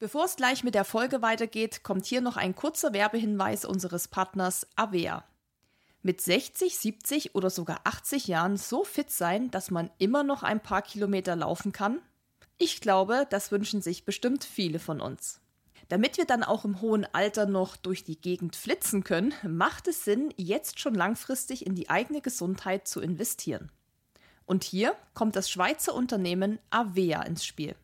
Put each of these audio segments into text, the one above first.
Bevor es gleich mit der Folge weitergeht, kommt hier noch ein kurzer Werbehinweis unseres Partners Avea. Mit 60, 70 oder sogar 80 Jahren so fit sein, dass man immer noch ein paar Kilometer laufen kann? Ich glaube, das wünschen sich bestimmt viele von uns. Damit wir dann auch im hohen Alter noch durch die Gegend flitzen können, macht es Sinn, jetzt schon langfristig in die eigene Gesundheit zu investieren. Und hier kommt das Schweizer Unternehmen Avea ins Spiel.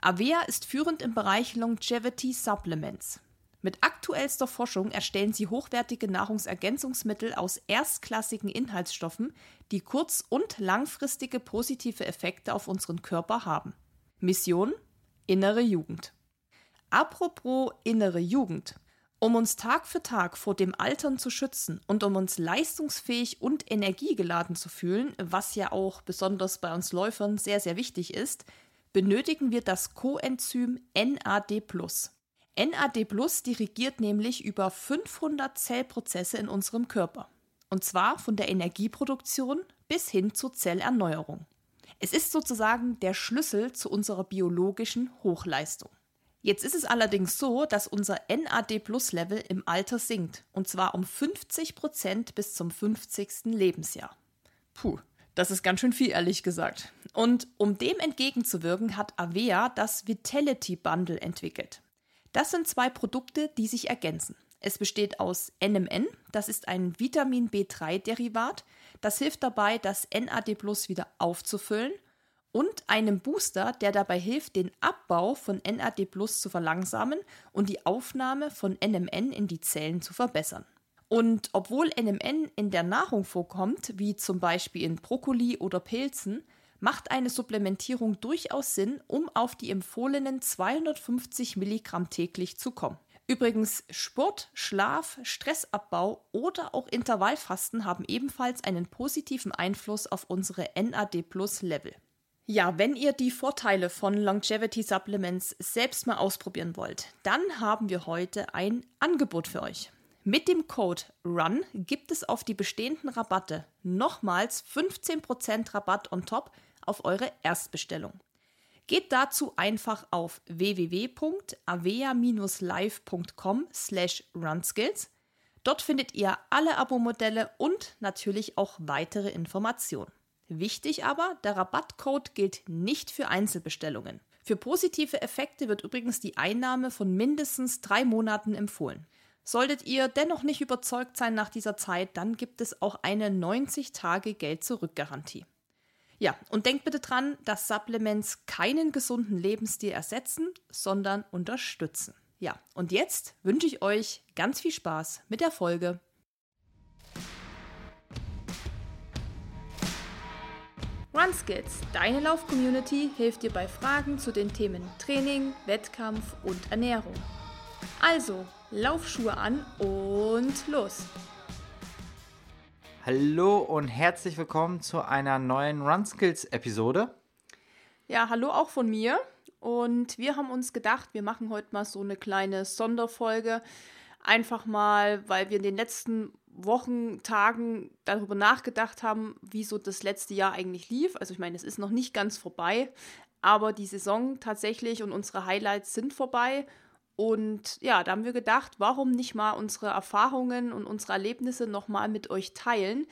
Avea ist führend im Bereich Longevity Supplements. Mit aktuellster Forschung erstellen sie hochwertige Nahrungsergänzungsmittel aus erstklassigen Inhaltsstoffen, die kurz- und langfristige positive Effekte auf unseren Körper haben. Mission Innere Jugend. Apropos innere Jugend. Um uns Tag für Tag vor dem Altern zu schützen und um uns leistungsfähig und energiegeladen zu fühlen, was ja auch besonders bei uns Läufern sehr, sehr wichtig ist, benötigen wir das Coenzym NAD+. NAD+ dirigiert nämlich über 500 Zellprozesse in unserem Körper. Und zwar von der Energieproduktion bis hin zur Zellerneuerung. Es ist sozusagen der Schlüssel zu unserer biologischen Hochleistung. Jetzt ist es allerdings so, dass unser NAD-Plus-Level im Alter sinkt. Und zwar um 50 Prozent bis zum 50. Lebensjahr. Puh, das ist ganz schön viel, ehrlich gesagt. Und um dem entgegenzuwirken, hat Avea das Vitality Bundle entwickelt. Das sind zwei Produkte, die sich ergänzen. Es besteht aus NMN, das ist ein Vitamin B3-Derivat, das hilft dabei, das NAD Plus wieder aufzufüllen, und einem Booster, der dabei hilft, den Abbau von NAD Plus zu verlangsamen und die Aufnahme von NMN in die Zellen zu verbessern. Und obwohl NMN in der Nahrung vorkommt, wie zum Beispiel in Brokkoli oder Pilzen, macht eine Supplementierung durchaus Sinn, um auf die empfohlenen 250 Milligramm täglich zu kommen. Übrigens, Sport, Schlaf, Stressabbau oder auch Intervallfasten haben ebenfalls einen positiven Einfluss auf unsere NAD-Plus-Level. Ja, wenn ihr die Vorteile von Longevity Supplements selbst mal ausprobieren wollt, dann haben wir heute ein Angebot für euch. Mit dem Code RUN gibt es auf die bestehenden Rabatte nochmals 15% Rabatt on top auf eure Erstbestellung. Geht dazu einfach auf www.avea-live.com slash runskills. Dort findet ihr alle Abo-Modelle und natürlich auch weitere Informationen. Wichtig aber, der Rabattcode gilt nicht für Einzelbestellungen. Für positive Effekte wird übrigens die Einnahme von mindestens drei Monaten empfohlen. Solltet ihr dennoch nicht überzeugt sein nach dieser Zeit, dann gibt es auch eine 90-Tage-Geld-Zurück-Garantie. Ja, und denkt bitte dran, dass Supplements keinen gesunden Lebensstil ersetzen, sondern unterstützen. Ja, und jetzt wünsche ich euch ganz viel Spaß mit der Folge. RunSkills, deine Lauf-Community, hilft dir bei Fragen zu den Themen Training, Wettkampf und Ernährung. Also, Laufschuhe an und los! Hallo und herzlich willkommen zu einer neuen Run Skills Episode. Ja, hallo auch von mir. Und wir haben uns gedacht, wir machen heute mal so eine kleine Sonderfolge. Einfach mal, weil wir in den letzten Wochen, Tagen darüber nachgedacht haben, wie so das letzte Jahr eigentlich lief. Also ich meine, es ist noch nicht ganz vorbei, aber die Saison tatsächlich und unsere Highlights sind vorbei. Und ja, da haben wir gedacht, warum nicht mal unsere Erfahrungen und unsere Erlebnisse nochmal mit euch teilen?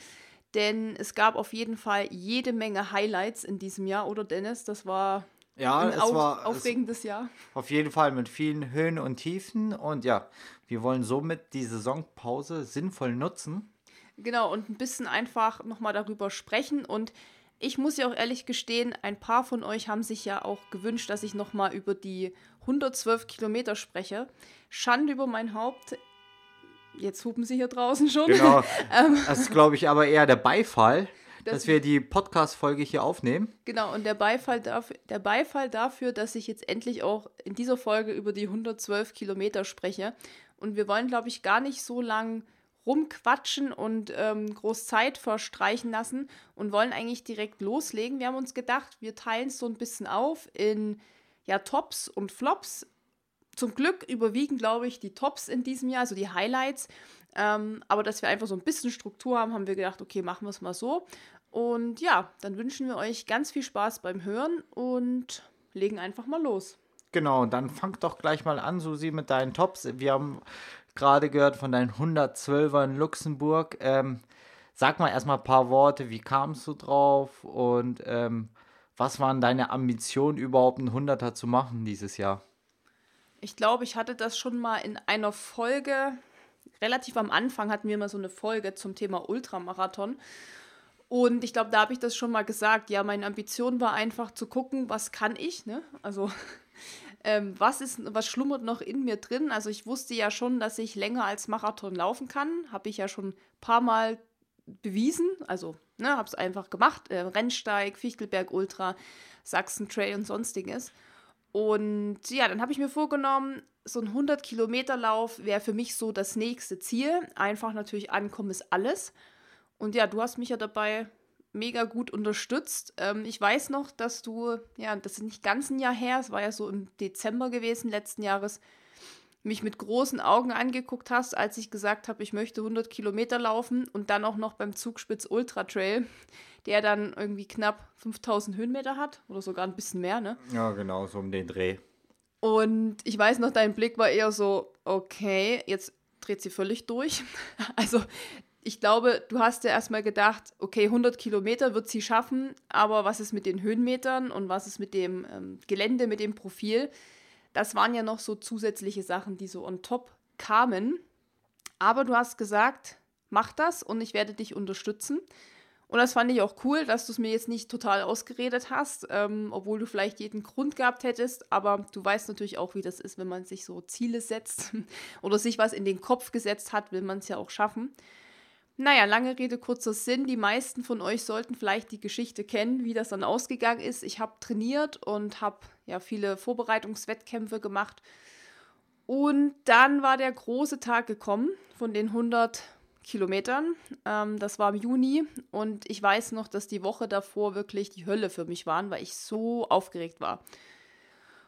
Denn es gab auf jeden Fall jede Menge Highlights in diesem Jahr, oder Dennis? Das war ja, ein es auf, war aufregendes Jahr. Auf jeden Fall mit vielen Höhen und Tiefen. Und ja, wir wollen somit die Saisonpause sinnvoll nutzen. Genau, und ein bisschen einfach nochmal darüber sprechen. Und ich muss ja auch ehrlich gestehen, ein paar von euch haben sich ja auch gewünscht, dass ich nochmal über die 112 Kilometer spreche. Schande über mein Haupt. Jetzt hupen sie hier draußen schon. Genau. Ähm, das ist, glaube ich, aber eher der Beifall, das dass wir die Podcast-Folge hier aufnehmen. Genau, und der Beifall, dafür, der Beifall dafür, dass ich jetzt endlich auch in dieser Folge über die 112 Kilometer spreche. Und wir wollen, glaube ich, gar nicht so lang rumquatschen und ähm, groß Zeit verstreichen lassen und wollen eigentlich direkt loslegen. Wir haben uns gedacht, wir teilen es so ein bisschen auf in ja, Tops und Flops. Zum Glück überwiegen, glaube ich, die Tops in diesem Jahr, also die Highlights. Ähm, aber dass wir einfach so ein bisschen Struktur haben, haben wir gedacht, okay, machen wir es mal so. Und ja, dann wünschen wir euch ganz viel Spaß beim Hören und legen einfach mal los. Genau, dann fang doch gleich mal an, Susi, mit deinen Tops. Wir haben gerade gehört von deinen 112er in Luxemburg. Ähm, sag mal erstmal ein paar Worte, wie kamst du drauf und ähm, was waren deine Ambitionen, überhaupt einen 100er zu machen dieses Jahr? Ich glaube, ich hatte das schon mal in einer Folge, relativ am Anfang hatten wir mal so eine Folge zum Thema Ultramarathon. Und ich glaube, da habe ich das schon mal gesagt. Ja, meine Ambition war einfach zu gucken, was kann ich, ne? Also, ähm, was ist, was schlummert noch in mir drin? Also, ich wusste ja schon, dass ich länger als Marathon laufen kann. Habe ich ja schon ein paar Mal bewiesen. Also, ne, habe es einfach gemacht. Äh, Rennsteig, Fichtelberg Ultra, Sachsen Trail und sonstiges. Und ja, dann habe ich mir vorgenommen, so ein 100 Kilometer Lauf wäre für mich so das nächste Ziel. Einfach natürlich ankommen ist alles. Und ja, du hast mich ja dabei mega gut unterstützt. Ähm, ich weiß noch, dass du, ja, das ist nicht ganz ein Jahr her, es war ja so im Dezember gewesen letzten Jahres, mich mit großen Augen angeguckt hast, als ich gesagt habe, ich möchte 100 Kilometer laufen und dann auch noch beim Zugspitz Ultra Trail, der dann irgendwie knapp 5000 Höhenmeter hat oder sogar ein bisschen mehr, ne? Ja, genau, so um den Dreh. Und ich weiß noch, dein Blick war eher so, okay, jetzt dreht sie völlig durch. Also ich glaube, du hast ja erstmal gedacht, okay, 100 Kilometer wird sie schaffen, aber was ist mit den Höhenmetern und was ist mit dem ähm, Gelände, mit dem Profil? Das waren ja noch so zusätzliche Sachen, die so on top kamen. Aber du hast gesagt, mach das und ich werde dich unterstützen. Und das fand ich auch cool, dass du es mir jetzt nicht total ausgeredet hast, ähm, obwohl du vielleicht jeden Grund gehabt hättest. Aber du weißt natürlich auch, wie das ist, wenn man sich so Ziele setzt oder sich was in den Kopf gesetzt hat, will man es ja auch schaffen. Naja, lange Rede, kurzer Sinn. Die meisten von euch sollten vielleicht die Geschichte kennen, wie das dann ausgegangen ist. Ich habe trainiert und habe ja viele Vorbereitungswettkämpfe gemacht. Und dann war der große Tag gekommen von den 100 Kilometern. Ähm, das war im Juni und ich weiß noch, dass die Woche davor wirklich die Hölle für mich waren, weil ich so aufgeregt war.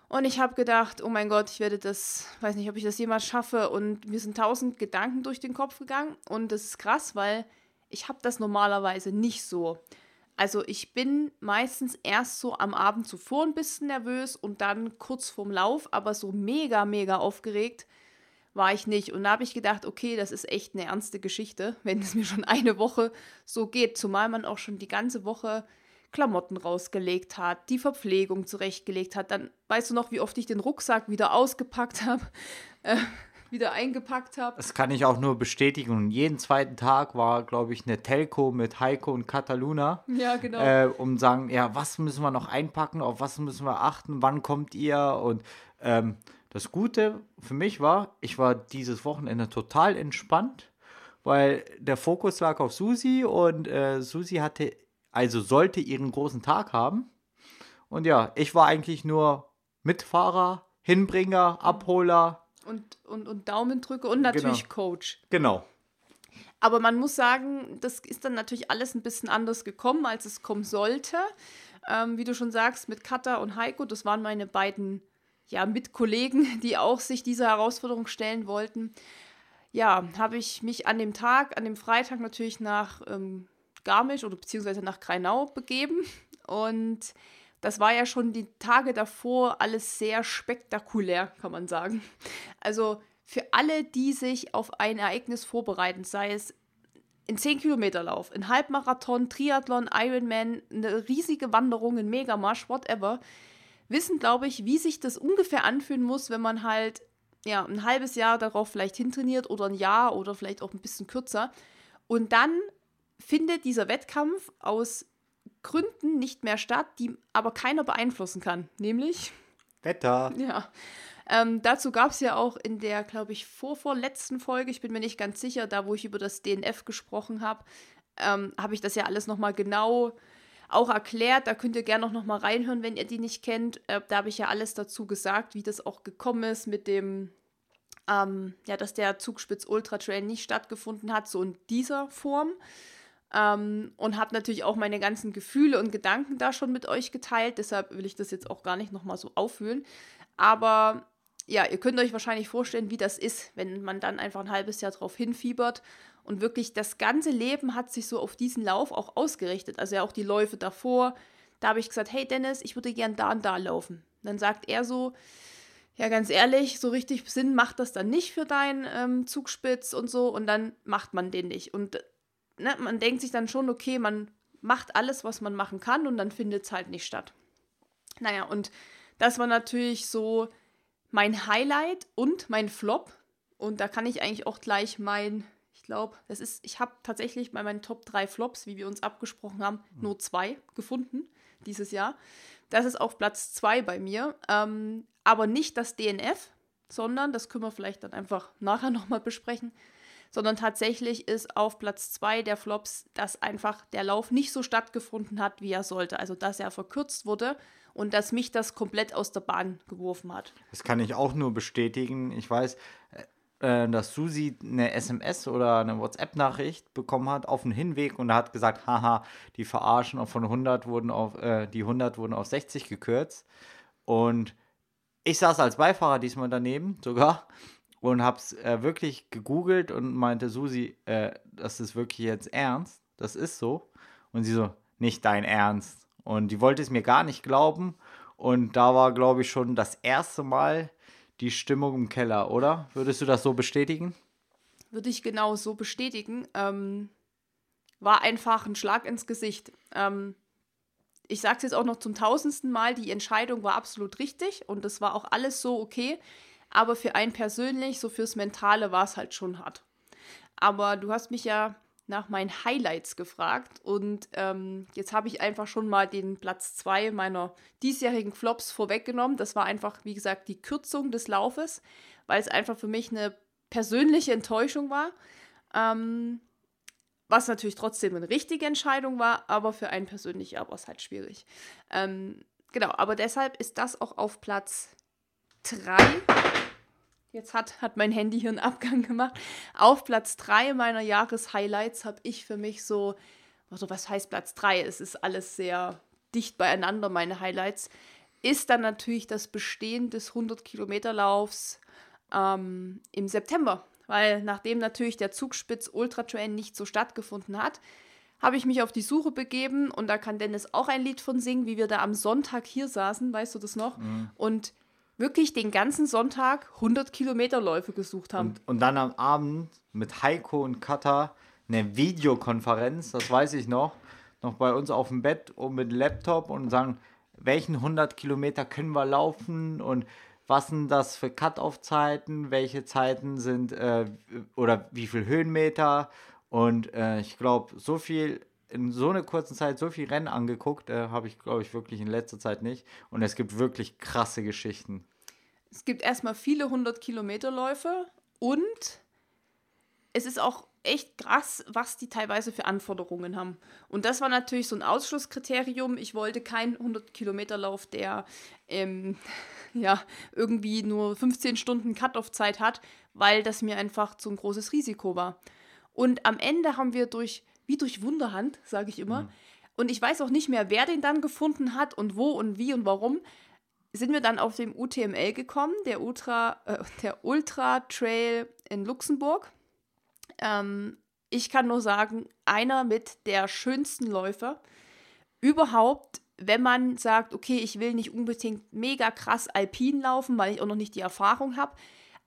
Und ich habe gedacht, oh mein Gott, ich werde das, weiß nicht, ob ich das jemals schaffe. Und mir sind tausend Gedanken durch den Kopf gegangen. Und das ist krass, weil ich habe das normalerweise nicht so. Also ich bin meistens erst so am Abend zuvor ein bisschen nervös und dann kurz vorm Lauf, aber so mega, mega aufgeregt war ich nicht. Und da habe ich gedacht, okay, das ist echt eine ernste Geschichte, wenn es mir schon eine Woche so geht. Zumal man auch schon die ganze Woche Klamotten rausgelegt hat, die Verpflegung zurechtgelegt hat. Dann weißt du noch, wie oft ich den Rucksack wieder ausgepackt habe, äh, wieder eingepackt habe. Das kann ich auch nur bestätigen. Und jeden zweiten Tag war, glaube ich, eine Telco mit Heiko und Kataluna. Ja, genau. Äh, um sagen, ja, was müssen wir noch einpacken, auf was müssen wir achten, wann kommt ihr? Und ähm, das Gute für mich war, ich war dieses Wochenende total entspannt, weil der Fokus lag auf Susi und äh, Susi hatte also sollte ihren großen Tag haben. Und ja, ich war eigentlich nur Mitfahrer, Hinbringer, Abholer. Und, und, und Daumendrücke und natürlich genau. Coach. Genau. Aber man muss sagen, das ist dann natürlich alles ein bisschen anders gekommen, als es kommen sollte. Ähm, wie du schon sagst, mit Katha und Heiko, das waren meine beiden ja, Mitkollegen, die auch sich dieser Herausforderung stellen wollten. Ja, habe ich mich an dem Tag, an dem Freitag natürlich nach ähm, Garmisch oder beziehungsweise nach Kreinau begeben. Und das war ja schon die Tage davor alles sehr spektakulär, kann man sagen. Also für alle, die sich auf ein Ereignis vorbereiten, sei es ein 10-Kilometer-Lauf, ein Halbmarathon, Triathlon, Ironman, eine riesige Wanderung, ein Megamarsch, whatever, wissen, glaube ich, wie sich das ungefähr anfühlen muss, wenn man halt ja, ein halbes Jahr darauf vielleicht hintrainiert oder ein Jahr oder vielleicht auch ein bisschen kürzer und dann findet dieser Wettkampf aus Gründen nicht mehr statt, die aber keiner beeinflussen kann, nämlich Wetter. Ja. Ähm, dazu gab es ja auch in der, glaube ich, vorvorletzten Folge, ich bin mir nicht ganz sicher, da wo ich über das DNF gesprochen habe, ähm, habe ich das ja alles nochmal genau auch erklärt. Da könnt ihr gerne noch, noch mal reinhören, wenn ihr die nicht kennt. Äh, da habe ich ja alles dazu gesagt, wie das auch gekommen ist mit dem, ähm, ja, dass der Zugspitz Ultra Trail nicht stattgefunden hat, so in dieser Form. Ähm, und habe natürlich auch meine ganzen Gefühle und Gedanken da schon mit euch geteilt. Deshalb will ich das jetzt auch gar nicht nochmal so auffühlen. Aber ja, ihr könnt euch wahrscheinlich vorstellen, wie das ist, wenn man dann einfach ein halbes Jahr drauf hinfiebert. Und wirklich das ganze Leben hat sich so auf diesen Lauf auch ausgerichtet. Also ja auch die Läufe davor. Da habe ich gesagt, hey Dennis, ich würde gern da und da laufen. Und dann sagt er so, ja, ganz ehrlich, so richtig Sinn macht das dann nicht für deinen ähm, Zugspitz und so und dann macht man den nicht. Und ne, man denkt sich dann schon, okay, man macht alles, was man machen kann und dann findet es halt nicht statt. Naja, und das war natürlich so mein Highlight und mein Flop. Und da kann ich eigentlich auch gleich mein, ich glaube, das ist, ich habe tatsächlich bei meinen Top 3 Flops, wie wir uns abgesprochen haben, mhm. nur zwei gefunden dieses Jahr. Das ist auf Platz 2 bei mir. Ähm, aber nicht das DNF, sondern, das können wir vielleicht dann einfach nachher nochmal besprechen, sondern tatsächlich ist auf Platz 2 der Flops, dass einfach der Lauf nicht so stattgefunden hat, wie er sollte. Also, dass er verkürzt wurde und dass mich das komplett aus der Bahn geworfen hat. Das kann ich auch nur bestätigen. Ich weiß, äh, äh dass Susi eine SMS oder eine WhatsApp-Nachricht bekommen hat auf dem Hinweg und hat gesagt, haha, die verarschen von 100 wurden auf, äh, die 100 wurden auf 60 gekürzt. Und ich saß als Beifahrer diesmal daneben sogar und hab's äh, wirklich gegoogelt und meinte, Susi, äh, das ist wirklich jetzt ernst, das ist so. Und sie so, nicht dein Ernst. Und die wollte es mir gar nicht glauben. Und da war, glaube ich, schon das erste Mal die Stimmung im Keller, oder? Würdest du das so bestätigen? Würde ich genau so bestätigen. Ähm, war einfach ein Schlag ins Gesicht. Ähm, ich sage es jetzt auch noch zum tausendsten Mal, die Entscheidung war absolut richtig und es war auch alles so okay. Aber für einen persönlich, so fürs Mentale, war es halt schon hart. Aber du hast mich ja nach meinen Highlights gefragt und ähm, jetzt habe ich einfach schon mal den Platz 2 meiner diesjährigen Flops vorweggenommen. Das war einfach, wie gesagt, die Kürzung des Laufes, weil es einfach für mich eine persönliche Enttäuschung war. Ähm, was natürlich trotzdem eine richtige Entscheidung war, aber für einen persönlich war es halt schwierig. Ähm, genau, aber deshalb ist das auch auf Platz 3 Jetzt hat, hat mein Handy hier einen Abgang gemacht. Auf Platz 3 meiner Jahreshighlights habe ich für mich so, also was heißt Platz 3? Es ist alles sehr dicht beieinander, meine Highlights. Ist dann natürlich das Bestehen des 100-Kilometer-Laufs ähm, im September. Weil nachdem natürlich der Zugspitz Ultra Train nicht so stattgefunden hat, habe ich mich auf die Suche begeben und da kann Dennis auch ein Lied von singen, wie wir da am Sonntag hier saßen, weißt du das noch? Mhm. Und wirklich den ganzen Sonntag 100 Kilometerläufe gesucht haben. Und, und dann am Abend mit Heiko und Kata eine Videokonferenz, das weiß ich noch, noch bei uns auf dem Bett und mit Laptop und sagen, welchen 100 Kilometer können wir laufen und was sind das für Cut-Off-Zeiten, welche Zeiten sind äh, oder wie viel Höhenmeter und äh, ich glaube, so viel in so einer kurzen Zeit so viel Rennen angeguckt, äh, habe ich, glaube ich, wirklich in letzter Zeit nicht. Und es gibt wirklich krasse Geschichten. Es gibt erstmal viele 100 Kilometer Läufe und es ist auch echt krass, was die teilweise für Anforderungen haben. Und das war natürlich so ein Ausschlusskriterium. Ich wollte keinen 100 Kilometer Lauf, der ähm, ja irgendwie nur 15 Stunden Cut-off-Zeit hat, weil das mir einfach zu ein großes Risiko war. Und am Ende haben wir durch wie durch Wunderhand, sage ich immer. Mhm. Und ich weiß auch nicht mehr, wer den dann gefunden hat und wo und wie und warum. Sind wir dann auf dem UTML gekommen, der Ultra, äh, der Ultra Trail in Luxemburg. Ähm, ich kann nur sagen, einer mit der schönsten Läufer überhaupt, wenn man sagt, okay, ich will nicht unbedingt mega krass alpin laufen, weil ich auch noch nicht die Erfahrung habe,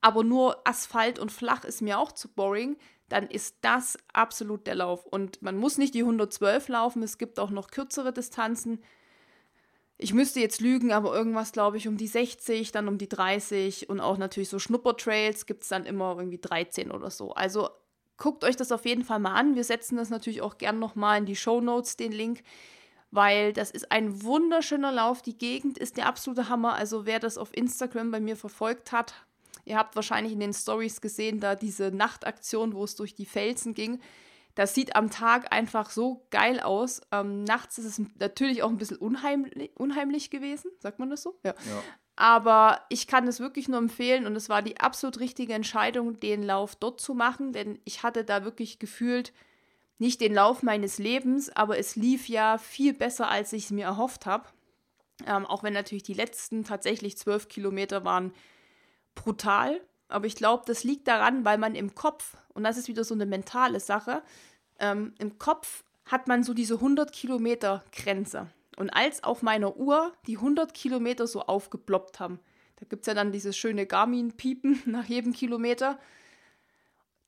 aber nur Asphalt und flach ist mir auch zu boring, dann ist das absolut der Lauf. Und man muss nicht die 112 laufen, es gibt auch noch kürzere Distanzen. Ich müsste jetzt lügen, aber irgendwas, glaube ich, um die 60, dann um die 30 und auch natürlich so Schnuppertrails gibt es dann immer irgendwie 13 oder so. Also guckt euch das auf jeden Fall mal an. Wir setzen das natürlich auch gern nochmal in die Show Notes, den Link, weil das ist ein wunderschöner Lauf. Die Gegend ist der absolute Hammer. Also wer das auf Instagram bei mir verfolgt hat, Ihr habt wahrscheinlich in den Stories gesehen, da diese Nachtaktion, wo es durch die Felsen ging. Das sieht am Tag einfach so geil aus. Ähm, nachts ist es natürlich auch ein bisschen unheimlich, unheimlich gewesen, sagt man das so? Ja. ja. Aber ich kann es wirklich nur empfehlen und es war die absolut richtige Entscheidung, den Lauf dort zu machen, denn ich hatte da wirklich gefühlt nicht den Lauf meines Lebens, aber es lief ja viel besser, als ich es mir erhofft habe. Ähm, auch wenn natürlich die letzten tatsächlich zwölf Kilometer waren brutal, aber ich glaube, das liegt daran, weil man im Kopf, und das ist wieder so eine mentale Sache, ähm, im Kopf hat man so diese 100 Kilometer Grenze. Und als auf meiner Uhr die 100 Kilometer so aufgeploppt haben, Da gibt es ja dann dieses schöne Garmin-Piepen nach jedem Kilometer.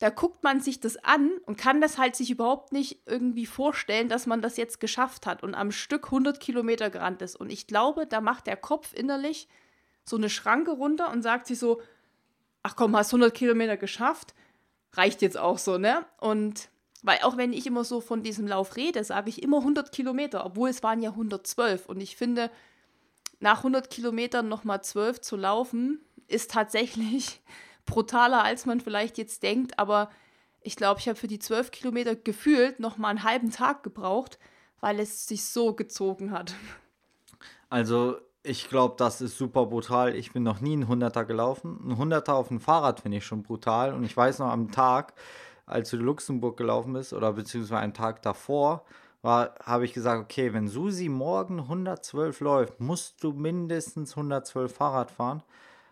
Da guckt man sich das an und kann das halt sich überhaupt nicht irgendwie vorstellen, dass man das jetzt geschafft hat und am Stück 100 Kilometer gerannt ist. Und ich glaube, da macht der Kopf innerlich so eine Schranke runter und sagt sich so, ach komm, hast 100 Kilometer geschafft, reicht jetzt auch so, ne? Und weil auch wenn ich immer so von diesem Lauf rede, sage ich immer 100 Kilometer, obwohl es waren ja 112. Und ich finde, nach 100 Kilometern nochmal 12 zu laufen, ist tatsächlich brutaler, als man vielleicht jetzt denkt. Aber ich glaube, ich habe für die 12 Kilometer gefühlt nochmal einen halben Tag gebraucht, weil es sich so gezogen hat. Also ich glaube, das ist super brutal. Ich bin noch nie einen Hunderter gelaufen. Ein Hunderter auf dem Fahrrad finde ich schon brutal. Und ich weiß noch am Tag, als du Luxemburg gelaufen bist, oder beziehungsweise einen Tag davor, habe ich gesagt, okay, wenn Susi morgen 112 läuft, musst du mindestens 112 Fahrrad fahren.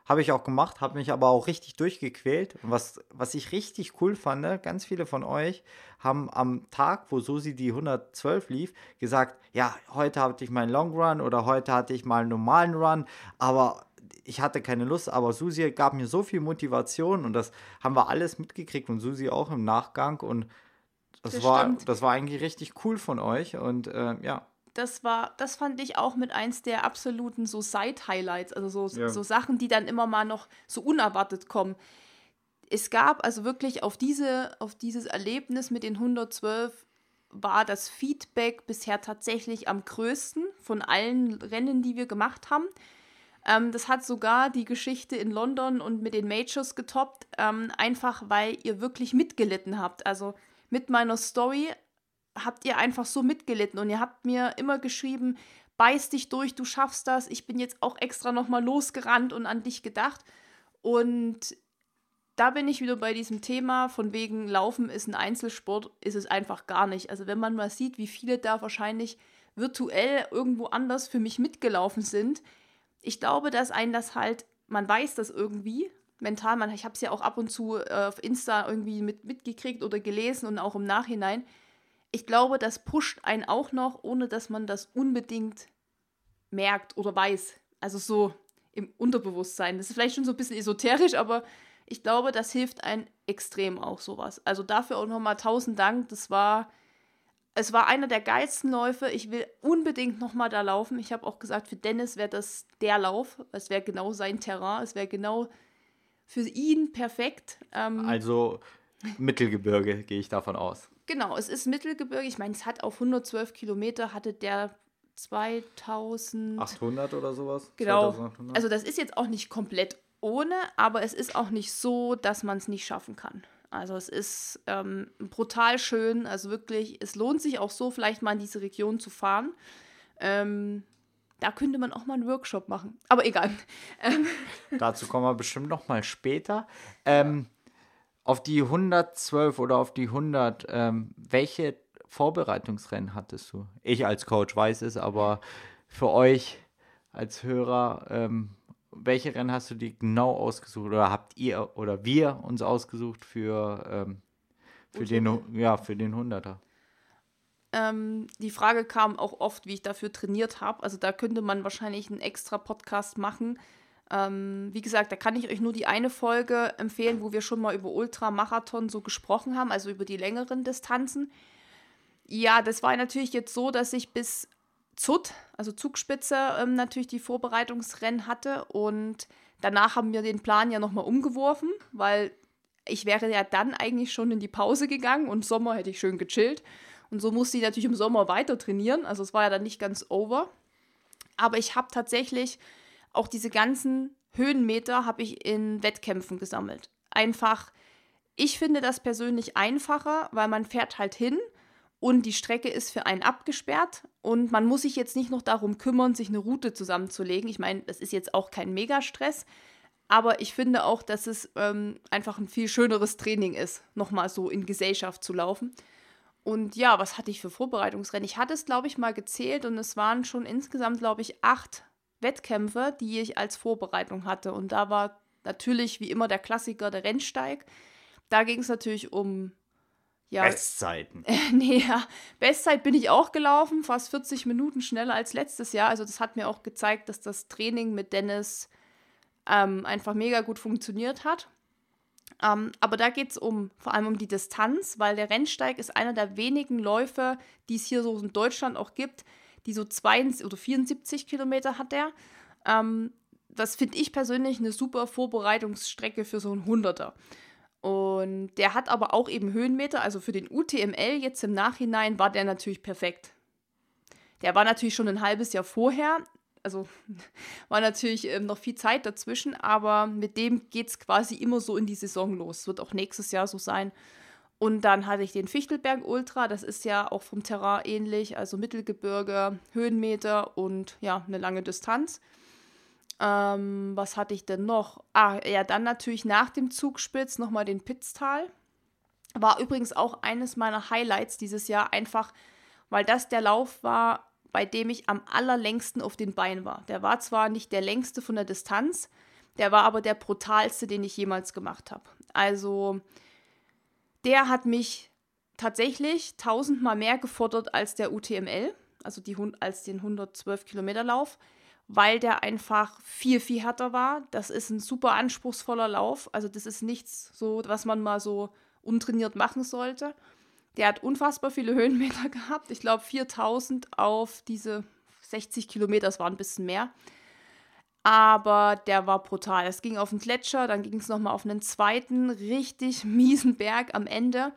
Habe ich auch gemacht, habe mich aber auch richtig durchgequält. Und was, was ich richtig cool fand, ne, ganz viele von euch haben am Tag, wo Susi die 112 lief, gesagt, ja, heute hatte ich meinen Long Run oder heute hatte ich mal einen normalen Run, aber ich hatte keine Lust, aber Susi gab mir so viel Motivation und das haben wir alles mitgekriegt und Susi auch im Nachgang. Und das, das war, das war eigentlich richtig cool von euch. Und äh, ja das war, das fand ich auch mit eins der absoluten so Side-Highlights, also so, ja. so Sachen, die dann immer mal noch so unerwartet kommen. Es gab also wirklich auf, diese, auf dieses Erlebnis mit den 112 war das Feedback bisher tatsächlich am größten von allen Rennen, die wir gemacht haben. Ähm, das hat sogar die Geschichte in London und mit den Majors getoppt, ähm, einfach weil ihr wirklich mitgelitten habt. Also mit meiner Story habt ihr einfach so mitgelitten und ihr habt mir immer geschrieben, beiß dich durch, du schaffst das. Ich bin jetzt auch extra nochmal losgerannt und an dich gedacht. Und da bin ich wieder bei diesem Thema, von wegen Laufen ist ein Einzelsport, ist es einfach gar nicht. Also wenn man mal sieht, wie viele da wahrscheinlich virtuell irgendwo anders für mich mitgelaufen sind, ich glaube, dass ein das halt, man weiß das irgendwie, mental, man, ich habe es ja auch ab und zu äh, auf Insta irgendwie mit, mitgekriegt oder gelesen und auch im Nachhinein, ich glaube, das pusht einen auch noch, ohne dass man das unbedingt merkt oder weiß. Also so im Unterbewusstsein. Das ist vielleicht schon so ein bisschen esoterisch, aber ich glaube, das hilft einem extrem auch sowas. Also dafür auch nochmal tausend Dank. Das war, es war einer der geilsten Läufe. Ich will unbedingt nochmal da laufen. Ich habe auch gesagt, für Dennis wäre das der Lauf. Es wäre genau sein Terrain. Es wäre genau für ihn perfekt. Ähm, also Mittelgebirge, gehe ich davon aus. Genau, es ist Mittelgebirge. Ich meine, es hat auf 112 Kilometer hatte der 2800 oder sowas. Genau. 2800. Also das ist jetzt auch nicht komplett ohne, aber es ist auch nicht so, dass man es nicht schaffen kann. Also es ist ähm, brutal schön. Also wirklich, es lohnt sich auch so, vielleicht mal in diese Region zu fahren. Ähm, da könnte man auch mal einen Workshop machen. Aber egal. Ähm. Dazu kommen wir bestimmt noch mal später. Ähm, auf die 112 oder auf die 100, ähm, welche Vorbereitungsrennen hattest du? Ich als Coach weiß es, aber für euch als Hörer, ähm, welche Rennen hast du die genau ausgesucht oder habt ihr oder wir uns ausgesucht für, ähm, für, den, ja, für den 100er? Ähm, die Frage kam auch oft, wie ich dafür trainiert habe. Also da könnte man wahrscheinlich einen extra Podcast machen. Ähm, wie gesagt, da kann ich euch nur die eine Folge empfehlen, wo wir schon mal über Ultramarathon so gesprochen haben, also über die längeren Distanzen. Ja, das war natürlich jetzt so, dass ich bis ZUT, also Zugspitze, ähm, natürlich die Vorbereitungsrennen hatte und danach haben wir den Plan ja nochmal umgeworfen, weil ich wäre ja dann eigentlich schon in die Pause gegangen und Sommer hätte ich schön gechillt. Und so musste ich natürlich im Sommer weiter trainieren. Also es war ja dann nicht ganz over. Aber ich habe tatsächlich auch diese ganzen Höhenmeter habe ich in Wettkämpfen gesammelt. Einfach, ich finde das persönlich einfacher, weil man fährt halt hin und die Strecke ist für einen abgesperrt und man muss sich jetzt nicht noch darum kümmern, sich eine Route zusammenzulegen. Ich meine, das ist jetzt auch kein Megastress, aber ich finde auch, dass es ähm, einfach ein viel schöneres Training ist, nochmal so in Gesellschaft zu laufen. Und ja, was hatte ich für Vorbereitungsrennen? Ich hatte es, glaube ich, mal gezählt und es waren schon insgesamt, glaube ich, acht Wettkämpfe, die ich als Vorbereitung hatte. Und da war natürlich wie immer der Klassiker der Rennsteig. Da ging es natürlich um ja, Bestzeiten. Nee, ja, Bestzeit bin ich auch gelaufen, fast 40 Minuten schneller als letztes Jahr. Also das hat mir auch gezeigt, dass das Training mit Dennis ähm, einfach mega gut funktioniert hat. Ähm, aber da geht es um, vor allem um die Distanz, weil der Rennsteig ist einer der wenigen Läufe, die es hier so in Deutschland auch gibt, die so 72 oder 74 Kilometer hat der. Ähm, das finde ich persönlich eine super Vorbereitungsstrecke für so einen Hunderter. Und der hat aber auch eben Höhenmeter, also für den UTML jetzt im Nachhinein war der natürlich perfekt. Der war natürlich schon ein halbes Jahr vorher, also war natürlich ähm, noch viel Zeit dazwischen, aber mit dem geht es quasi immer so in die Saison los. Wird auch nächstes Jahr so sein. Und dann hatte ich den Fichtelberg Ultra, das ist ja auch vom Terrain ähnlich, also Mittelgebirge, Höhenmeter und ja, eine lange Distanz. Ähm, was hatte ich denn noch? Ah, ja, dann natürlich nach dem Zugspitz nochmal den Pitztal. War übrigens auch eines meiner Highlights dieses Jahr, einfach weil das der Lauf war, bei dem ich am allerlängsten auf den Beinen war. Der war zwar nicht der längste von der Distanz, der war aber der brutalste, den ich jemals gemacht habe. Also der hat mich tatsächlich tausendmal mehr gefordert als der UTML, also die, als den 112 Kilometer Lauf, weil der einfach viel, viel härter war. Das ist ein super anspruchsvoller Lauf. Also das ist nichts so, was man mal so untrainiert machen sollte. Der hat unfassbar viele Höhenmeter gehabt. Ich glaube 4000 auf diese 60 Kilometer, das war ein bisschen mehr. Aber der war brutal. Es ging auf den Gletscher, dann ging es nochmal auf einen zweiten richtig miesen Berg am Ende.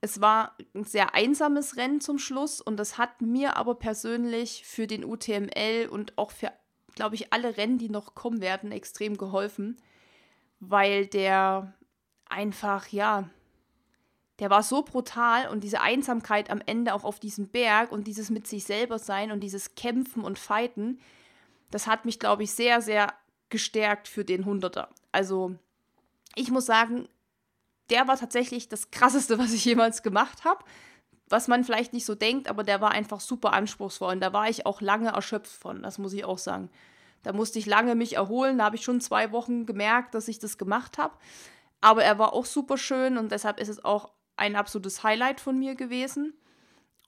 Es war ein sehr einsames Rennen zum Schluss und das hat mir aber persönlich für den UTML und auch für, glaube ich, alle Rennen, die noch kommen werden, extrem geholfen, weil der einfach, ja, der war so brutal und diese Einsamkeit am Ende auch auf diesem Berg und dieses mit sich selber sein und dieses Kämpfen und Fighten, das hat mich, glaube ich, sehr, sehr gestärkt für den Hunderter. Also ich muss sagen, der war tatsächlich das Krasseste, was ich jemals gemacht habe. Was man vielleicht nicht so denkt, aber der war einfach super anspruchsvoll und da war ich auch lange erschöpft von, das muss ich auch sagen. Da musste ich lange mich erholen, da habe ich schon zwei Wochen gemerkt, dass ich das gemacht habe. Aber er war auch super schön und deshalb ist es auch ein absolutes Highlight von mir gewesen.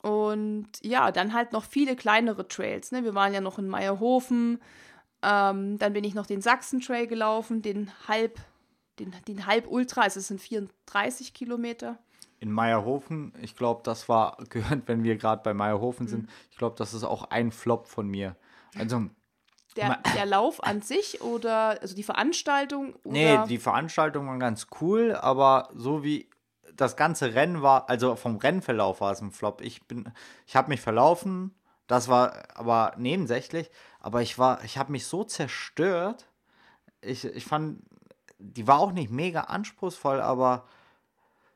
Und ja, dann halt noch viele kleinere Trails. Ne? Wir waren ja noch in Meierhofen. Ähm, dann bin ich noch den Sachsen-Trail gelaufen, den Halb, den, den Halb-Ultra, also es sind 34 Kilometer. In Meierhofen, ich glaube, das war gehört, wenn wir gerade bei Meierhofen mhm. sind, ich glaube, das ist auch ein Flop von mir. Also der, der, Lauf an sich oder also die Veranstaltung? Oder? Nee, die Veranstaltung war ganz cool, aber so wie das ganze Rennen war, also vom Rennverlauf war es ein Flop. Ich bin, ich habe mich verlaufen, das war aber nebensächlich, aber ich war, ich habe mich so zerstört. Ich, ich fand, die war auch nicht mega anspruchsvoll, aber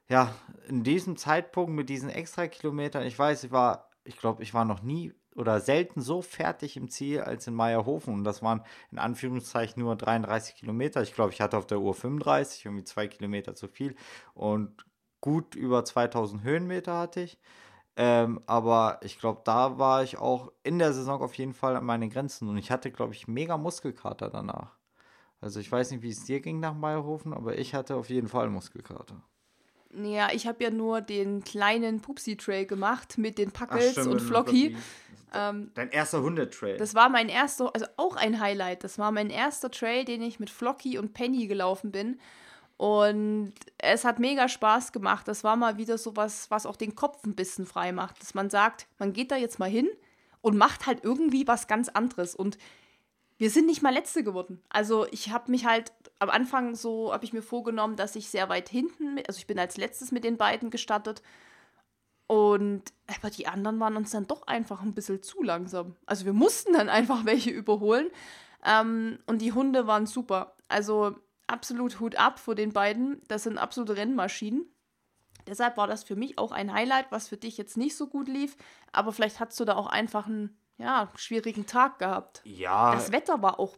ja, in diesem Zeitpunkt mit diesen extra Kilometern, ich weiß, ich war, ich glaube, ich war noch nie oder selten so fertig im Ziel als in Meierhofen. Und das waren in Anführungszeichen nur 33 Kilometer. Ich glaube, ich hatte auf der Uhr 35, irgendwie zwei Kilometer zu viel. Und gut über 2000 Höhenmeter hatte ich. Ähm, aber ich glaube, da war ich auch in der Saison auf jeden Fall an meinen Grenzen und ich hatte, glaube ich, mega Muskelkater danach. Also ich weiß nicht, wie es dir ging nach Meierhofen, aber ich hatte auf jeden Fall Muskelkater. Ja, ich habe ja nur den kleinen Pupsi-Trail gemacht mit den Puckles und Flocky. Ähm, Dein erster Hundetrail. Das war mein erster, also auch ein Highlight. Das war mein erster Trail, den ich mit Flocky und Penny gelaufen bin. Und es hat mega Spaß gemacht. Das war mal wieder so was, was auch den Kopf ein bisschen frei macht. Dass man sagt, man geht da jetzt mal hin und macht halt irgendwie was ganz anderes. Und wir sind nicht mal Letzte geworden. Also ich habe mich halt am Anfang so, habe ich mir vorgenommen, dass ich sehr weit hinten, also ich bin als letztes mit den beiden gestattet. Und aber die anderen waren uns dann doch einfach ein bisschen zu langsam. Also wir mussten dann einfach welche überholen. Ähm, und die Hunde waren super. Also absolut Hut ab vor den beiden. Das sind absolute Rennmaschinen. Deshalb war das für mich auch ein Highlight, was für dich jetzt nicht so gut lief. Aber vielleicht hast du da auch einfach einen ja, schwierigen Tag gehabt. Ja. Das Wetter war auch,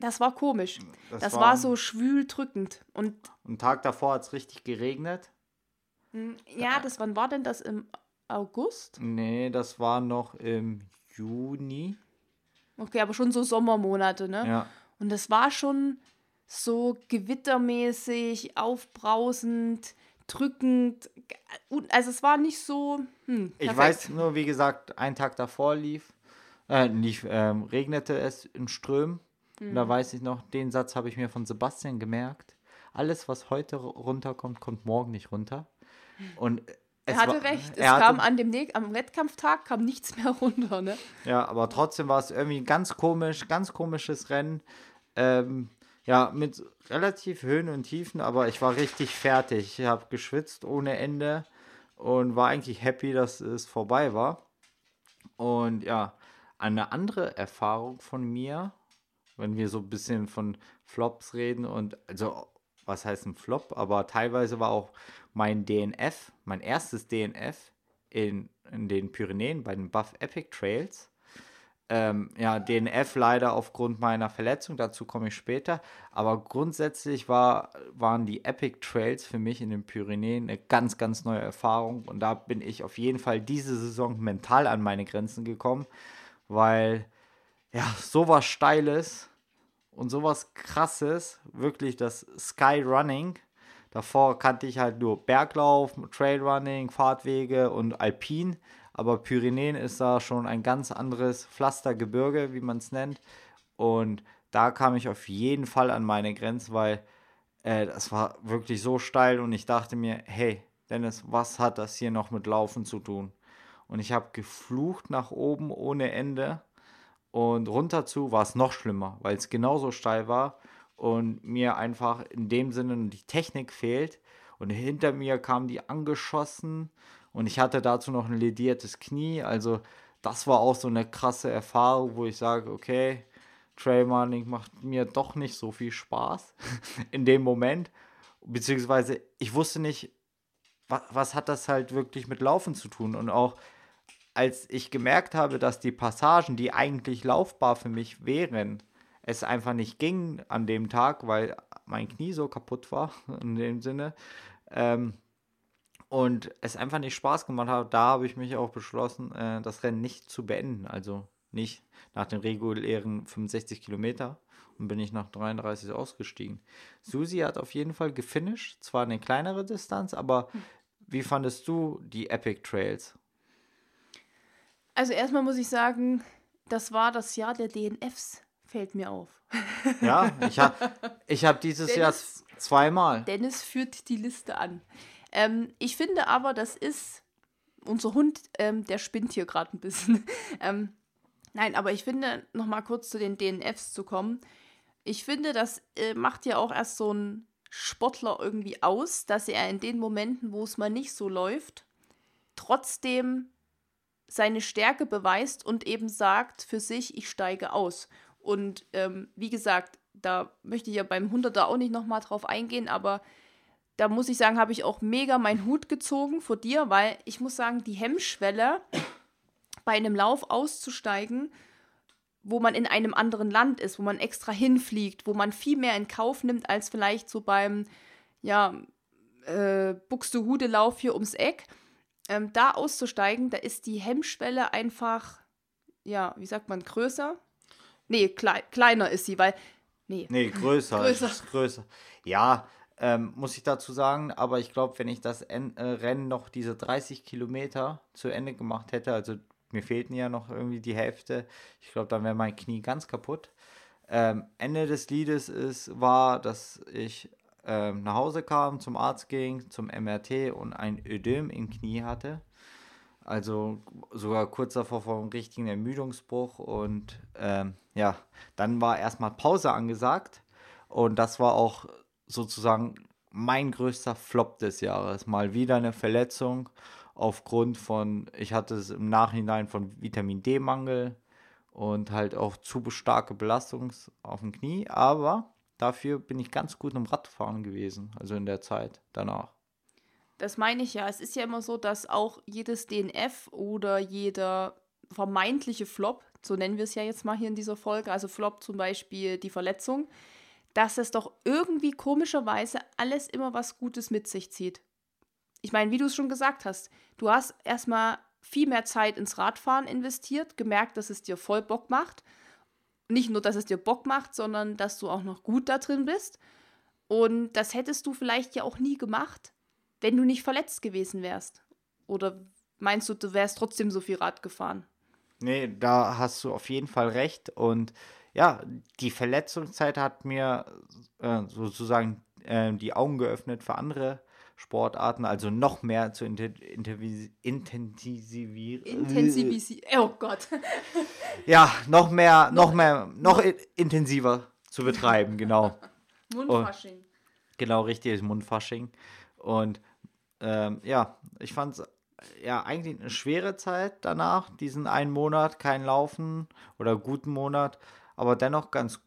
das war komisch. Das, das war, war, so schwül drückend. Und Am Tag davor hat es richtig geregnet. Hm, ja, das, wann war denn das im August? Nee, das war noch im Juni. Okay, aber schon so Sommermonate, ne? Ja. Und das war schon so gewittermäßig, aufbrausend, drückend. Also es war nicht so. Hm, ich weiß nur, wie gesagt, ein Tag davor lief, äh, lief ähm, regnete es in Strömen. Mhm. Da weiß ich noch, den Satz habe ich mir von Sebastian gemerkt. Alles, was heute runterkommt, kommt morgen nicht runter. Und er hatte war, recht. Es kam an dem am Wettkampftag kam nichts mehr runter, ne? Ja, aber trotzdem war es irgendwie ganz komisch, ganz komisches Rennen. Ähm, ja, mit relativ Höhen und Tiefen, aber ich war richtig fertig. Ich habe geschwitzt ohne Ende und war eigentlich happy, dass es vorbei war. Und ja, eine andere Erfahrung von mir, wenn wir so ein bisschen von Flops reden und also was heißt ein Flop, aber teilweise war auch mein DNF, mein erstes DNF in, in den Pyrenäen bei den Buff Epic Trails. Ähm, ja, DNF leider aufgrund meiner Verletzung, dazu komme ich später. Aber grundsätzlich war, waren die Epic Trails für mich in den Pyrenäen eine ganz, ganz neue Erfahrung. Und da bin ich auf jeden Fall diese Saison mental an meine Grenzen gekommen, weil ja, sowas Steiles und sowas Krasses, wirklich das Sky Running. Davor kannte ich halt nur Berglauf, Trailrunning, Fahrtwege und Alpin. Aber Pyrenäen ist da schon ein ganz anderes Pflastergebirge, wie man es nennt. Und da kam ich auf jeden Fall an meine Grenze, weil äh, das war wirklich so steil und ich dachte mir, hey, Dennis, was hat das hier noch mit Laufen zu tun? Und ich habe geflucht nach oben ohne Ende und runter zu war es noch schlimmer, weil es genauso steil war und mir einfach in dem Sinne die Technik fehlt. Und hinter mir kamen die angeschossen und ich hatte dazu noch ein lediertes Knie. Also das war auch so eine krasse Erfahrung, wo ich sage, okay, Trailrunning macht mir doch nicht so viel Spaß in dem Moment. Beziehungsweise ich wusste nicht, was, was hat das halt wirklich mit Laufen zu tun. Und auch als ich gemerkt habe, dass die Passagen, die eigentlich laufbar für mich wären, es einfach nicht ging an dem Tag, weil mein Knie so kaputt war, in dem Sinne, ähm, und es einfach nicht Spaß gemacht hat, da habe ich mich auch beschlossen, äh, das Rennen nicht zu beenden. Also nicht nach den regulären 65 Kilometer und bin ich nach 33 ausgestiegen. Susi hat auf jeden Fall gefinisht, zwar eine kleinere Distanz, aber wie fandest du die Epic Trails? Also erstmal muss ich sagen, das war das Jahr der DNFs, fällt mir auf. Ja, ich habe ich hab dieses Dennis, Jahr zweimal. Dennis führt die Liste an. Ähm, ich finde aber, das ist. Unser Hund, ähm, der spinnt hier gerade ein bisschen. ähm, nein, aber ich finde, nochmal kurz zu den DNFs zu kommen. Ich finde, das äh, macht ja auch erst so ein Sportler irgendwie aus, dass er in den Momenten, wo es mal nicht so läuft, trotzdem seine Stärke beweist und eben sagt für sich, ich steige aus. Und ähm, wie gesagt, da möchte ich ja beim 100er auch nicht nochmal drauf eingehen, aber da muss ich sagen, habe ich auch mega meinen Hut gezogen vor dir, weil ich muss sagen, die Hemmschwelle bei einem Lauf auszusteigen, wo man in einem anderen Land ist, wo man extra hinfliegt, wo man viel mehr in Kauf nimmt als vielleicht so beim, ja, äh, Buxtehude-Lauf hier ums Eck. Ähm, da auszusteigen, da ist die Hemmschwelle einfach, ja, wie sagt man, größer? Nee, klei kleiner ist sie, weil, nee. Nee, größer. größer. größer. Ja, ähm, muss ich dazu sagen. Aber ich glaube, wenn ich das en äh, Rennen noch diese 30 Kilometer zu Ende gemacht hätte, also mir fehlten ja noch irgendwie die Hälfte, ich glaube, dann wäre mein Knie ganz kaputt. Ähm, Ende des Liedes ist, war, dass ich ähm, nach Hause kam, zum Arzt ging, zum MRT und ein Ödem im Knie hatte. Also sogar kurz davor vom richtigen Ermüdungsbruch. Und ähm, ja, dann war erstmal Pause angesagt. Und das war auch sozusagen mein größter Flop des Jahres. Mal wieder eine Verletzung aufgrund von, ich hatte es im Nachhinein von Vitamin D-Mangel und halt auch zu starke Belastung auf dem Knie. Aber dafür bin ich ganz gut im Radfahren gewesen, also in der Zeit danach. Das meine ich ja. Es ist ja immer so, dass auch jedes DNF oder jeder vermeintliche Flop, so nennen wir es ja jetzt mal hier in dieser Folge, also Flop zum Beispiel die Verletzung, dass es doch irgendwie komischerweise alles immer was Gutes mit sich zieht. Ich meine, wie du es schon gesagt hast, du hast erstmal viel mehr Zeit ins Radfahren investiert, gemerkt, dass es dir voll Bock macht. Nicht nur, dass es dir Bock macht, sondern dass du auch noch gut da drin bist. Und das hättest du vielleicht ja auch nie gemacht, wenn du nicht verletzt gewesen wärst. Oder meinst du, du wärst trotzdem so viel Rad gefahren? Nee, da hast du auf jeden Fall recht. Und ja, die Verletzungszeit hat mir äh, sozusagen äh, die Augen geöffnet für andere Sportarten, also noch mehr zu intensivieren. Intensivisieren. Oh Gott. ja, noch mehr, noch mehr, noch intensiver zu betreiben, genau. Mundfasching. Und, genau, richtiges Mundfasching. Und ähm, ja, ich fand es ja eigentlich eine schwere Zeit danach, diesen einen Monat, kein Laufen oder guten Monat, aber dennoch ganz,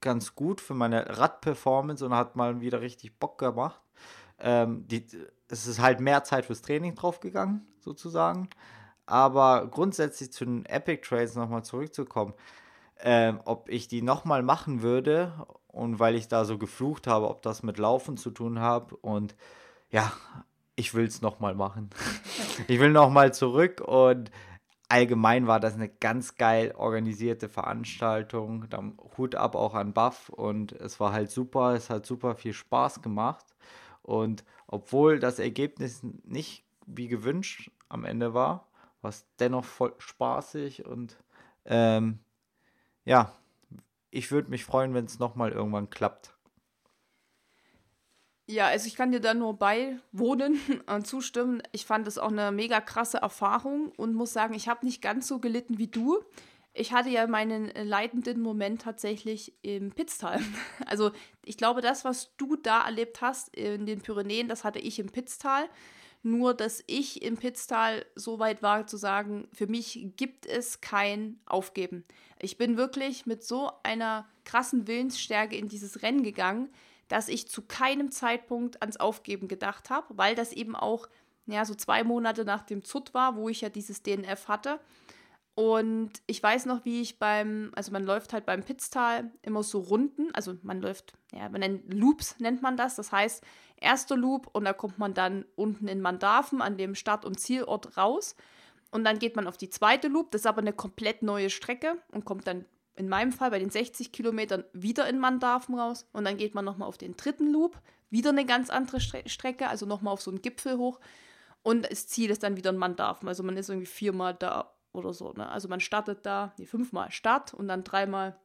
ganz gut für meine Radperformance und hat mal wieder richtig Bock gemacht. Ähm, die, es ist halt mehr Zeit fürs Training draufgegangen, sozusagen. Aber grundsätzlich zu den Epic Trails nochmal zurückzukommen, ähm, ob ich die nochmal machen würde und weil ich da so geflucht habe, ob das mit Laufen zu tun hat und ja, ich will es nochmal machen. ich will nochmal zurück und allgemein war das eine ganz geil organisierte Veranstaltung. Dann Hut ab auch an Buff und es war halt super, es hat super viel Spaß gemacht. Und obwohl das Ergebnis nicht wie gewünscht am Ende war, war es dennoch voll spaßig und ähm, ja, ich würde mich freuen, wenn es nochmal irgendwann klappt. Ja, also ich kann dir da nur beiwohnen und zustimmen. Ich fand es auch eine mega krasse Erfahrung und muss sagen, ich habe nicht ganz so gelitten wie du. Ich hatte ja meinen leidenden Moment tatsächlich im Pitztal. Also ich glaube, das, was du da erlebt hast in den Pyrenäen, das hatte ich im Pitztal. Nur, dass ich im Pitztal so weit war zu sagen, für mich gibt es kein Aufgeben. Ich bin wirklich mit so einer krassen Willensstärke in dieses Rennen gegangen, dass ich zu keinem Zeitpunkt ans Aufgeben gedacht habe, weil das eben auch ja, so zwei Monate nach dem ZUT war, wo ich ja dieses DNF hatte. Und ich weiß noch, wie ich beim, also man läuft halt beim Pitztal immer so Runden, also man läuft, ja, man nennt Loops nennt man das. Das heißt, erster Loop und da kommt man dann unten in Mandarfen an dem Start- und Zielort raus. Und dann geht man auf die zweite Loop, das ist aber eine komplett neue Strecke und kommt dann in meinem Fall bei den 60 Kilometern wieder in Mandarfen raus. Und dann geht man nochmal auf den dritten Loop, wieder eine ganz andere Stre Strecke, also nochmal auf so einen Gipfel hoch. Und das Ziel ist dann wieder in Mandarfen. Also man ist irgendwie viermal da oder so. Ne? Also man startet da, nee, fünfmal Start und dann dreimal.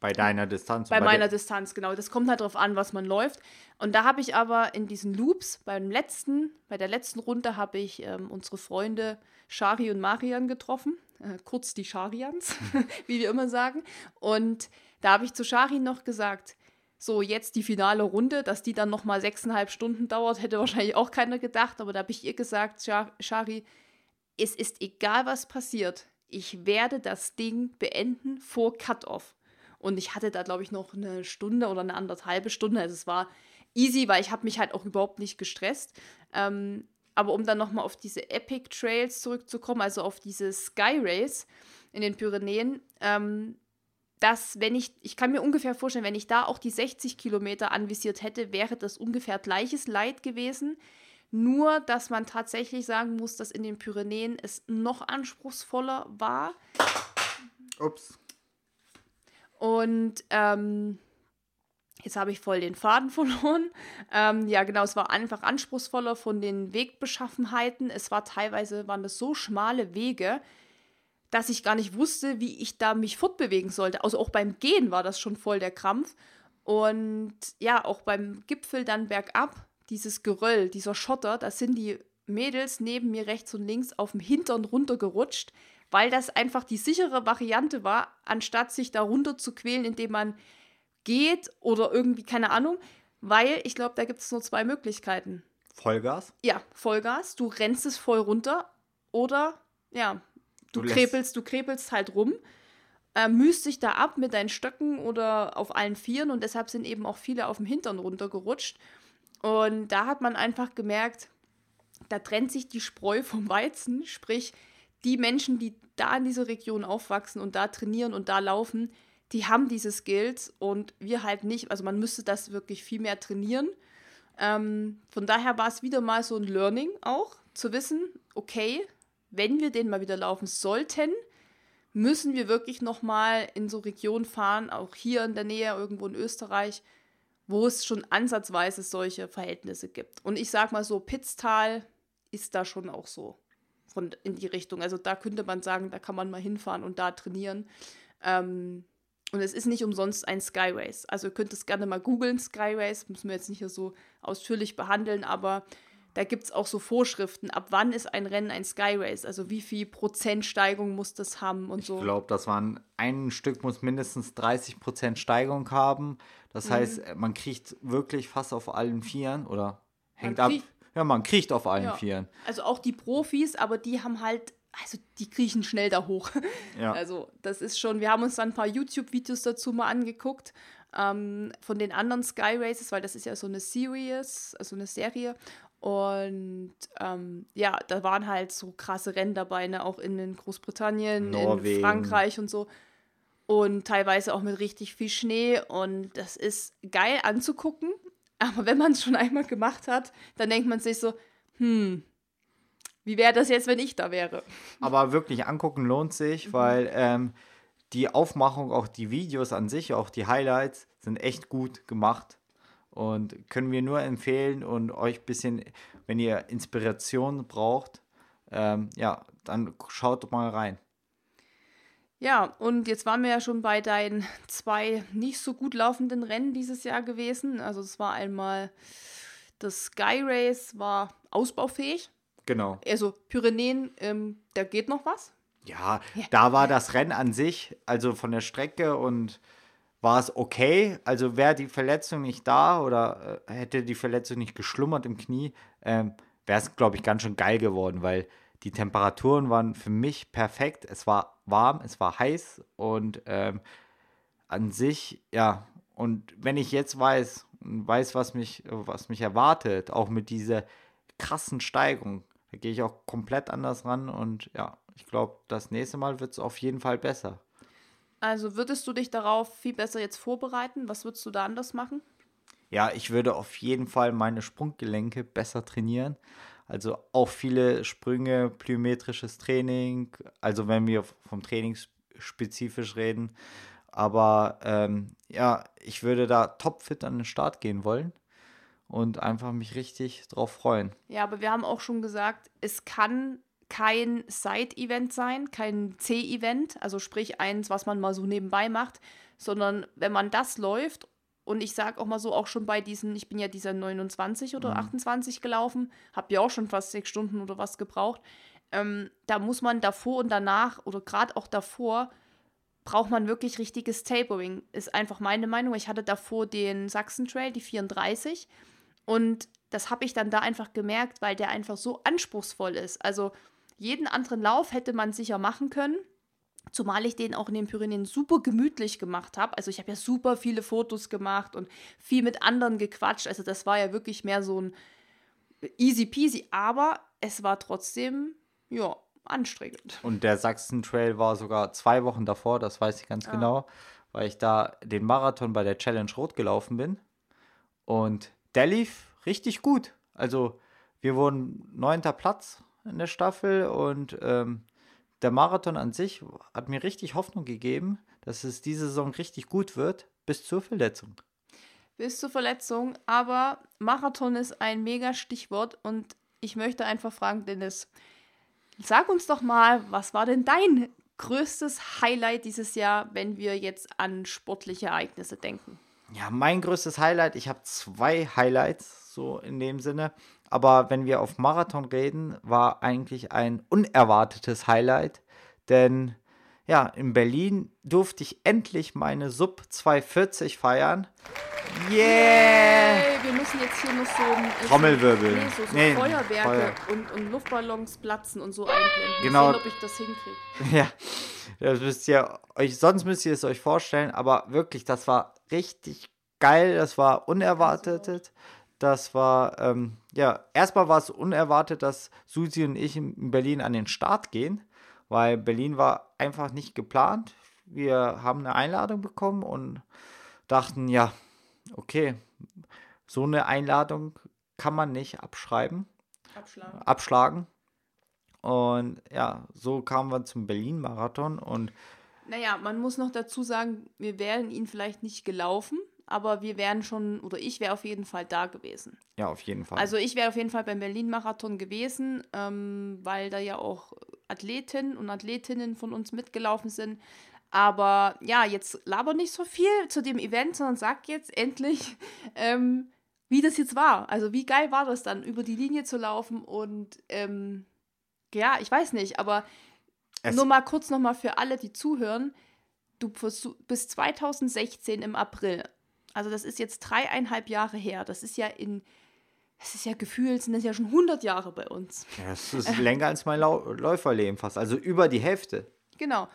Bei deiner Distanz. Bei, bei meiner Distanz, genau. Das kommt halt darauf an, was man läuft. Und da habe ich aber in diesen Loops, beim letzten, bei der letzten Runde habe ich ähm, unsere Freunde Shari und Marian getroffen. Äh, kurz die Sharians, wie wir immer sagen. Und da habe ich zu Shari noch gesagt, so jetzt die finale Runde, dass die dann nochmal sechseinhalb Stunden dauert, hätte wahrscheinlich auch keiner gedacht. Aber da habe ich ihr gesagt, Shari, es ist egal, was passiert. Ich werde das Ding beenden vor Cut-Off. Und ich hatte da, glaube ich, noch eine Stunde oder eine anderthalbe Stunde. Also es war easy, weil ich habe mich halt auch überhaupt nicht gestresst. Ähm, aber um dann nochmal auf diese Epic Trails zurückzukommen, also auf diese Sky Race in den Pyrenäen, ähm, dass, wenn ich, ich kann mir ungefähr vorstellen, wenn ich da auch die 60 Kilometer anvisiert hätte, wäre das ungefähr gleiches Leid gewesen. Nur, dass man tatsächlich sagen muss, dass in den Pyrenäen es noch anspruchsvoller war. Ups. Und ähm, jetzt habe ich voll den Faden verloren. Ähm, ja, genau, es war einfach anspruchsvoller von den Wegbeschaffenheiten. Es war teilweise, waren das so schmale Wege, dass ich gar nicht wusste, wie ich da mich fortbewegen sollte. Also auch beim Gehen war das schon voll der Krampf. Und ja, auch beim Gipfel dann bergab dieses Geröll, dieser Schotter, da sind die Mädels neben mir rechts und links auf dem Hintern runtergerutscht, weil das einfach die sichere Variante war, anstatt sich da runter zu quälen, indem man geht oder irgendwie, keine Ahnung, weil ich glaube, da gibt es nur zwei Möglichkeiten. Vollgas? Ja, Vollgas. Du rennst es voll runter oder ja, du, du krepelst, du krepelst halt rum, äh, mühst dich da ab mit deinen Stöcken oder auf allen Vieren und deshalb sind eben auch viele auf dem Hintern runtergerutscht. Und da hat man einfach gemerkt, da trennt sich die Spreu vom Weizen, sprich die Menschen, die da in dieser Region aufwachsen und da trainieren und da laufen, die haben diese Skills und wir halt nicht. Also man müsste das wirklich viel mehr trainieren. Ähm, von daher war es wieder mal so ein Learning auch, zu wissen, okay, wenn wir den mal wieder laufen sollten, müssen wir wirklich noch mal in so Regionen fahren, auch hier in der Nähe, irgendwo in Österreich, wo es schon ansatzweise solche Verhältnisse gibt. Und ich sag mal so, Pitztal ist da schon auch so von in die Richtung. Also da könnte man sagen, da kann man mal hinfahren und da trainieren. Ähm, Und es ist nicht umsonst ein Sky Race. Also ihr könnt es gerne mal googeln, Sky Race, müssen wir jetzt nicht so ausführlich behandeln, aber da gibt es auch so Vorschriften, ab wann ist ein Rennen ein Sky Race, also wie viel Prozent Steigung muss das haben und so. Ich glaube, das waren ein Stück muss mindestens 30 Prozent Steigung haben. Das mhm. heißt, man kriegt wirklich fast auf allen Vieren oder hängt ab. Ja, man kriecht auf allen ja. Vieren. Also auch die Profis, aber die haben halt also die kriechen schnell da hoch. Ja. Also das ist schon, wir haben uns dann ein paar YouTube-Videos dazu mal angeguckt ähm, von den anderen Sky Races, weil das ist ja so eine Series, also eine Serie. Und ähm, ja, da waren halt so krasse Rennen dabei, ne? auch in Großbritannien, Norwegen. in Frankreich und so. Und teilweise auch mit richtig viel Schnee. Und das ist geil anzugucken. Aber wenn man es schon einmal gemacht hat, dann denkt man sich so, hm, wie wäre das jetzt, wenn ich da wäre? Aber wirklich angucken lohnt sich, mhm. weil ähm, die Aufmachung, auch die Videos an sich, auch die Highlights sind echt gut gemacht. Und können wir nur empfehlen und euch ein bisschen, wenn ihr Inspiration braucht, ähm, ja, dann schaut mal rein. Ja, und jetzt waren wir ja schon bei deinen zwei nicht so gut laufenden Rennen dieses Jahr gewesen. Also es war einmal das Sky Race war ausbaufähig. Genau. Also Pyrenäen, ähm, da geht noch was. Ja, ja, da war das Rennen an sich, also von der Strecke und war es okay. Also wäre die Verletzung nicht da oder äh, hätte die Verletzung nicht geschlummert im Knie, ähm, wäre es, glaube ich, ganz schön geil geworden, weil die Temperaturen waren für mich perfekt. Es war warm, es war heiß und ähm, an sich, ja, und wenn ich jetzt weiß, weiß, was mich, was mich erwartet, auch mit dieser krassen Steigung, da gehe ich auch komplett anders ran und ja, ich glaube, das nächste Mal wird es auf jeden Fall besser. Also würdest du dich darauf viel besser jetzt vorbereiten? Was würdest du da anders machen? Ja, ich würde auf jeden Fall meine Sprunggelenke besser trainieren. Also auch viele Sprünge, plyometrisches Training, also wenn wir vom Training spezifisch reden. Aber ähm, ja, ich würde da topfit an den Start gehen wollen und einfach mich richtig drauf freuen. Ja, aber wir haben auch schon gesagt, es kann kein Side-Event sein, kein C-Event, also sprich eins, was man mal so nebenbei macht, sondern wenn man das läuft und ich sage auch mal so, auch schon bei diesen, ich bin ja dieser 29 oder mhm. 28 gelaufen, habe ja auch schon fast sechs Stunden oder was gebraucht. Ähm, da muss man davor und danach oder gerade auch davor braucht man wirklich richtiges Tapering. Ist einfach meine Meinung. Ich hatte davor den Sachsen Trail, die 34. Und das habe ich dann da einfach gemerkt, weil der einfach so anspruchsvoll ist. Also jeden anderen Lauf hätte man sicher machen können. Zumal ich den auch in den Pyrenäen super gemütlich gemacht habe. Also ich habe ja super viele Fotos gemacht und viel mit anderen gequatscht. Also das war ja wirklich mehr so ein easy peasy. Aber es war trotzdem, ja, anstrengend. Und der Sachsen Trail war sogar zwei Wochen davor, das weiß ich ganz ah. genau, weil ich da den Marathon bei der Challenge Rot gelaufen bin. Und der lief richtig gut. Also wir wurden neunter Platz in der Staffel und ähm, der Marathon an sich hat mir richtig Hoffnung gegeben, dass es diese Saison richtig gut wird, bis zur Verletzung. Bis zur Verletzung, aber Marathon ist ein mega Stichwort und ich möchte einfach fragen, Dennis, sag uns doch mal, was war denn dein größtes Highlight dieses Jahr, wenn wir jetzt an sportliche Ereignisse denken? Ja, mein größtes Highlight, ich habe zwei Highlights, so in dem Sinne. Aber wenn wir auf Marathon reden, war eigentlich ein unerwartetes Highlight. Denn ja, in Berlin durfte ich endlich meine Sub 240 feiern. Yeah! Yay, wir müssen jetzt hier noch so Trommelwirbel. Nee, so, so nee, Feuerwerke Feuer. und, und, Luftballons platzen und so einblenden. Genau. Sehen, ob ich das hinkriege. Ja, das müsst ihr euch, sonst müsst ihr es euch vorstellen, aber wirklich, das war richtig geil, das war unerwartet. Das war, ähm, ja, erstmal war es unerwartet, dass Susi und ich in Berlin an den Start gehen, weil Berlin war einfach nicht geplant. Wir haben eine Einladung bekommen und dachten, ja, okay, so eine Einladung kann man nicht abschreiben, abschlagen. abschlagen. Und ja, so kamen wir zum Berlin-Marathon und naja, man muss noch dazu sagen, wir wären ihn vielleicht nicht gelaufen, aber wir wären schon, oder ich wäre auf jeden Fall da gewesen. Ja, auf jeden Fall. Also ich wäre auf jeden Fall beim Berlin-Marathon gewesen, ähm, weil da ja auch Athleten und Athletinnen von uns mitgelaufen sind. Aber ja, jetzt laber nicht so viel zu dem Event, sondern sag jetzt endlich, ähm, wie das jetzt war. Also wie geil war das dann, über die Linie zu laufen und ähm, ja, ich weiß nicht, aber es nur mal kurz nochmal für alle, die zuhören. Du bist 2016 im April. Also das ist jetzt dreieinhalb Jahre her. Das ist ja in, das ist ja gefühlt, sind das ja schon 100 Jahre bei uns. Ja, das ist länger als mein Läuferleben fast. Also über die Hälfte. Genau.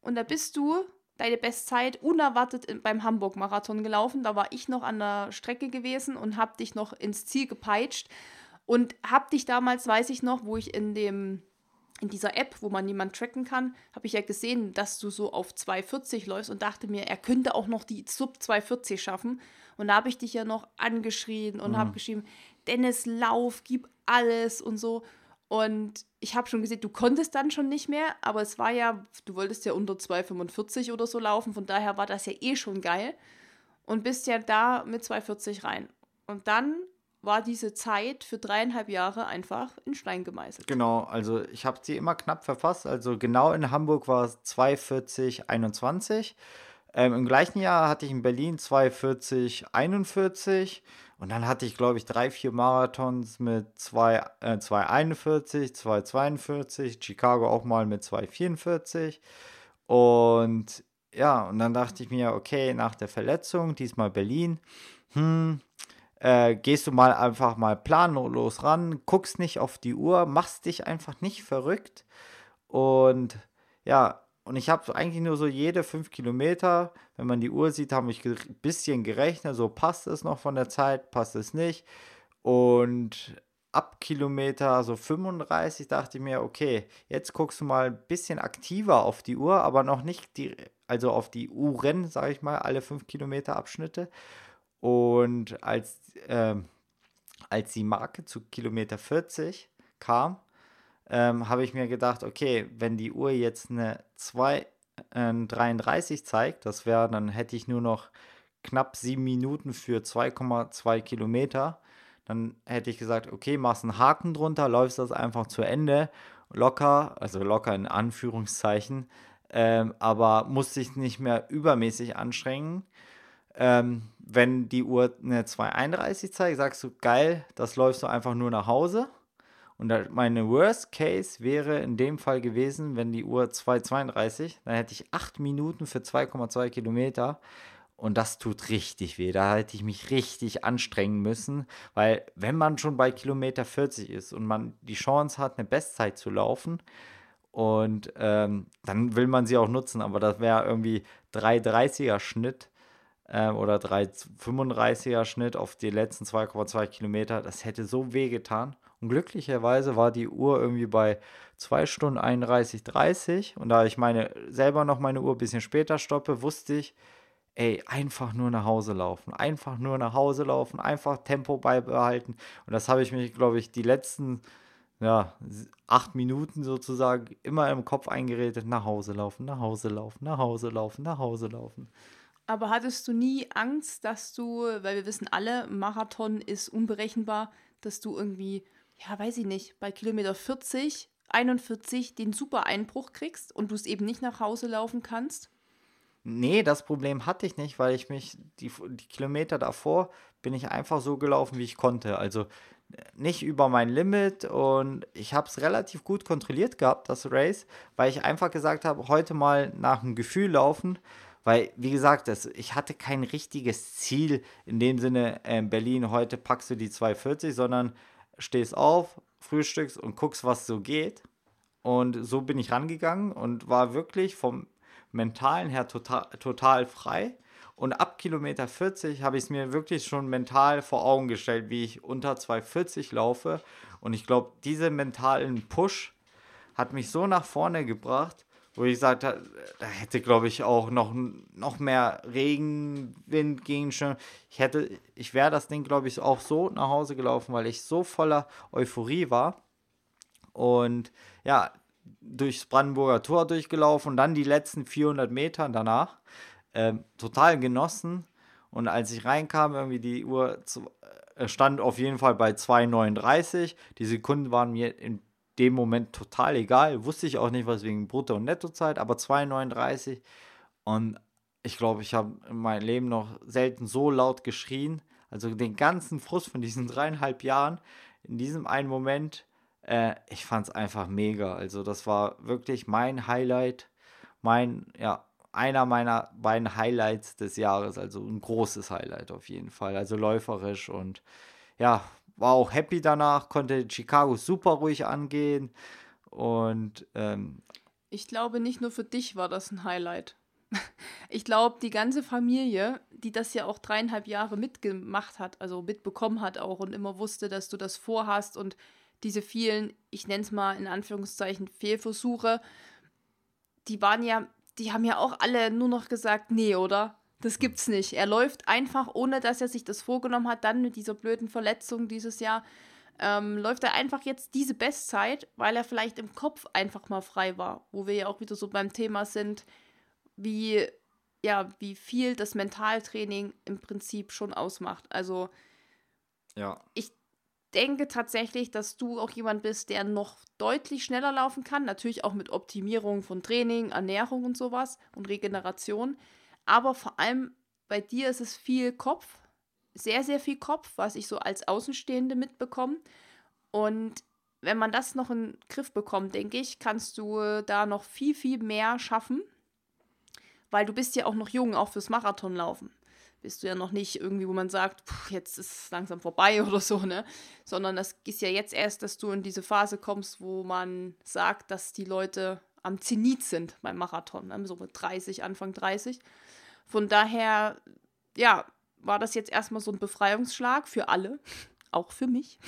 Und da bist du deine Bestzeit unerwartet beim Hamburg-Marathon gelaufen. Da war ich noch an der Strecke gewesen und habe dich noch ins Ziel gepeitscht. Und habe dich damals, weiß ich noch, wo ich in dem in dieser App, wo man jemanden tracken kann, habe ich ja gesehen, dass du so auf 240 läufst und dachte mir, er könnte auch noch die Sub 240 schaffen. Und da habe ich dich ja noch angeschrien und mhm. habe geschrieben, Dennis, lauf, gib alles und so. Und ich habe schon gesehen, du konntest dann schon nicht mehr, aber es war ja, du wolltest ja unter 2,45 oder so laufen, von daher war das ja eh schon geil. Und bist ja da mit 2,40 rein. Und dann war diese Zeit für dreieinhalb Jahre einfach in Stein gemeißelt. Genau, also ich habe sie immer knapp verfasst. Also genau in Hamburg war es 2,40,21. Ähm, Im gleichen Jahr hatte ich in Berlin 2,40,41. Und dann hatte ich, glaube ich, drei, vier Marathons mit 2,41, äh, 2,42, Chicago auch mal mit 2,44. Und ja, und dann dachte ich mir, okay, nach der Verletzung, diesmal Berlin, hm, äh, gehst du mal einfach mal planlos ran, guckst nicht auf die Uhr, machst dich einfach nicht verrückt. Und ja, und ich habe eigentlich nur so jede fünf Kilometer, wenn man die Uhr sieht, habe ich ein bisschen gerechnet, so passt es noch von der Zeit, passt es nicht. Und ab Kilometer so 35 dachte ich mir, okay, jetzt guckst du mal ein bisschen aktiver auf die Uhr, aber noch nicht die, also auf die Uhren, sage ich mal, alle fünf Kilometer Abschnitte. Und als, äh, als die Marke zu Kilometer 40 kam, ähm, habe ich mir gedacht, okay, wenn die Uhr jetzt eine 2,33 äh, zeigt, das wäre, dann hätte ich nur noch knapp sieben Minuten für 2,2 Kilometer. Dann hätte ich gesagt, okay, machst einen Haken drunter, läufst das einfach zu Ende, locker, also locker in Anführungszeichen, ähm, aber musst dich nicht mehr übermäßig anstrengen. Ähm, wenn die Uhr eine 2,31 zeigt, sagst du, geil, das läufst du einfach nur nach Hause. Und meine Worst Case wäre in dem Fall gewesen, wenn die Uhr 2,32, dann hätte ich 8 Minuten für 2,2 Kilometer. Und das tut richtig weh. Da hätte ich mich richtig anstrengen müssen, weil wenn man schon bei Kilometer 40 ist und man die Chance hat, eine Bestzeit zu laufen, und ähm, dann will man sie auch nutzen, aber das wäre irgendwie 3,30er Schnitt äh, oder 3,35er Schnitt auf die letzten 2,2 Kilometer. Das hätte so weh getan. Und glücklicherweise war die Uhr irgendwie bei 2 Stunden 31, 30. Und da ich meine, selber noch meine Uhr ein bisschen später stoppe, wusste ich, ey, einfach nur nach Hause laufen. Einfach nur nach Hause laufen, einfach Tempo beibehalten. Und das habe ich mich, glaube ich, die letzten ja, acht Minuten sozusagen immer im Kopf eingeredet, nach Hause laufen, nach Hause laufen, nach Hause laufen, nach Hause laufen. Aber hattest du nie Angst, dass du, weil wir wissen alle, Marathon ist unberechenbar, dass du irgendwie ja, weiß ich nicht, bei Kilometer 40, 41 den super Einbruch kriegst und du es eben nicht nach Hause laufen kannst? Nee, das Problem hatte ich nicht, weil ich mich, die, die Kilometer davor bin ich einfach so gelaufen, wie ich konnte. Also nicht über mein Limit und ich habe es relativ gut kontrolliert gehabt, das Race, weil ich einfach gesagt habe, heute mal nach dem Gefühl laufen, weil, wie gesagt, das, ich hatte kein richtiges Ziel in dem Sinne, äh, Berlin, heute packst du die 240, sondern stehst auf, frühstückst und guckst, was so geht. Und so bin ich rangegangen und war wirklich vom mentalen her total, total frei. Und ab Kilometer 40 habe ich es mir wirklich schon mental vor Augen gestellt, wie ich unter 240 laufe. Und ich glaube, diesen mentalen Push hat mich so nach vorne gebracht, wo ich gesagt habe, da hätte, glaube ich, auch noch, noch mehr Regen, Wind gegen schon. Ich hätte, ich wäre das Ding, glaube ich, auch so nach Hause gelaufen, weil ich so voller Euphorie war. Und ja, durchs Brandenburger Tor durchgelaufen und dann die letzten 400 Meter danach ähm, total genossen. Und als ich reinkam, irgendwie die Uhr zu, äh, stand auf jeden Fall bei 2,39. Die Sekunden waren mir in dem Moment total egal. Wusste ich auch nicht, was wegen Brutto- und Nettozeit, aber 2,39. Und ich glaube, ich habe in meinem Leben noch selten so laut geschrien. Also den ganzen Frust von diesen dreieinhalb Jahren in diesem einen Moment, äh, ich fand es einfach mega. Also das war wirklich mein Highlight, mein, ja, einer meiner beiden Highlights des Jahres, also ein großes Highlight auf jeden Fall. Also läuferisch und ja, war auch happy danach, konnte Chicago super ruhig angehen und ähm, ich glaube, nicht nur für dich war das ein Highlight. Ich glaube, die ganze Familie, die das ja auch dreieinhalb Jahre mitgemacht hat, also mitbekommen hat auch und immer wusste, dass du das vorhast und diese vielen, ich nenne es mal in Anführungszeichen, Fehlversuche, die waren ja, die haben ja auch alle nur noch gesagt, nee, oder? Das gibt's nicht. Er läuft einfach, ohne dass er sich das vorgenommen hat, dann mit dieser blöden Verletzung dieses Jahr, ähm, läuft er einfach jetzt diese Bestzeit, weil er vielleicht im Kopf einfach mal frei war, wo wir ja auch wieder so beim Thema sind, wie, ja, wie viel das Mentaltraining im Prinzip schon ausmacht. Also, ja. ich denke tatsächlich, dass du auch jemand bist, der noch deutlich schneller laufen kann. Natürlich auch mit Optimierung von Training, Ernährung und sowas und Regeneration. Aber vor allem bei dir ist es viel Kopf, sehr, sehr viel Kopf, was ich so als Außenstehende mitbekomme. Und wenn man das noch in den Griff bekommt, denke ich, kannst du da noch viel, viel mehr schaffen weil du bist ja auch noch jung, auch fürs Marathonlaufen. Bist du ja noch nicht irgendwie, wo man sagt, pff, jetzt ist es langsam vorbei oder so, ne? Sondern das ist ja jetzt erst, dass du in diese Phase kommst, wo man sagt, dass die Leute am Zenit sind beim Marathon, ne? so mit 30, Anfang 30. Von daher, ja, war das jetzt erstmal so ein Befreiungsschlag für alle, auch für mich.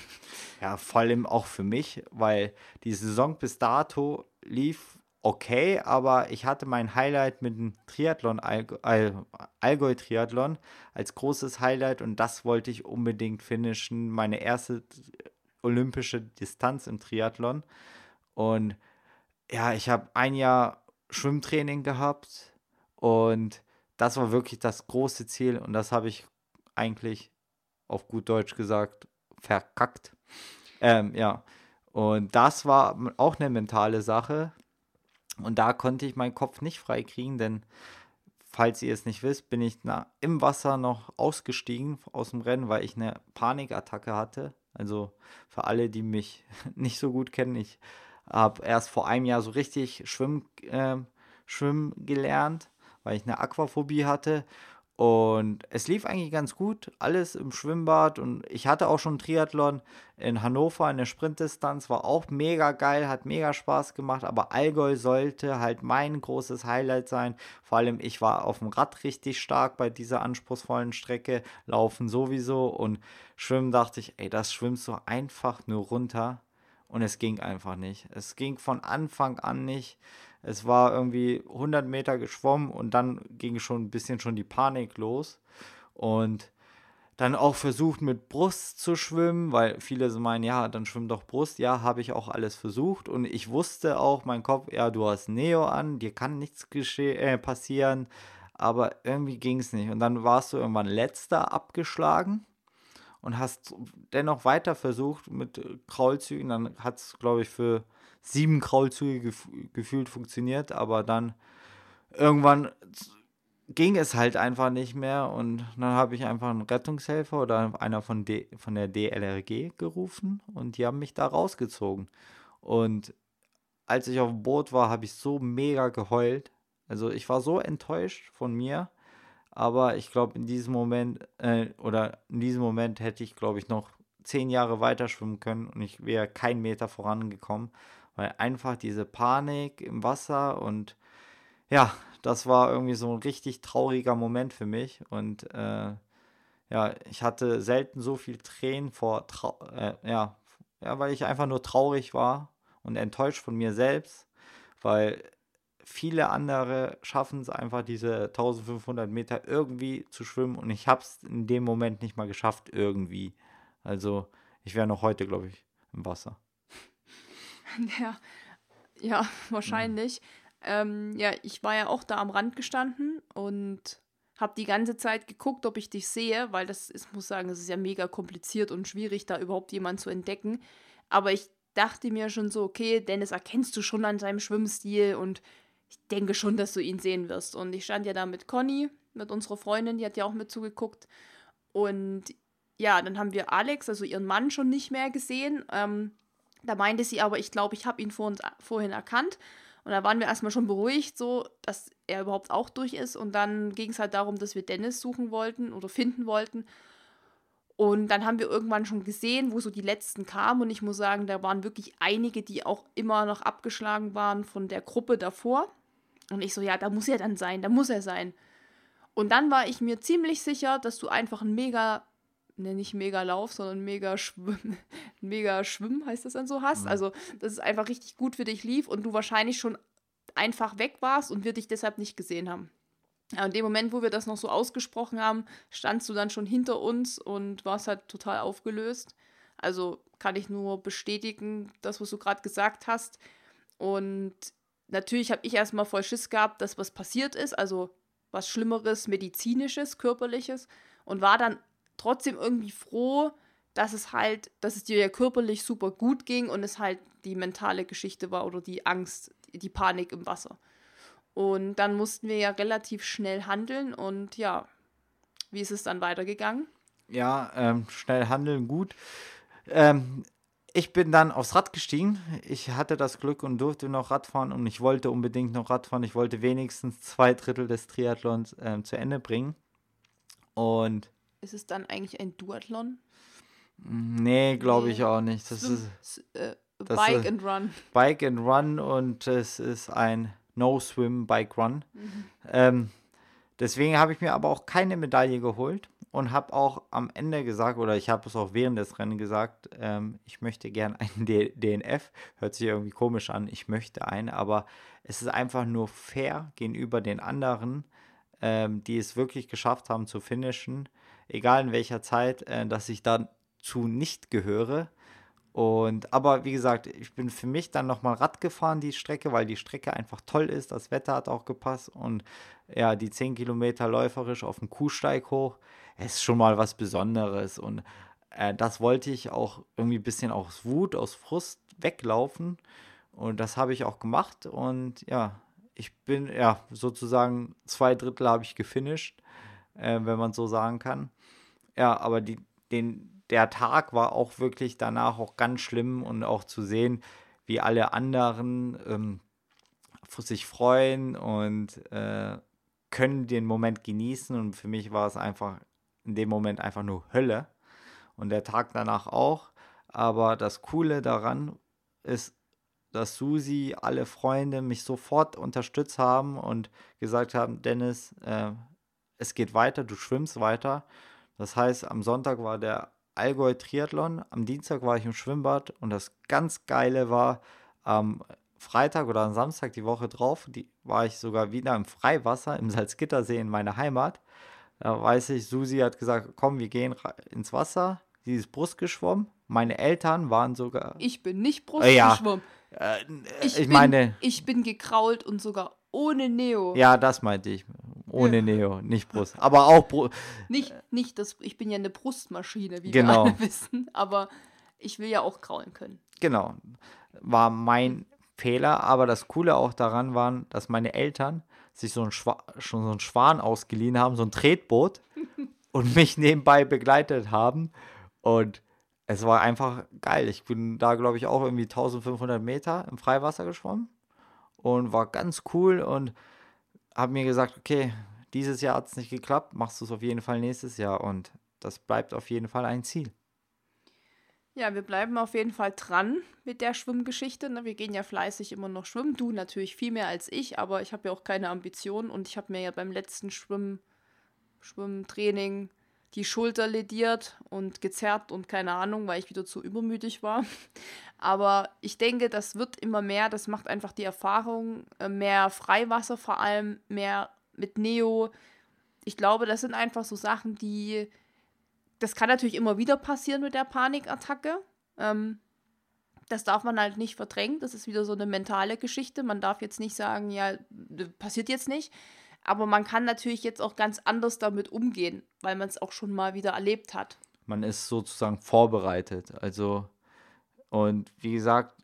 Ja, vor allem auch für mich, weil die Saison bis dato lief okay, aber ich hatte mein Highlight mit dem Triathlon, Allgäu-Triathlon als großes Highlight und das wollte ich unbedingt finishen. Meine erste olympische Distanz im Triathlon. Und ja, ich habe ein Jahr Schwimmtraining gehabt und das war wirklich das große Ziel und das habe ich eigentlich auf gut Deutsch gesagt verkackt. Ähm, ja, und das war auch eine mentale Sache, und da konnte ich meinen Kopf nicht frei kriegen, denn falls ihr es nicht wisst, bin ich na, im Wasser noch ausgestiegen aus dem Rennen, weil ich eine Panikattacke hatte. Also für alle, die mich nicht so gut kennen, ich habe erst vor einem Jahr so richtig schwimmen, äh, schwimmen gelernt, weil ich eine Aquaphobie hatte. Und es lief eigentlich ganz gut, alles im Schwimmbad. Und ich hatte auch schon Triathlon in Hannover, eine Sprintdistanz, war auch mega geil, hat mega Spaß gemacht. Aber Allgäu sollte halt mein großes Highlight sein. Vor allem, ich war auf dem Rad richtig stark bei dieser anspruchsvollen Strecke, laufen sowieso. Und schwimmen dachte ich, ey, das schwimmst du einfach nur runter. Und es ging einfach nicht. Es ging von Anfang an nicht. Es war irgendwie 100 Meter geschwommen und dann ging schon ein bisschen schon die Panik los. Und dann auch versucht mit Brust zu schwimmen, weil viele so meinen, ja, dann schwimm doch Brust. Ja, habe ich auch alles versucht und ich wusste auch, mein Kopf, ja, du hast Neo an, dir kann nichts äh, passieren, aber irgendwie ging es nicht. Und dann warst du irgendwann letzter abgeschlagen und hast dennoch weiter versucht mit Kraulzügen. Dann hat es, glaube ich, für sieben Kraulzüge gef gefühlt funktioniert, aber dann irgendwann ging es halt einfach nicht mehr und dann habe ich einfach einen Rettungshelfer oder einer von, D von der DLRG gerufen und die haben mich da rausgezogen. Und als ich auf dem Boot war, habe ich so mega geheult. Also ich war so enttäuscht von mir, aber ich glaube in diesem Moment äh, oder in diesem Moment hätte ich glaube ich noch zehn Jahre weiter schwimmen können und ich wäre keinen Meter vorangekommen weil einfach diese Panik im Wasser und ja, das war irgendwie so ein richtig trauriger Moment für mich und äh, ja, ich hatte selten so viel Tränen vor, äh, ja, ja, weil ich einfach nur traurig war und enttäuscht von mir selbst, weil viele andere schaffen es einfach, diese 1500 Meter irgendwie zu schwimmen und ich habe es in dem Moment nicht mal geschafft, irgendwie. Also ich wäre noch heute, glaube ich, im Wasser. Ja, ja, wahrscheinlich. Ähm, ja, ich war ja auch da am Rand gestanden und habe die ganze Zeit geguckt, ob ich dich sehe, weil das ist, muss sagen, es ist ja mega kompliziert und schwierig, da überhaupt jemanden zu entdecken. Aber ich dachte mir schon so, okay, Dennis erkennst du schon an seinem Schwimmstil und ich denke schon, dass du ihn sehen wirst. Und ich stand ja da mit Conny, mit unserer Freundin, die hat ja auch mit zugeguckt. Und ja, dann haben wir Alex, also ihren Mann, schon nicht mehr gesehen. Ähm, da meinte sie aber, ich glaube, ich habe ihn vor, vorhin erkannt. Und da waren wir erstmal schon beruhigt, so, dass er überhaupt auch durch ist. Und dann ging es halt darum, dass wir Dennis suchen wollten oder finden wollten. Und dann haben wir irgendwann schon gesehen, wo so die letzten kamen. Und ich muss sagen, da waren wirklich einige, die auch immer noch abgeschlagen waren von der Gruppe davor. Und ich so, ja, da muss er dann sein, da muss er sein. Und dann war ich mir ziemlich sicher, dass du einfach ein mega, ne, nicht mega Lauf, sondern mega Schwimmen, mega Schwimmen heißt das dann so hast. Mhm. Also, dass es einfach richtig gut für dich lief und du wahrscheinlich schon einfach weg warst und wir dich deshalb nicht gesehen haben. Ja, in dem Moment, wo wir das noch so ausgesprochen haben, standst du dann schon hinter uns und warst halt total aufgelöst. Also kann ich nur bestätigen, das, was du gerade gesagt hast. Und natürlich habe ich erstmal voll Schiss gehabt, dass was passiert ist, also was Schlimmeres, medizinisches, körperliches. Und war dann trotzdem irgendwie froh, dass es halt, dass es dir ja körperlich super gut ging und es halt die mentale Geschichte war oder die Angst, die Panik im Wasser. Und dann mussten wir ja relativ schnell handeln und ja, wie ist es dann weitergegangen? Ja, ähm, schnell handeln, gut. Ähm, ich bin dann aufs Rad gestiegen. Ich hatte das Glück und durfte noch Radfahren und ich wollte unbedingt noch Radfahren. Ich wollte wenigstens zwei Drittel des Triathlons ähm, zu Ende bringen. Und. Ist es dann eigentlich ein Duathlon? Nee, glaube ich auch nicht. Das Swim, ist. Äh, Bike and Run. Bike and Run und es ist ein No-Swim Bike Run. Mhm. Ähm, deswegen habe ich mir aber auch keine Medaille geholt und habe auch am Ende gesagt, oder ich habe es auch während des Rennens gesagt, ähm, ich möchte gern einen D DNF. Hört sich irgendwie komisch an, ich möchte einen, aber es ist einfach nur fair gegenüber den anderen, ähm, die es wirklich geschafft haben zu finishen, egal in welcher Zeit, äh, dass ich dazu nicht gehöre. Und aber wie gesagt, ich bin für mich dann nochmal Rad gefahren, die Strecke, weil die Strecke einfach toll ist. Das Wetter hat auch gepasst und ja, die 10 Kilometer läuferisch auf dem Kuhsteig hoch ist schon mal was Besonderes. Und äh, das wollte ich auch irgendwie ein bisschen aus Wut, aus Frust weglaufen. Und das habe ich auch gemacht. Und ja, ich bin ja sozusagen zwei Drittel habe ich gefinisht, äh, wenn man so sagen kann. Ja, aber die, den, der Tag war auch wirklich danach auch ganz schlimm und auch zu sehen, wie alle anderen ähm, sich freuen und äh, können den Moment genießen. Und für mich war es einfach in dem Moment einfach nur Hölle. Und der Tag danach auch. Aber das Coole daran ist, dass Susi, alle Freunde mich sofort unterstützt haben und gesagt haben, Dennis, äh, es geht weiter, du schwimmst weiter. Das heißt, am Sonntag war der Allgäu Triathlon. Am Dienstag war ich im Schwimmbad und das ganz Geile war, am Freitag oder am Samstag die Woche drauf, die, war ich sogar wieder im Freiwasser im Salzgittersee in meiner Heimat. Da weiß ich, Susi hat gesagt, komm, wir gehen ins Wasser. Sie ist Brust geschwommen. Meine Eltern waren sogar. Ich bin nicht Brust äh, ja. geschwommen. Äh, ich, ich bin, meine. Ich bin gekrault und sogar ohne Neo. Ja, das meinte ich. Ohne ja. Neo, nicht Brust. Aber auch Brust. Nicht, nicht das, ich bin ja eine Brustmaschine, wie genau. wir alle wissen. Aber ich will ja auch kraulen können. Genau. War mein Fehler. Aber das Coole auch daran war, dass meine Eltern sich so ein, Schwa schon so ein Schwan ausgeliehen haben, so ein Tretboot. und mich nebenbei begleitet haben. Und es war einfach geil. Ich bin da, glaube ich, auch irgendwie 1500 Meter im Freiwasser geschwommen und war ganz cool und habe mir gesagt, okay, dieses Jahr hat es nicht geklappt, machst du es auf jeden Fall nächstes Jahr und das bleibt auf jeden Fall ein Ziel. Ja, wir bleiben auf jeden Fall dran mit der Schwimmgeschichte. Ne? Wir gehen ja fleißig immer noch schwimmen. Du natürlich viel mehr als ich, aber ich habe ja auch keine Ambitionen und ich habe mir ja beim letzten Schwimm Schwimmtraining die Schulter lediert und gezerrt und keine Ahnung, weil ich wieder zu übermütig war. Aber ich denke, das wird immer mehr. Das macht einfach die Erfahrung. Äh, mehr Freiwasser vor allem, mehr mit Neo. Ich glaube, das sind einfach so Sachen, die. Das kann natürlich immer wieder passieren mit der Panikattacke. Ähm, das darf man halt nicht verdrängen. Das ist wieder so eine mentale Geschichte. Man darf jetzt nicht sagen, ja, passiert jetzt nicht. Aber man kann natürlich jetzt auch ganz anders damit umgehen, weil man es auch schon mal wieder erlebt hat. Man ist sozusagen vorbereitet. Also Und wie gesagt,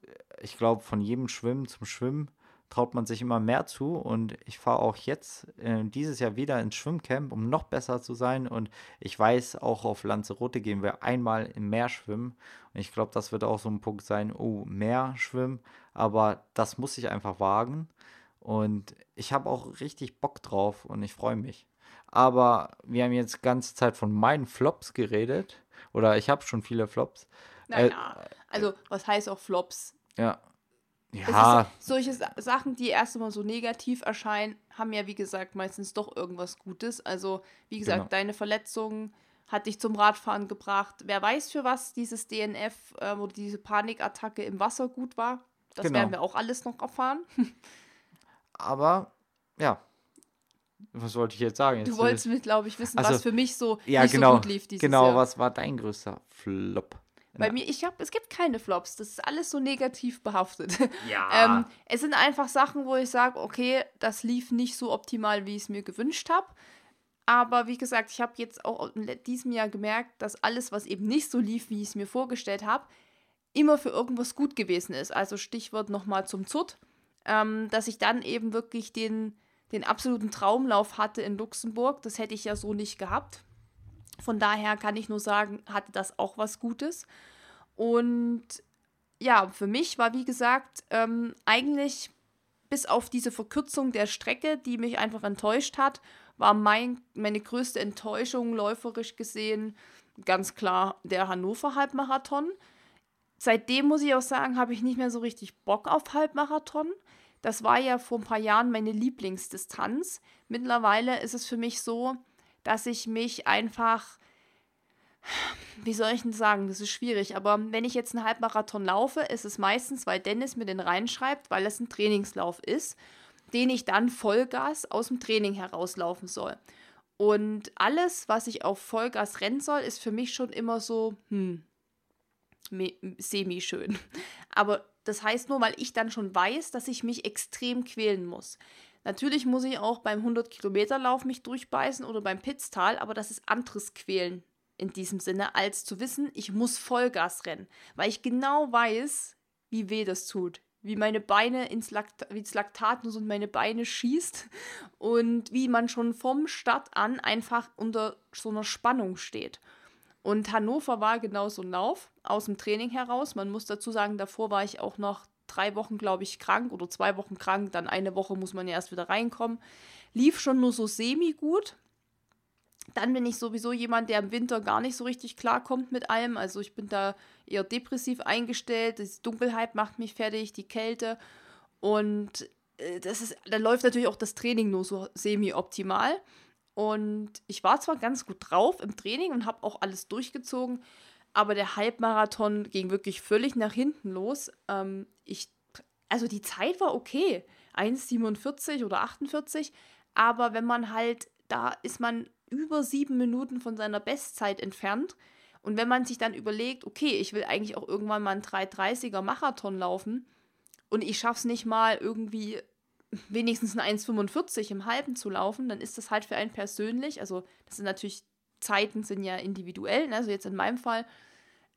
ich glaube, von jedem Schwimmen zum Schwimmen traut man sich immer mehr zu. Und ich fahre auch jetzt äh, dieses Jahr wieder ins Schwimmcamp, um noch besser zu sein. Und ich weiß, auch auf Lanzarote gehen wir einmal im Meer schwimmen. Und ich glaube, das wird auch so ein Punkt sein, oh, Meer schwimmen. Aber das muss ich einfach wagen. Und ich habe auch richtig Bock drauf und ich freue mich. Aber wir haben jetzt ganze Zeit von meinen Flops geredet. Oder ich habe schon viele Flops. Naja, äh, also was heißt auch Flops? Ja. Ja. solche Sachen, die erst einmal so negativ erscheinen, haben ja, wie gesagt, meistens doch irgendwas Gutes. Also, wie gesagt, genau. deine Verletzung hat dich zum Radfahren gebracht. Wer weiß, für was dieses DNF äh, oder diese Panikattacke im Wasser gut war. Das genau. werden wir auch alles noch erfahren. Aber, ja. Was wollte ich jetzt sagen? Jetzt du wolltest mit, glaube ich, wissen, also, was für mich so ja, nicht genau, so gut lief dieses genau, Jahr. Genau, was war dein größter Flop? Bei mir, ich habe, es gibt keine Flops. Das ist alles so negativ behaftet. Ja. ähm, es sind einfach Sachen, wo ich sage, okay, das lief nicht so optimal, wie ich es mir gewünscht habe. Aber wie gesagt, ich habe jetzt auch in diesem Jahr gemerkt, dass alles, was eben nicht so lief, wie ich es mir vorgestellt habe, immer für irgendwas gut gewesen ist. Also Stichwort nochmal zum ZUT, ähm, dass ich dann eben wirklich den, den absoluten Traumlauf hatte in Luxemburg. Das hätte ich ja so nicht gehabt. Von daher kann ich nur sagen, hatte das auch was Gutes. Und ja, für mich war, wie gesagt, ähm, eigentlich bis auf diese Verkürzung der Strecke, die mich einfach enttäuscht hat, war mein, meine größte Enttäuschung läuferisch gesehen ganz klar der Hannover Halbmarathon. Seitdem muss ich auch sagen, habe ich nicht mehr so richtig Bock auf Halbmarathon. Das war ja vor ein paar Jahren meine Lieblingsdistanz. Mittlerweile ist es für mich so, dass ich mich einfach, wie soll ich denn sagen, das ist schwierig, aber wenn ich jetzt einen Halbmarathon laufe, ist es meistens, weil Dennis mir den reinschreibt, weil es ein Trainingslauf ist, den ich dann Vollgas aus dem Training herauslaufen soll. Und alles, was ich auf Vollgas rennen soll, ist für mich schon immer so, hm, semi-schön. Aber das heißt nur, weil ich dann schon weiß, dass ich mich extrem quälen muss. Natürlich muss ich auch beim 100-Kilometer-Lauf mich durchbeißen oder beim Pitztal, aber das ist anderes Quälen in diesem Sinne, als zu wissen, ich muss Vollgas rennen, weil ich genau weiß, wie weh das tut, wie meine Beine ins Lakt wie Laktat und meine Beine schießt und wie man schon vom Start an einfach unter so einer Spannung steht. Und Hannover war genau so ein Lauf aus dem Training heraus. Man muss dazu sagen, davor war ich auch noch drei Wochen, glaube ich, krank oder zwei Wochen krank. Dann eine Woche muss man ja erst wieder reinkommen. Lief schon nur so semi gut. Dann bin ich sowieso jemand, der im Winter gar nicht so richtig klarkommt mit allem. Also ich bin da eher depressiv eingestellt. Die Dunkelheit macht mich fertig, die Kälte. Und äh, das ist, da läuft natürlich auch das Training nur so semi-optimal. Und ich war zwar ganz gut drauf im Training und habe auch alles durchgezogen, aber der Halbmarathon ging wirklich völlig nach hinten los. Ähm, ich, also die Zeit war okay, 1,47 oder 48, aber wenn man halt, da ist man über sieben Minuten von seiner Bestzeit entfernt. Und wenn man sich dann überlegt, okay, ich will eigentlich auch irgendwann mal einen 330er Marathon laufen und ich schaffe es nicht mal irgendwie wenigstens ein 1,45 im Halben zu laufen, dann ist das halt für einen persönlich, also das sind natürlich, Zeiten sind ja individuell, also jetzt in meinem Fall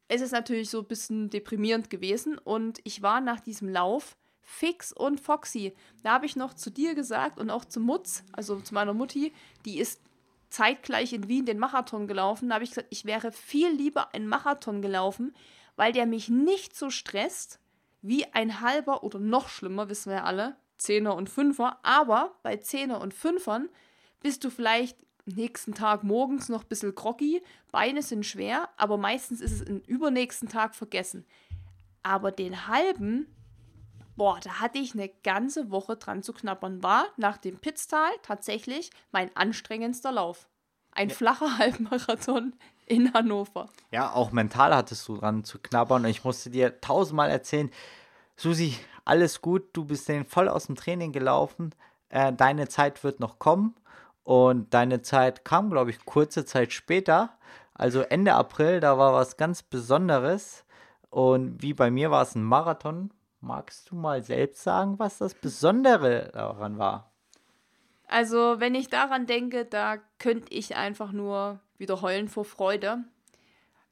es ist natürlich so ein bisschen deprimierend gewesen und ich war nach diesem Lauf fix und foxy. Da habe ich noch zu dir gesagt und auch zu Mutz, also zu meiner Mutti, die ist zeitgleich in Wien den Marathon gelaufen. Da habe ich gesagt, ich wäre viel lieber einen Marathon gelaufen, weil der mich nicht so stresst wie ein halber oder noch schlimmer, wissen wir ja alle, Zehner und Fünfer. Aber bei Zehner und Fünfern bist du vielleicht nächsten Tag morgens noch ein bisschen groggy, Beine sind schwer, aber meistens ist es im übernächsten Tag vergessen. Aber den halben, boah, da hatte ich eine ganze Woche dran zu knabbern. War nach dem Pitztal tatsächlich mein anstrengendster Lauf. Ein ja. flacher Halbmarathon in Hannover. Ja, auch mental hattest du dran zu knabbern und ich musste dir tausendmal erzählen, Susi, alles gut, du bist den voll aus dem Training gelaufen, äh, deine Zeit wird noch kommen und deine Zeit kam, glaube ich, kurze Zeit später, also Ende April, da war was ganz Besonderes. Und wie bei mir war es ein Marathon. Magst du mal selbst sagen, was das Besondere daran war? Also, wenn ich daran denke, da könnte ich einfach nur wieder heulen vor Freude.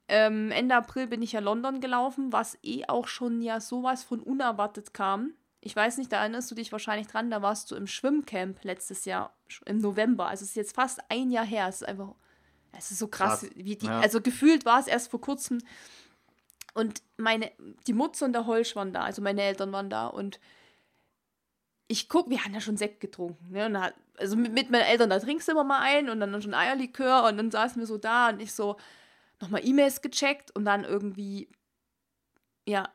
Ähm, Ende April bin ich ja London gelaufen, was eh auch schon ja sowas von unerwartet kam. Ich weiß nicht, da erinnerst du dich wahrscheinlich dran, da warst du im Schwimmcamp letztes Jahr im November. Also es ist jetzt fast ein Jahr her. Es ist einfach, es ist so krass, krass. wie die, ja. also gefühlt war es erst vor kurzem. Und meine, die Mutze und der Holsch waren da, also meine Eltern waren da und ich guck, wir haben ja schon Sekt getrunken, ne? Hat, also mit, mit, meinen Eltern, da trinkst du immer mal ein und dann schon Eierlikör und dann saßen wir so da und ich so nochmal E-Mails gecheckt und dann irgendwie, ja,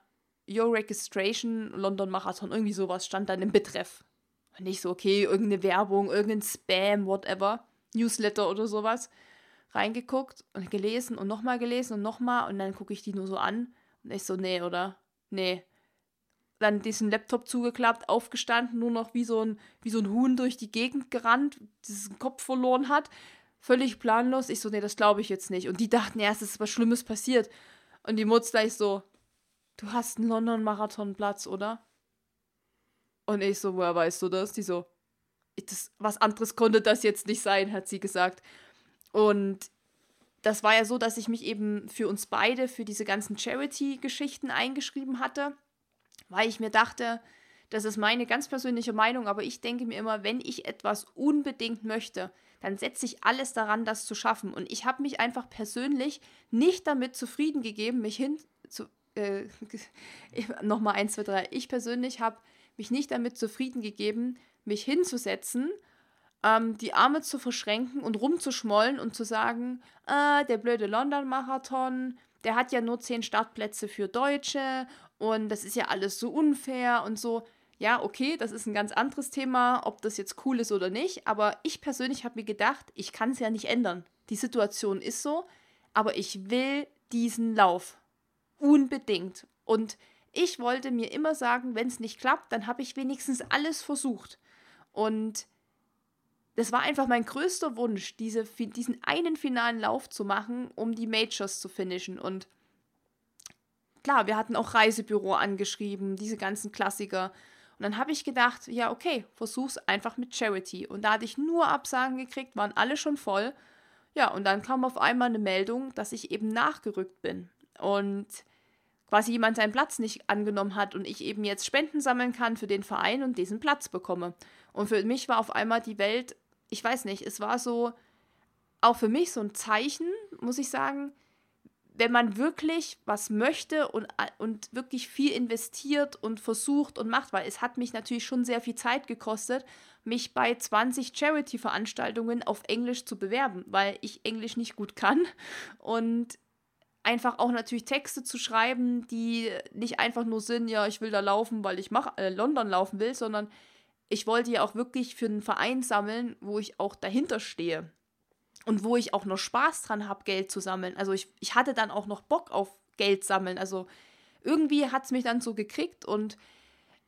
Your Registration, London Marathon, irgendwie sowas stand dann im Betreff. Und nicht so, okay, irgendeine Werbung, irgendein Spam, whatever, Newsletter oder sowas. Reingeguckt und gelesen und nochmal gelesen und nochmal und dann gucke ich die nur so an und ich so, nee, oder? Nee. Dann diesen Laptop zugeklappt, aufgestanden, nur noch wie so ein, wie so ein Huhn durch die Gegend gerannt, diesen Kopf verloren hat. Völlig planlos. Ich so, nee, das glaube ich jetzt nicht. Und die dachten, ja, es ist was Schlimmes passiert. Und die Mutter gleich so, du hast einen London-Marathon-Platz, oder? Und ich so, woher weißt du das? Die so, das, was anderes konnte das jetzt nicht sein, hat sie gesagt. Und das war ja so, dass ich mich eben für uns beide, für diese ganzen Charity-Geschichten eingeschrieben hatte, weil ich mir dachte, das ist meine ganz persönliche Meinung, aber ich denke mir immer, wenn ich etwas unbedingt möchte, dann setze ich alles daran, das zu schaffen. Und ich habe mich einfach persönlich nicht damit zufrieden gegeben, mich hin zu, äh, nochmal eins, zwei, drei. Ich persönlich habe mich nicht damit zufrieden gegeben, mich hinzusetzen, ähm, die Arme zu verschränken und rumzuschmollen und zu sagen, äh, der blöde London-Marathon, der hat ja nur zehn Startplätze für Deutsche und das ist ja alles so unfair und so. Ja, okay, das ist ein ganz anderes Thema, ob das jetzt cool ist oder nicht, aber ich persönlich habe mir gedacht, ich kann es ja nicht ändern. Die Situation ist so, aber ich will diesen Lauf. Unbedingt. Und ich wollte mir immer sagen, wenn es nicht klappt, dann habe ich wenigstens alles versucht. Und das war einfach mein größter Wunsch, diese, diesen einen finalen Lauf zu machen, um die Majors zu finishen. Und klar, wir hatten auch Reisebüro angeschrieben, diese ganzen Klassiker. Und dann habe ich gedacht, ja, okay, versuch's einfach mit Charity. Und da hatte ich nur Absagen gekriegt, waren alle schon voll. Ja, und dann kam auf einmal eine Meldung, dass ich eben nachgerückt bin. Und quasi jemand seinen Platz nicht angenommen hat und ich eben jetzt Spenden sammeln kann für den Verein und diesen Platz bekomme. Und für mich war auf einmal die Welt, ich weiß nicht, es war so, auch für mich so ein Zeichen, muss ich sagen, wenn man wirklich was möchte und, und wirklich viel investiert und versucht und macht, weil es hat mich natürlich schon sehr viel Zeit gekostet, mich bei 20 Charity-Veranstaltungen auf Englisch zu bewerben, weil ich Englisch nicht gut kann. Und einfach auch natürlich Texte zu schreiben, die nicht einfach nur sind, ja, ich will da laufen, weil ich mach, äh, London laufen will, sondern ich wollte ja auch wirklich für einen Verein sammeln, wo ich auch dahinter stehe und wo ich auch noch Spaß dran habe, Geld zu sammeln. Also ich, ich hatte dann auch noch Bock auf Geld sammeln. Also irgendwie hat es mich dann so gekriegt und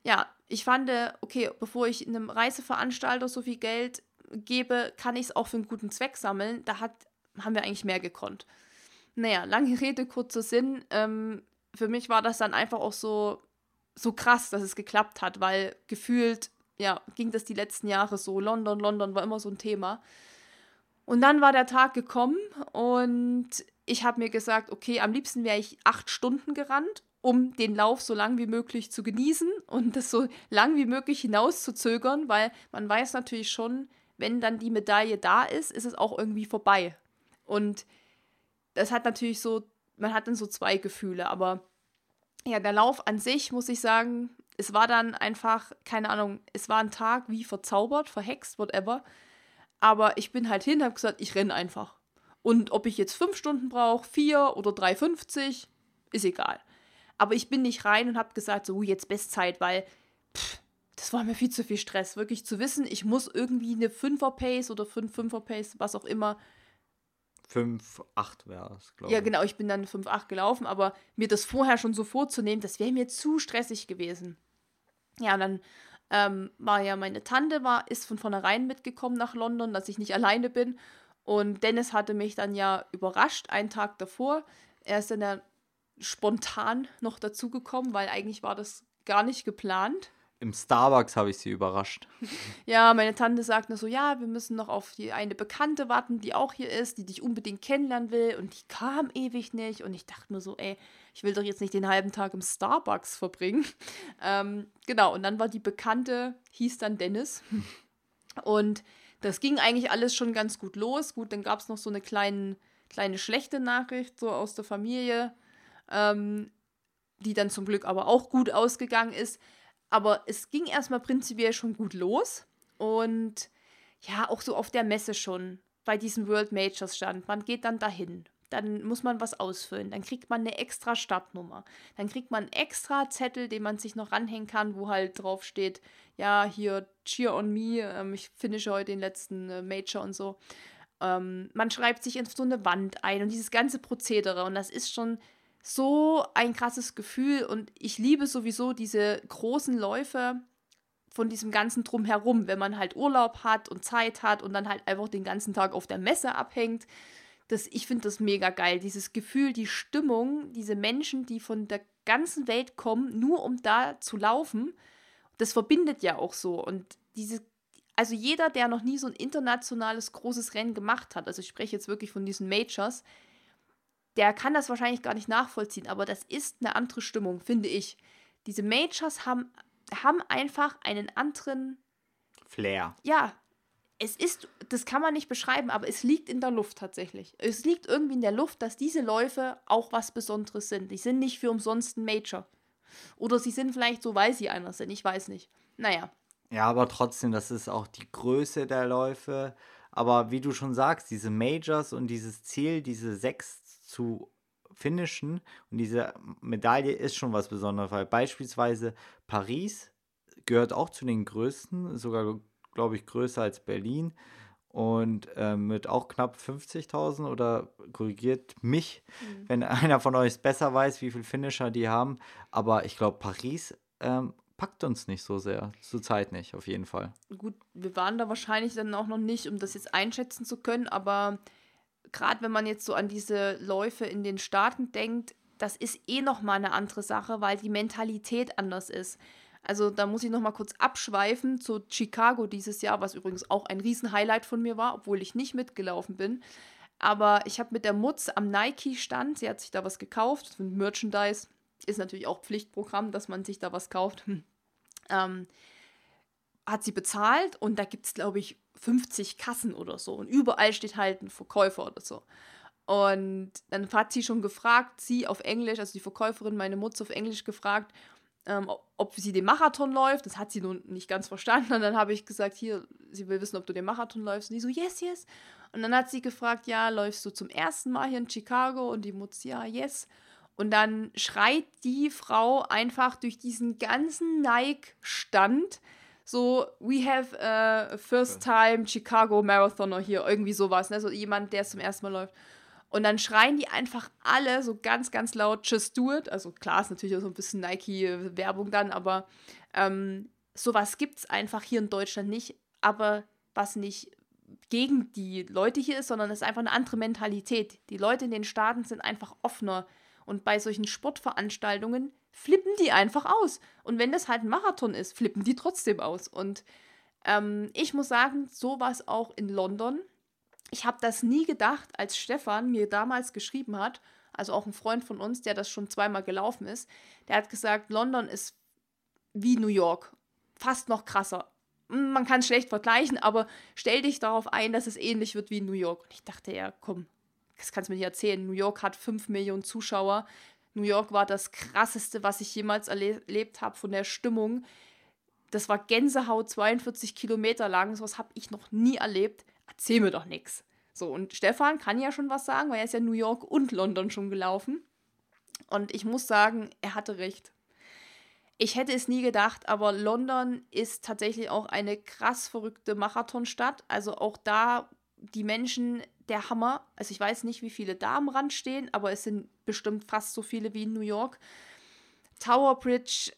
ja, ich fand, okay, bevor ich einem Reiseveranstalter so viel Geld gebe, kann ich es auch für einen guten Zweck sammeln. Da hat, haben wir eigentlich mehr gekonnt. Naja, lange Rede, kurzer Sinn. Ähm, für mich war das dann einfach auch so, so krass, dass es geklappt hat, weil gefühlt, ja, ging das die letzten Jahre so. London, London war immer so ein Thema. Und dann war der Tag gekommen und ich habe mir gesagt, okay, am liebsten wäre ich acht Stunden gerannt, um den Lauf so lang wie möglich zu genießen und das so lang wie möglich hinauszuzögern, weil man weiß natürlich schon, wenn dann die Medaille da ist, ist es auch irgendwie vorbei. Und das hat natürlich so, man hat dann so zwei Gefühle, aber ja, der Lauf an sich, muss ich sagen, es war dann einfach, keine Ahnung, es war ein Tag wie verzaubert, verhext, whatever. Aber ich bin halt hin, habe gesagt, ich renne einfach. Und ob ich jetzt fünf Stunden brauche, vier oder 3,50, ist egal. Aber ich bin nicht rein und habe gesagt, so jetzt Bestzeit, weil pff, das war mir viel zu viel Stress. Wirklich zu wissen, ich muss irgendwie eine 5er Pace oder 5 5er Pace, was auch immer. 5, 8 wäre es, glaube ich. Ja, genau, ich bin dann 5, 8 gelaufen, aber mir das vorher schon so vorzunehmen, das wäre mir zu stressig gewesen. Ja, und dann ähm, war ja meine Tante, war, ist von vornherein mitgekommen nach London, dass ich nicht alleine bin. Und Dennis hatte mich dann ja überrascht, einen Tag davor. Er ist dann ja spontan noch dazugekommen, weil eigentlich war das gar nicht geplant. Im Starbucks habe ich sie überrascht. Ja, meine Tante sagt nur so, ja, wir müssen noch auf die eine Bekannte warten, die auch hier ist, die dich unbedingt kennenlernen will. Und die kam ewig nicht. Und ich dachte mir so, ey, ich will doch jetzt nicht den halben Tag im Starbucks verbringen. Ähm, genau, und dann war die Bekannte, hieß dann Dennis. Und das ging eigentlich alles schon ganz gut los. Gut, dann gab es noch so eine kleine, kleine schlechte Nachricht so aus der Familie, ähm, die dann zum Glück aber auch gut ausgegangen ist. Aber es ging erstmal prinzipiell schon gut los. Und ja, auch so auf der Messe schon bei diesen World Majors stand. Man geht dann dahin dann muss man was ausfüllen. Dann kriegt man eine extra Startnummer. Dann kriegt man einen extra Zettel, den man sich noch ranhängen kann, wo halt drauf steht, ja, hier Cheer on me, ähm, ich finische heute den letzten äh, Major und so. Ähm, man schreibt sich in so eine Wand ein und dieses ganze Prozedere. Und das ist schon so ein krasses Gefühl. Und ich liebe sowieso diese großen Läufe von diesem ganzen Drumherum, wenn man halt Urlaub hat und Zeit hat und dann halt einfach den ganzen Tag auf der Messe abhängt das, ich finde das mega geil. Dieses Gefühl, die Stimmung, diese Menschen, die von der ganzen Welt kommen, nur um da zu laufen, das verbindet ja auch so. Und diese, also jeder, der noch nie so ein internationales großes Rennen gemacht hat, also ich spreche jetzt wirklich von diesen Majors, der kann das wahrscheinlich gar nicht nachvollziehen, aber das ist eine andere Stimmung, finde ich. Diese Majors haben, haben einfach einen anderen Flair. Ja, es ist, das kann man nicht beschreiben, aber es liegt in der Luft tatsächlich. Es liegt irgendwie in der Luft, dass diese Läufe auch was Besonderes sind. Die sind nicht für umsonst ein Major. Oder sie sind vielleicht so, weil sie einer sind. Ich weiß nicht. Naja. Ja, aber trotzdem, das ist auch die Größe der Läufe. Aber wie du schon sagst, diese Majors und dieses Ziel, diese sechs zu finishen und diese Medaille ist schon was Besonderes, weil beispielsweise Paris gehört auch zu den größten, sogar glaube ich, größer als Berlin und äh, mit auch knapp 50.000 oder korrigiert mich, mhm. wenn einer von euch besser weiß, wie viele Finisher die haben. Aber ich glaube, Paris ähm, packt uns nicht so sehr. Zurzeit nicht, auf jeden Fall. Gut, wir waren da wahrscheinlich dann auch noch nicht, um das jetzt einschätzen zu können, aber gerade wenn man jetzt so an diese Läufe in den Staaten denkt, das ist eh nochmal eine andere Sache, weil die Mentalität anders ist. Also da muss ich noch mal kurz abschweifen zu Chicago dieses Jahr, was übrigens auch ein Riesenhighlight von mir war, obwohl ich nicht mitgelaufen bin. Aber ich habe mit der Mutz am Nike-Stand, sie hat sich da was gekauft, Merchandise, ist natürlich auch Pflichtprogramm, dass man sich da was kauft. Hm. Ähm, hat sie bezahlt und da gibt es, glaube ich, 50 Kassen oder so. Und überall steht halt ein Verkäufer oder so. Und dann hat sie schon gefragt, sie auf Englisch, also die Verkäuferin, meine Mutter auf Englisch gefragt, ähm, ob sie den Marathon läuft. Das hat sie nun nicht ganz verstanden. Und dann habe ich gesagt, hier, sie will wissen, ob du den Marathon läufst. Und die so, yes, yes. Und dann hat sie gefragt, ja, läufst du zum ersten Mal hier in Chicago? Und die Mutter, ja, yes. Und dann schreit die Frau einfach durch diesen ganzen Nike-Stand so, we have a first time Chicago Marathoner hier, irgendwie sowas, ne? So jemand, der zum ersten Mal läuft. Und dann schreien die einfach alle so ganz, ganz laut, just do it. Also klar ist natürlich auch so ein bisschen Nike-Werbung dann, aber ähm, sowas gibt es einfach hier in Deutschland nicht. Aber was nicht gegen die Leute hier ist, sondern es ist einfach eine andere Mentalität. Die Leute in den Staaten sind einfach offener. Und bei solchen Sportveranstaltungen flippen die einfach aus. Und wenn das halt ein Marathon ist, flippen die trotzdem aus. Und ähm, ich muss sagen, so war es auch in London ich habe das nie gedacht, als Stefan mir damals geschrieben hat, also auch ein Freund von uns, der das schon zweimal gelaufen ist, der hat gesagt, London ist wie New York, fast noch krasser. Man kann es schlecht vergleichen, aber stell dich darauf ein, dass es ähnlich wird wie New York. Und ich dachte, ja, komm, das kannst du mir nicht erzählen. New York hat 5 Millionen Zuschauer. New York war das krasseste, was ich jemals erlebt habe von der Stimmung. Das war Gänsehaut 42 Kilometer lang. Sowas habe ich noch nie erlebt erzähl mir doch nichts. So, und Stefan kann ja schon was sagen, weil er ist ja New York und London schon gelaufen. Und ich muss sagen, er hatte recht. Ich hätte es nie gedacht, aber London ist tatsächlich auch eine krass verrückte Marathonstadt. Also auch da die Menschen der Hammer. Also ich weiß nicht, wie viele da am Rand stehen, aber es sind bestimmt fast so viele wie in New York. Tower Bridge,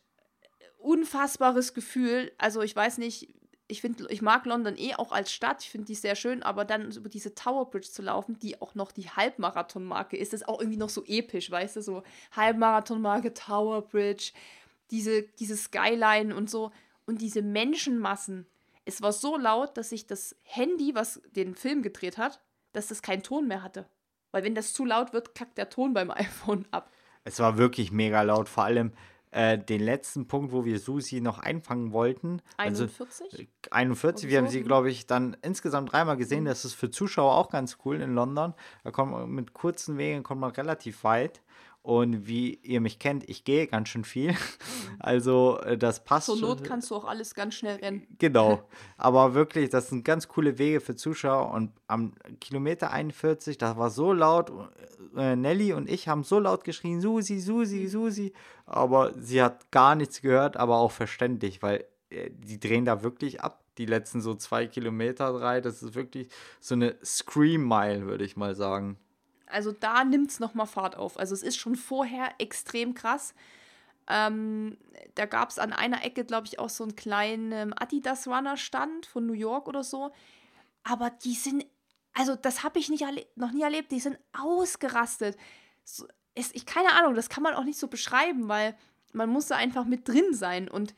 unfassbares Gefühl. Also ich weiß nicht, ich finde, ich mag London eh auch als Stadt, ich finde die sehr schön, aber dann über diese Tower Bridge zu laufen, die auch noch die Halbmarathon-Marke ist, ist auch irgendwie noch so episch, weißt du, so Halbmarathon-Marke, Tower Bridge, diese, diese Skyline und so. und diese Menschenmassen. Es war so laut, dass ich das Handy, was den Film gedreht hat, dass das keinen Ton mehr hatte. Weil wenn das zu laut wird, kackt der Ton beim iPhone ab. Es war wirklich mega laut, vor allem äh, den letzten Punkt, wo wir Susi noch einfangen wollten. 41? Also, 41, wir haben sie, glaube ich, dann insgesamt dreimal gesehen. Das ist für Zuschauer auch ganz cool in London. Da kommt man mit kurzen Wegen kommt man relativ weit. Und wie ihr mich kennt, ich gehe ganz schön viel. Also äh, das passt. Zur Not kannst du auch alles ganz schnell rennen. Genau. Aber wirklich, das sind ganz coole Wege für Zuschauer. Und am Kilometer 41, das war so laut. Äh, Nelly und ich haben so laut geschrien, Susi, Susi, Susi. Aber sie hat gar nichts gehört, aber auch verständlich, weil äh, die drehen da wirklich ab. Die letzten so zwei Kilometer, drei. Das ist wirklich so eine Scream-Mile, würde ich mal sagen. Also da nimmt es nochmal Fahrt auf. Also es ist schon vorher extrem krass. Ähm, da gab es an einer Ecke, glaube ich, auch so einen kleinen Adidas Runner Stand von New York oder so. Aber die sind, also das habe ich nicht noch nie erlebt, die sind ausgerastet. So, es, ich keine Ahnung, das kann man auch nicht so beschreiben, weil man musste einfach mit drin sein. Und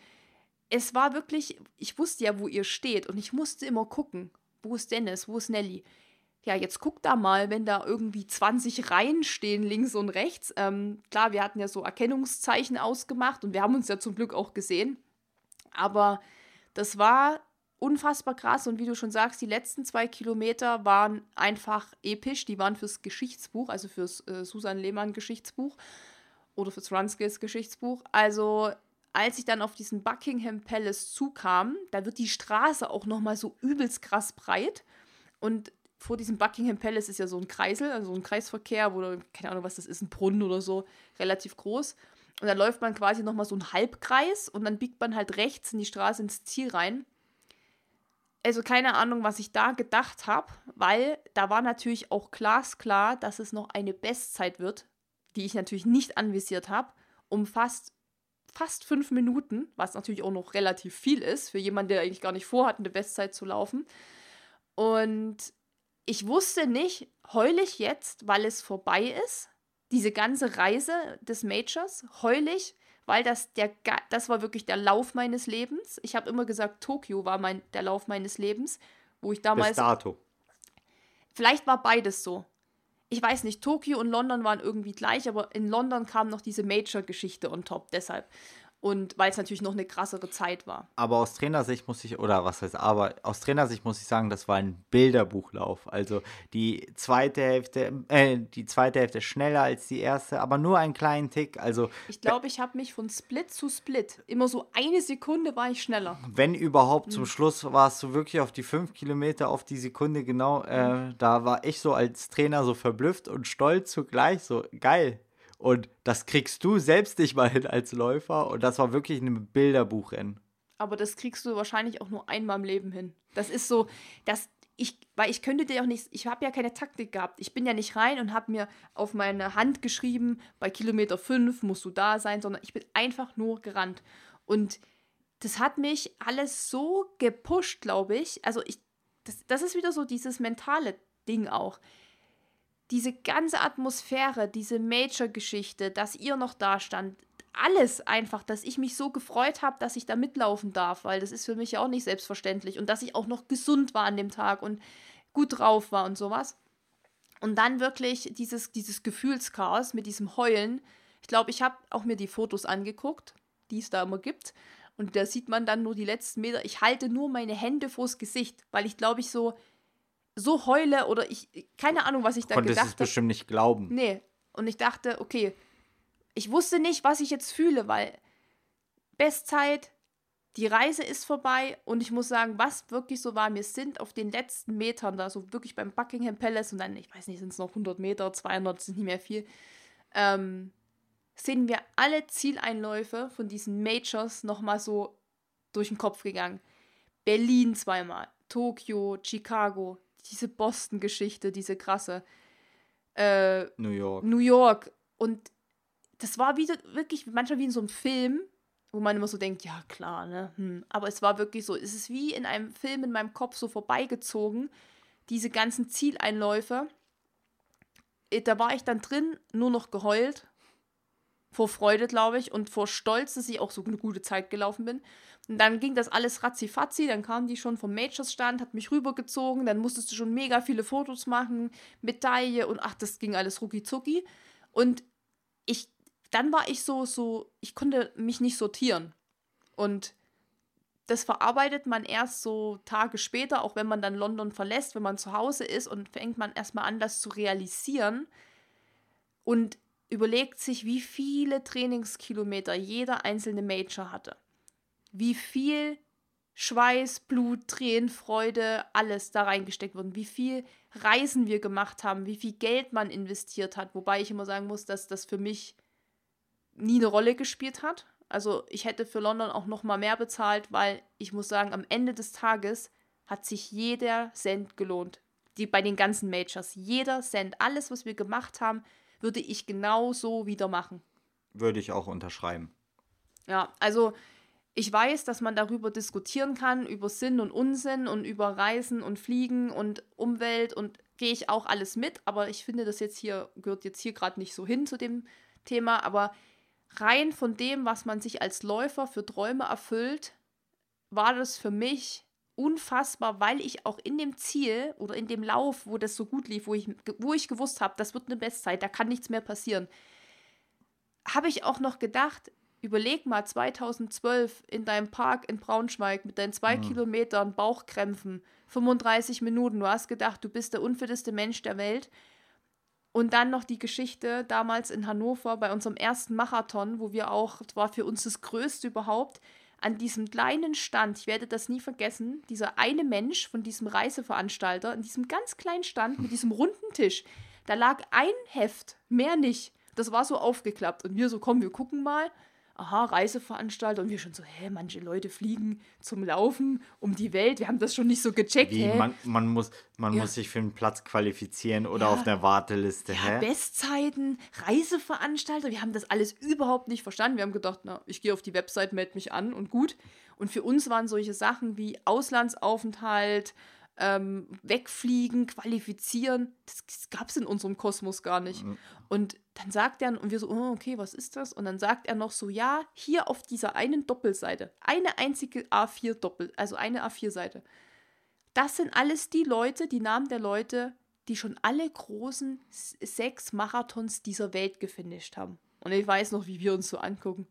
es war wirklich, ich wusste ja, wo ihr steht und ich musste immer gucken, wo ist Dennis, wo ist Nelly ja, jetzt guck da mal, wenn da irgendwie 20 Reihen stehen, links und rechts. Ähm, klar, wir hatten ja so Erkennungszeichen ausgemacht und wir haben uns ja zum Glück auch gesehen. Aber das war unfassbar krass und wie du schon sagst, die letzten zwei Kilometer waren einfach episch. Die waren fürs Geschichtsbuch, also fürs äh, Susan Lehmann Geschichtsbuch oder fürs Runskills Geschichtsbuch. Also als ich dann auf diesen Buckingham Palace zukam, da wird die Straße auch noch mal so übelst krass breit und vor diesem Buckingham Palace ist ja so ein Kreisel, also ein Kreisverkehr, wo, keine Ahnung, was das ist, ein Brunnen oder so, relativ groß. Und dann läuft man quasi nochmal so einen Halbkreis und dann biegt man halt rechts in die Straße ins Ziel rein. Also keine Ahnung, was ich da gedacht habe, weil da war natürlich auch glasklar, dass es noch eine Bestzeit wird, die ich natürlich nicht anvisiert habe, um fast, fast fünf Minuten, was natürlich auch noch relativ viel ist für jemanden, der eigentlich gar nicht vorhat, eine Bestzeit zu laufen. Und ich wusste nicht, heul ich jetzt, weil es vorbei ist, diese ganze Reise des Majors, heul ich, weil das der das war wirklich der Lauf meines Lebens. Ich habe immer gesagt, Tokio war mein der Lauf meines Lebens, wo ich damals Bis dato. Vielleicht war beides so. Ich weiß nicht, Tokio und London waren irgendwie gleich, aber in London kam noch diese Major-Geschichte on top, deshalb. Und weil es natürlich noch eine krassere Zeit war. Aber aus Trainersicht muss ich, oder was heißt aber, aus Trainersicht muss ich sagen, das war ein Bilderbuchlauf. Also die zweite Hälfte, äh, die zweite Hälfte schneller als die erste, aber nur einen kleinen Tick. Also ich glaube, ich habe mich von Split zu Split, immer so eine Sekunde war ich schneller. Wenn überhaupt, mhm. zum Schluss warst du wirklich auf die fünf Kilometer auf die Sekunde genau. Äh. Da war ich so als Trainer so verblüfft und stolz zugleich, so geil und das kriegst du selbst nicht mal hin als Läufer. Und das war wirklich ein Bilderbuchrennen. Aber das kriegst du wahrscheinlich auch nur einmal im Leben hin. Das ist so, dass ich, weil ich könnte dir auch nicht, ich habe ja keine Taktik gehabt. Ich bin ja nicht rein und habe mir auf meine Hand geschrieben, bei Kilometer 5 musst du da sein, sondern ich bin einfach nur gerannt. Und das hat mich alles so gepusht, glaube ich. Also ich, das, das ist wieder so dieses mentale Ding auch diese ganze Atmosphäre, diese Major-Geschichte, dass ihr noch da stand, alles einfach, dass ich mich so gefreut habe, dass ich da mitlaufen darf, weil das ist für mich ja auch nicht selbstverständlich und dass ich auch noch gesund war an dem Tag und gut drauf war und sowas. Und dann wirklich dieses, dieses Gefühlschaos mit diesem Heulen. Ich glaube, ich habe auch mir die Fotos angeguckt, die es da immer gibt. Und da sieht man dann nur die letzten Meter. Ich halte nur meine Hände vors Gesicht, weil ich glaube, ich so, so heule oder ich, keine Ahnung, was ich da Konntest gedacht habe. es bestimmt nicht glauben. Nee. Und ich dachte, okay, ich wusste nicht, was ich jetzt fühle, weil Bestzeit, die Reise ist vorbei und ich muss sagen, was wirklich so war, wir sind auf den letzten Metern da, so wirklich beim Buckingham Palace und dann, ich weiß nicht, sind es noch 100 Meter, 200, sind nicht mehr viel, ähm, sehen wir alle Zieleinläufe von diesen Majors nochmal so durch den Kopf gegangen. Berlin zweimal, Tokio, Chicago, diese Boston-Geschichte, diese krasse. Äh, New York. New York. Und das war wieder wirklich manchmal wie in so einem Film, wo man immer so denkt, ja klar, ne? Hm. Aber es war wirklich so, es ist wie in einem Film in meinem Kopf so vorbeigezogen, diese ganzen Zieleinläufe. Äh, da war ich dann drin, nur noch geheult. Vor Freude, glaube ich, und vor Stolz, dass ich auch so eine gute Zeit gelaufen bin. Und dann ging das alles ratzifatzi, dann kam die schon vom Majors-Stand, hat mich rübergezogen, dann musstest du schon mega viele Fotos machen, Medaille und ach, das ging alles rucki zucki. Und ich, dann war ich so, so, ich konnte mich nicht sortieren. Und das verarbeitet man erst so Tage später, auch wenn man dann London verlässt, wenn man zu Hause ist und fängt man erstmal an, das zu realisieren und überlegt sich, wie viele Trainingskilometer jeder einzelne Major hatte. Wie viel Schweiß, Blut, Tränen, Freude, alles da reingesteckt wurden. Wie viel Reisen wir gemacht haben, wie viel Geld man investiert hat. Wobei ich immer sagen muss, dass das für mich nie eine Rolle gespielt hat. Also ich hätte für London auch noch mal mehr bezahlt, weil ich muss sagen, am Ende des Tages hat sich jeder Cent gelohnt. Die, bei den ganzen Majors. Jeder Cent, alles, was wir gemacht haben, würde ich genau so wieder machen. Würde ich auch unterschreiben. Ja, also ich weiß, dass man darüber diskutieren kann, über Sinn und Unsinn und über Reisen und Fliegen und Umwelt und gehe ich auch alles mit, aber ich finde, das jetzt hier gehört jetzt hier gerade nicht so hin zu dem Thema, aber rein von dem, was man sich als Läufer für Träume erfüllt, war das für mich unfassbar, weil ich auch in dem Ziel oder in dem Lauf, wo das so gut lief, wo ich, wo ich gewusst habe, das wird eine Bestzeit, da kann nichts mehr passieren, habe ich auch noch gedacht, überleg mal 2012 in deinem Park in Braunschweig mit deinen zwei mhm. Kilometern Bauchkrämpfen, 35 Minuten, du hast gedacht, du bist der unfitteste Mensch der Welt und dann noch die Geschichte damals in Hannover bei unserem ersten Marathon, wo wir auch, das war für uns das Größte überhaupt, an diesem kleinen Stand, ich werde das nie vergessen, dieser eine Mensch von diesem Reiseveranstalter, an diesem ganz kleinen Stand mit diesem runden Tisch, da lag ein Heft, mehr nicht. Das war so aufgeklappt. Und wir so, komm, wir gucken mal aha, Reiseveranstalter und wir schon so, hä, manche Leute fliegen zum Laufen um die Welt. Wir haben das schon nicht so gecheckt. Wie, man, man, muss, man ja. muss sich für einen Platz qualifizieren oder ja. auf der Warteliste. Ja, hä? Bestzeiten, Reiseveranstalter, wir haben das alles überhaupt nicht verstanden. Wir haben gedacht, na, ich gehe auf die Website, melde mich an und gut. Und für uns waren solche Sachen wie Auslandsaufenthalt, ähm, wegfliegen, qualifizieren, das, das gab es in unserem Kosmos gar nicht. Mhm. Und dann sagt er, und wir so, oh, okay, was ist das? Und dann sagt er noch so, ja, hier auf dieser einen Doppelseite, eine einzige A4-Doppel, also eine A4-Seite. Das sind alles die Leute, die Namen der Leute, die schon alle großen sechs Marathons dieser Welt gefinisht haben. Und ich weiß noch, wie wir uns so angucken.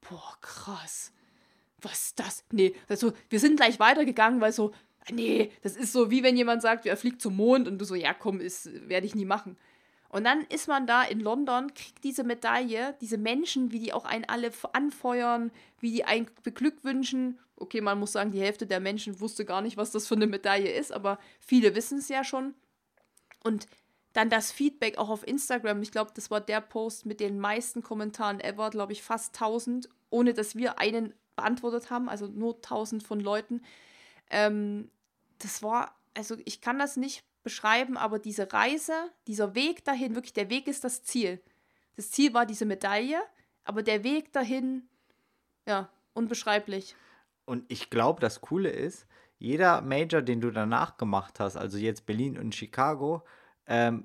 Boah, krass. Was ist das? Nee, also, wir sind gleich weitergegangen, weil so, nee, das ist so, wie wenn jemand sagt, er fliegt zum Mond und du so, ja komm, werde ich nie machen. Und dann ist man da in London, kriegt diese Medaille, diese Menschen, wie die auch einen alle anfeuern, wie die einen beglückwünschen. Okay, man muss sagen, die Hälfte der Menschen wusste gar nicht, was das für eine Medaille ist, aber viele wissen es ja schon. Und dann das Feedback auch auf Instagram. Ich glaube, das war der Post mit den meisten Kommentaren ever, glaube ich, fast 1000, ohne dass wir einen beantwortet haben, also nur 1000 von Leuten. Ähm, das war, also ich kann das nicht beschreiben, aber diese Reise, dieser Weg dahin, wirklich der Weg ist das Ziel. Das Ziel war diese Medaille, aber der Weg dahin, ja, unbeschreiblich. Und ich glaube, das Coole ist, jeder Major, den du danach gemacht hast, also jetzt Berlin und Chicago, ähm,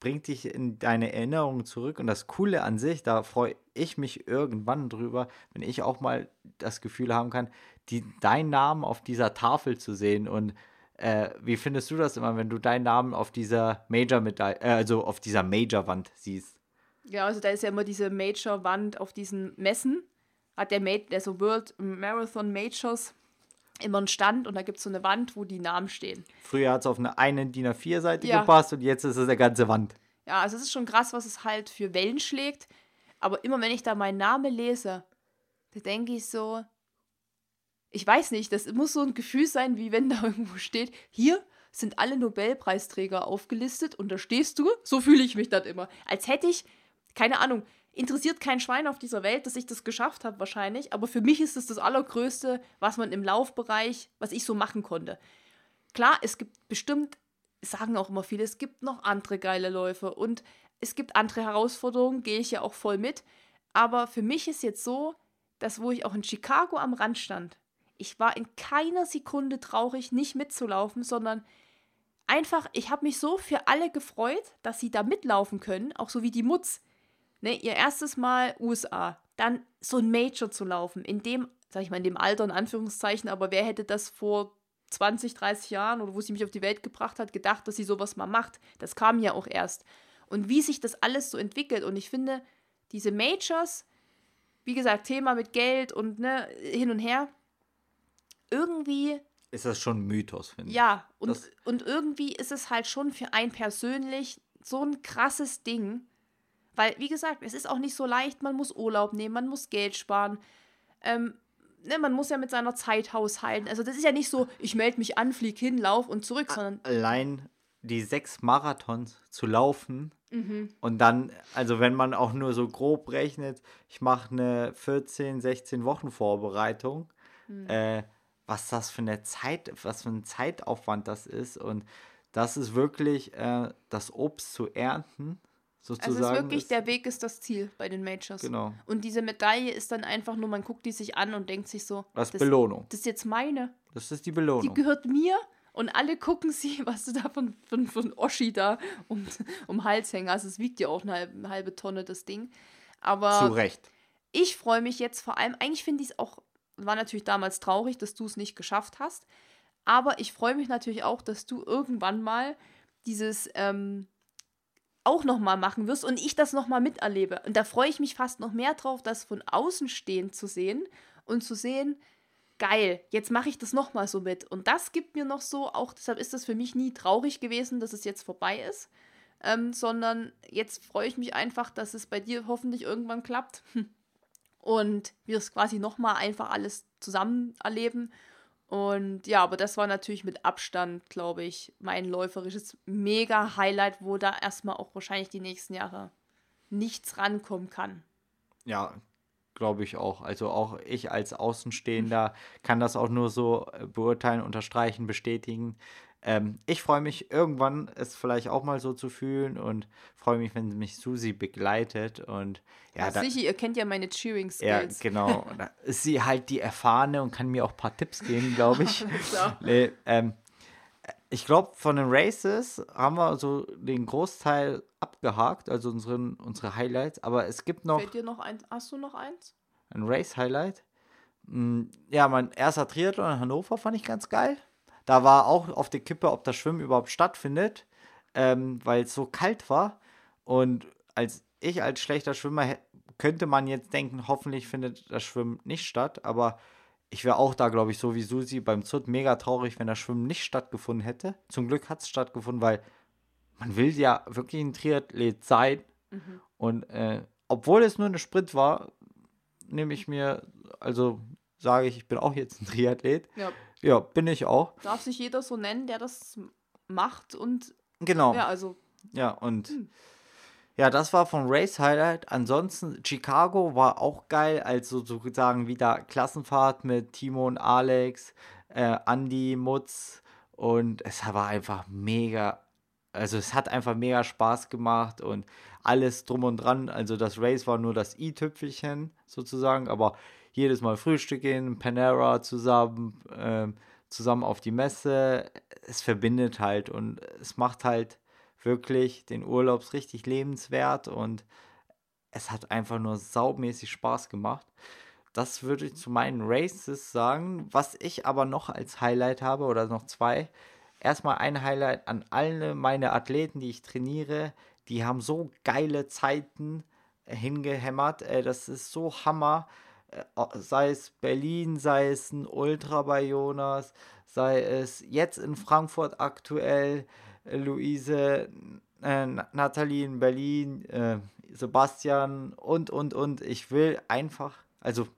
bringt dich in deine Erinnerungen zurück. Und das Coole an sich, da freue ich mich irgendwann drüber, wenn ich auch mal das Gefühl haben kann, die, deinen Namen auf dieser Tafel zu sehen. Und äh, wie findest du das immer, wenn du deinen Namen auf dieser Major Medaille, äh, also auf dieser Major-Wand siehst? Ja, also da ist ja immer diese Major-Wand auf diesen Messen. Hat der, Ma also World Marathon Majors immer einen Stand und da gibt es so eine Wand, wo die Namen stehen. Früher hat es auf eine, eine DIN A4-Seite ja. gepasst und jetzt ist es eine ganze Wand. Ja, also es ist schon krass, was es halt für Wellen schlägt. Aber immer wenn ich da meinen Namen lese, da denke ich so, ich weiß nicht, das muss so ein Gefühl sein, wie wenn da irgendwo steht, hier sind alle Nobelpreisträger aufgelistet und da stehst du. So fühle ich mich dann immer. Als hätte ich, keine Ahnung, interessiert kein Schwein auf dieser Welt, dass ich das geschafft habe wahrscheinlich, aber für mich ist das, das Allergrößte, was man im Laufbereich, was ich so machen konnte. Klar, es gibt bestimmt, sagen auch immer viele, es gibt noch andere geile Läufe und es gibt andere Herausforderungen, gehe ich ja auch voll mit. Aber für mich ist jetzt so, dass wo ich auch in Chicago am Rand stand, ich war in keiner Sekunde traurig, nicht mitzulaufen, sondern einfach, ich habe mich so für alle gefreut, dass sie da mitlaufen können, auch so wie die Mutz. ne, ihr erstes Mal USA, dann so ein Major zu laufen, in dem, sag ich mal, in dem Alter in Anführungszeichen, aber wer hätte das vor 20, 30 Jahren oder wo sie mich auf die Welt gebracht hat, gedacht, dass sie sowas mal macht. Das kam ja auch erst. Und wie sich das alles so entwickelt. Und ich finde, diese Majors, wie gesagt, Thema mit Geld und ne, hin und her, irgendwie. Ist das schon ein Mythos, finde ich. Ja, und, und irgendwie ist es halt schon für einen persönlich so ein krasses Ding. Weil, wie gesagt, es ist auch nicht so leicht, man muss Urlaub nehmen, man muss Geld sparen. Ähm, ne, man muss ja mit seiner Zeit haushalten. Also das ist ja nicht so, ich melde mich an, flieg hin, lauf und zurück, sondern. Allein die sechs Marathons zu laufen mhm. und dann, also wenn man auch nur so grob rechnet, ich mache eine 14, 16 Wochen Vorbereitung, mhm. äh, was das für eine Zeit, was für ein Zeitaufwand das ist und das ist wirklich äh, das Obst zu ernten Sozusagen also es ist wirklich, ist, der Weg ist das Ziel bei den Majors. Genau. Und diese Medaille ist dann einfach nur, man guckt die sich an und denkt sich so. Das, das Belohnung. Das ist jetzt meine. Das ist die Belohnung. Die gehört mir und alle gucken sie, was du da von, von, von Oschi da um, um Hals hängen. Also es wiegt ja auch eine halbe, eine halbe Tonne, das Ding. Aber. Zu Recht. Ich freue mich jetzt vor allem, eigentlich finde ich es auch, war natürlich damals traurig, dass du es nicht geschafft hast. Aber ich freue mich natürlich auch, dass du irgendwann mal dieses. Ähm, auch nochmal machen wirst und ich das nochmal miterlebe. Und da freue ich mich fast noch mehr drauf, das von außen stehend zu sehen und zu sehen, geil, jetzt mache ich das nochmal so mit. Und das gibt mir noch so, auch deshalb ist das für mich nie traurig gewesen, dass es jetzt vorbei ist, ähm, sondern jetzt freue ich mich einfach, dass es bei dir hoffentlich irgendwann klappt und wir es quasi nochmal einfach alles zusammen erleben und ja, aber das war natürlich mit Abstand, glaube ich, mein läuferisches Mega-Highlight, wo da erstmal auch wahrscheinlich die nächsten Jahre nichts rankommen kann. Ja, glaube ich auch. Also auch ich als Außenstehender kann das auch nur so äh, beurteilen, unterstreichen, bestätigen. Ähm, ich freue mich irgendwann, es vielleicht auch mal so zu fühlen und freue mich, wenn mich Susi begleitet. Und ja, ja sicher, ihr kennt ja meine Cheering Skills. Ja, genau. da ist sie halt die Erfahrene und kann mir auch ein paar Tipps geben, glaube ich. nee, ähm, ich glaube, von den Races haben wir so den Großteil abgehakt, also unseren, unsere Highlights. Aber es gibt noch. Fällt dir noch eins? Hast du noch eins? Ein Race-Highlight? Hm, ja, mein erster Triathlon in Hannover fand ich ganz geil. Da war auch auf der Kippe, ob das Schwimmen überhaupt stattfindet, ähm, weil es so kalt war. Und als ich als schlechter Schwimmer könnte man jetzt denken, hoffentlich findet das Schwimmen nicht statt. Aber ich wäre auch da, glaube ich, so wie Susi beim Zut mega traurig, wenn das Schwimmen nicht stattgefunden hätte. Zum Glück hat es stattgefunden, weil man will ja wirklich ein Triathlet sein. Mhm. Und äh, obwohl es nur eine Sprint war, nehme ich mir, also sage ich, ich bin auch jetzt ein Triathlet. Ja. Ja, bin ich auch. Darf sich jeder so nennen, der das macht und. Genau. Ja, also. Ja, und. Hm. Ja, das war von Race Highlight. Ansonsten, Chicago war auch geil, also sozusagen wieder Klassenfahrt mit Timo und Alex, äh, Andy, Mutz. Und es war einfach mega, also es hat einfach mega Spaß gemacht und alles drum und dran. Also das Race war nur das i-Tüpfelchen sozusagen, aber jedes Mal Frühstück gehen, Panera zusammen, äh, zusammen auf die Messe. Es verbindet halt und es macht halt wirklich den Urlaubs richtig lebenswert und es hat einfach nur saumäßig Spaß gemacht. Das würde ich zu meinen Races sagen. Was ich aber noch als Highlight habe oder noch zwei. Erstmal ein Highlight an alle meine Athleten, die ich trainiere. Die haben so geile Zeiten hingehämmert. Das ist so Hammer. Äh, sei es Berlin, sei es ein Ultra bei Jonas, sei es jetzt in Frankfurt aktuell, äh, Luise, äh, Nathalie in Berlin, äh, Sebastian und, und, und. Ich will einfach, also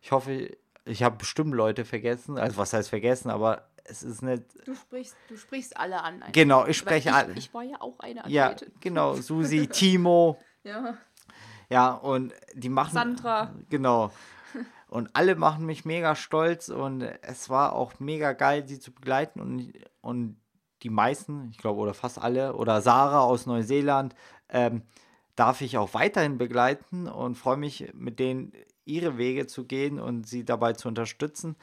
ich hoffe, ich habe bestimmt Leute vergessen, also was heißt vergessen, aber es ist nicht. Du sprichst, du sprichst alle an. Genau, ich spreche alle. Ich war ja auch eine Athletin. Ja, genau, Susi, Timo. ja. Ja, und die machen. Sandra. Genau. Und alle machen mich mega stolz und es war auch mega geil, sie zu begleiten. Und, und die meisten, ich glaube, oder fast alle, oder Sarah aus Neuseeland, ähm, darf ich auch weiterhin begleiten und freue mich, mit denen ihre Wege zu gehen und sie dabei zu unterstützen.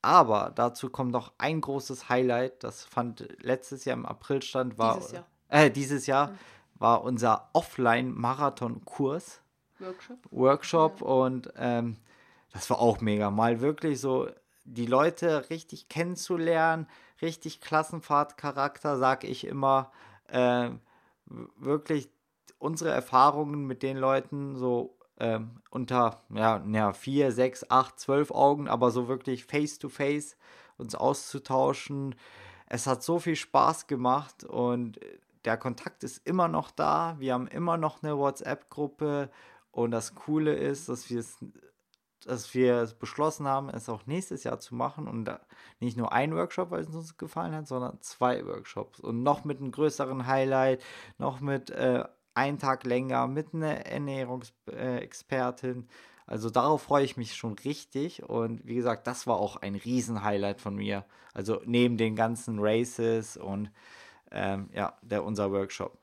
Aber dazu kommt noch ein großes Highlight, das fand letztes Jahr im April stand, war dieses Jahr, äh, dieses Jahr mhm. war unser Offline-Marathon-Kurs Workshop, Workshop ja. und ähm, das war auch mega. Mal wirklich so die Leute richtig kennenzulernen, richtig Klassenfahrtcharakter, sag ich immer. Äh, wirklich unsere Erfahrungen mit den Leuten so ähm, unter ja, ja, vier, sechs, acht, zwölf Augen, aber so wirklich face to face uns auszutauschen. Es hat so viel Spaß gemacht und der Kontakt ist immer noch da. Wir haben immer noch eine WhatsApp-Gruppe und das Coole ist, dass wir es dass wir beschlossen haben, es auch nächstes Jahr zu machen und nicht nur ein Workshop, weil es uns gefallen hat, sondern zwei Workshops und noch mit einem größeren Highlight, noch mit äh, einen Tag länger, mit einer Ernährungsexpertin. Also darauf freue ich mich schon richtig und wie gesagt, das war auch ein Riesen-Highlight von mir. Also neben den ganzen Races und ähm, ja, der unser Workshop.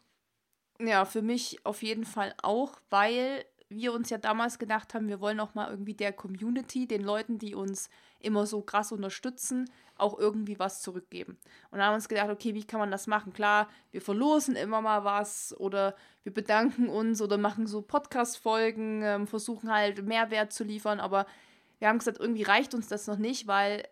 Ja, für mich auf jeden Fall auch, weil wir uns ja damals gedacht haben, wir wollen auch mal irgendwie der Community, den Leuten, die uns immer so krass unterstützen, auch irgendwie was zurückgeben. Und haben uns gedacht, okay, wie kann man das machen? Klar, wir verlosen immer mal was oder wir bedanken uns oder machen so Podcast-Folgen, ähm, versuchen halt Mehrwert zu liefern, aber wir haben gesagt, irgendwie reicht uns das noch nicht, weil